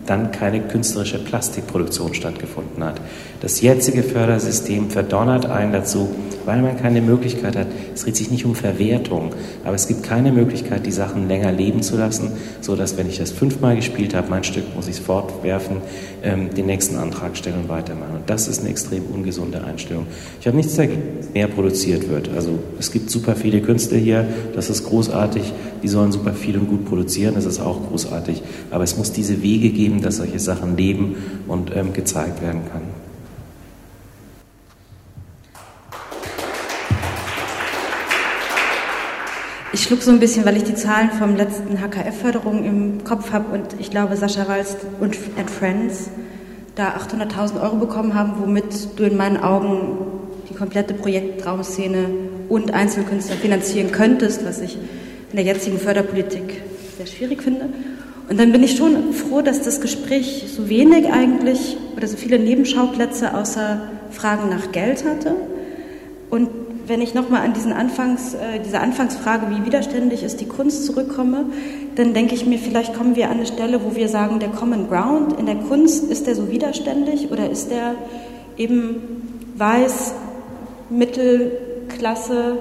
dann keine künstlerische Plastikproduktion stattgefunden hat. Das jetzige Fördersystem verdonnert einen dazu, weil man keine Möglichkeit hat. Es dreht sich nicht um Verwertung, aber es gibt keine Möglichkeit, die Sachen länger leben zu lassen, so dass wenn ich das fünfmal gespielt habe, mein Stück muss ich es fortwerfen, ähm, den nächsten Antrag stellen und weitermachen. Und das ist eine extrem ungesunde Einstellung. Ich habe nichts dagegen, mehr produziert wird. Also es gibt super viele Künstler hier, das ist großartig. Die sollen super viel und gut produzieren, das ist auch großartig. Aber es muss diese Wege geben, dass solche Sachen leben und ähm, gezeigt werden kann. Ich schlug so ein bisschen, weil ich die Zahlen vom letzten HKF-Förderung im Kopf habe und ich glaube, Sascha Walz und Friends da 800.000 Euro bekommen haben, womit du in meinen Augen die komplette Projektraumszene und Einzelkünstler finanzieren könntest, was ich in der jetzigen Förderpolitik sehr schwierig finde. Und dann bin ich schon froh, dass das Gespräch so wenig eigentlich oder so viele Nebenschauplätze außer Fragen nach Geld hatte. Und wenn ich nochmal an diesen Anfangs, äh, diese Anfangsfrage, wie widerständig ist die Kunst, zurückkomme, dann denke ich mir, vielleicht kommen wir an eine Stelle, wo wir sagen, der Common Ground in der Kunst, ist der so widerständig oder ist der eben weiß, Mittelklasse?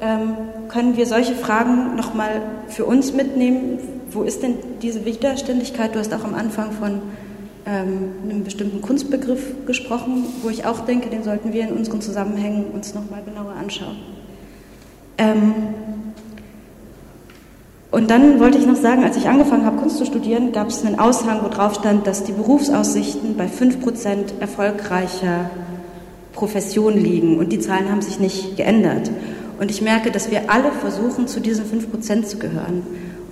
Ähm, können wir solche Fragen nochmal für uns mitnehmen? Wo ist denn diese Widerständigkeit? Du hast auch am Anfang von ähm, einem bestimmten Kunstbegriff gesprochen, wo ich auch denke, den sollten wir in unseren Zusammenhängen uns nochmal genauer anschauen. Ähm, und dann wollte ich noch sagen, als ich angefangen habe, Kunst zu studieren, gab es einen Aushang, wo drauf stand, dass die Berufsaussichten bei 5% erfolgreicher Profession liegen. Und die Zahlen haben sich nicht geändert. Und ich merke, dass wir alle versuchen, zu diesen 5% zu gehören.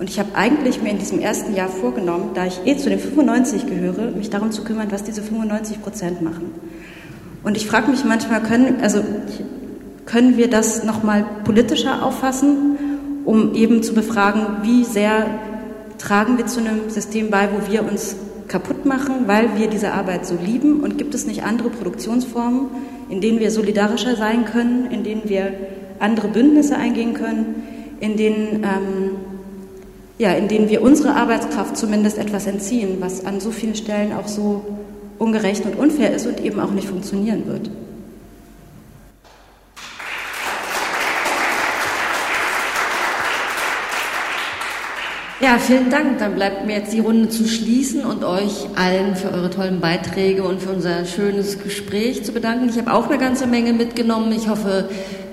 Und ich habe eigentlich mir in diesem ersten Jahr vorgenommen, da ich eh zu den 95 gehöre, mich darum zu kümmern, was diese 95 Prozent machen. Und ich frage mich manchmal, können, also, können wir das nochmal politischer auffassen, um eben zu befragen, wie sehr tragen wir zu einem System bei, wo wir uns kaputt machen, weil wir diese Arbeit so lieben? Und gibt es nicht andere Produktionsformen, in denen wir solidarischer sein können, in denen wir andere Bündnisse eingehen können, in denen ähm, ja, in denen wir unsere Arbeitskraft zumindest etwas entziehen, was an so vielen Stellen auch so ungerecht und unfair ist und eben auch nicht funktionieren wird. Ja, vielen Dank. Dann bleibt mir jetzt die Runde zu schließen und euch allen für eure tollen Beiträge und für unser schönes Gespräch zu bedanken. Ich habe auch eine ganze Menge mitgenommen. Ich hoffe,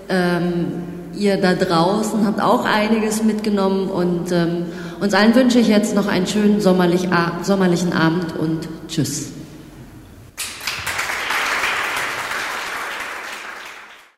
ähm, ihr da draußen habt auch einiges mitgenommen und ähm, uns allen wünsche ich jetzt noch einen schönen sommerlich, sommerlichen Abend und tschüss.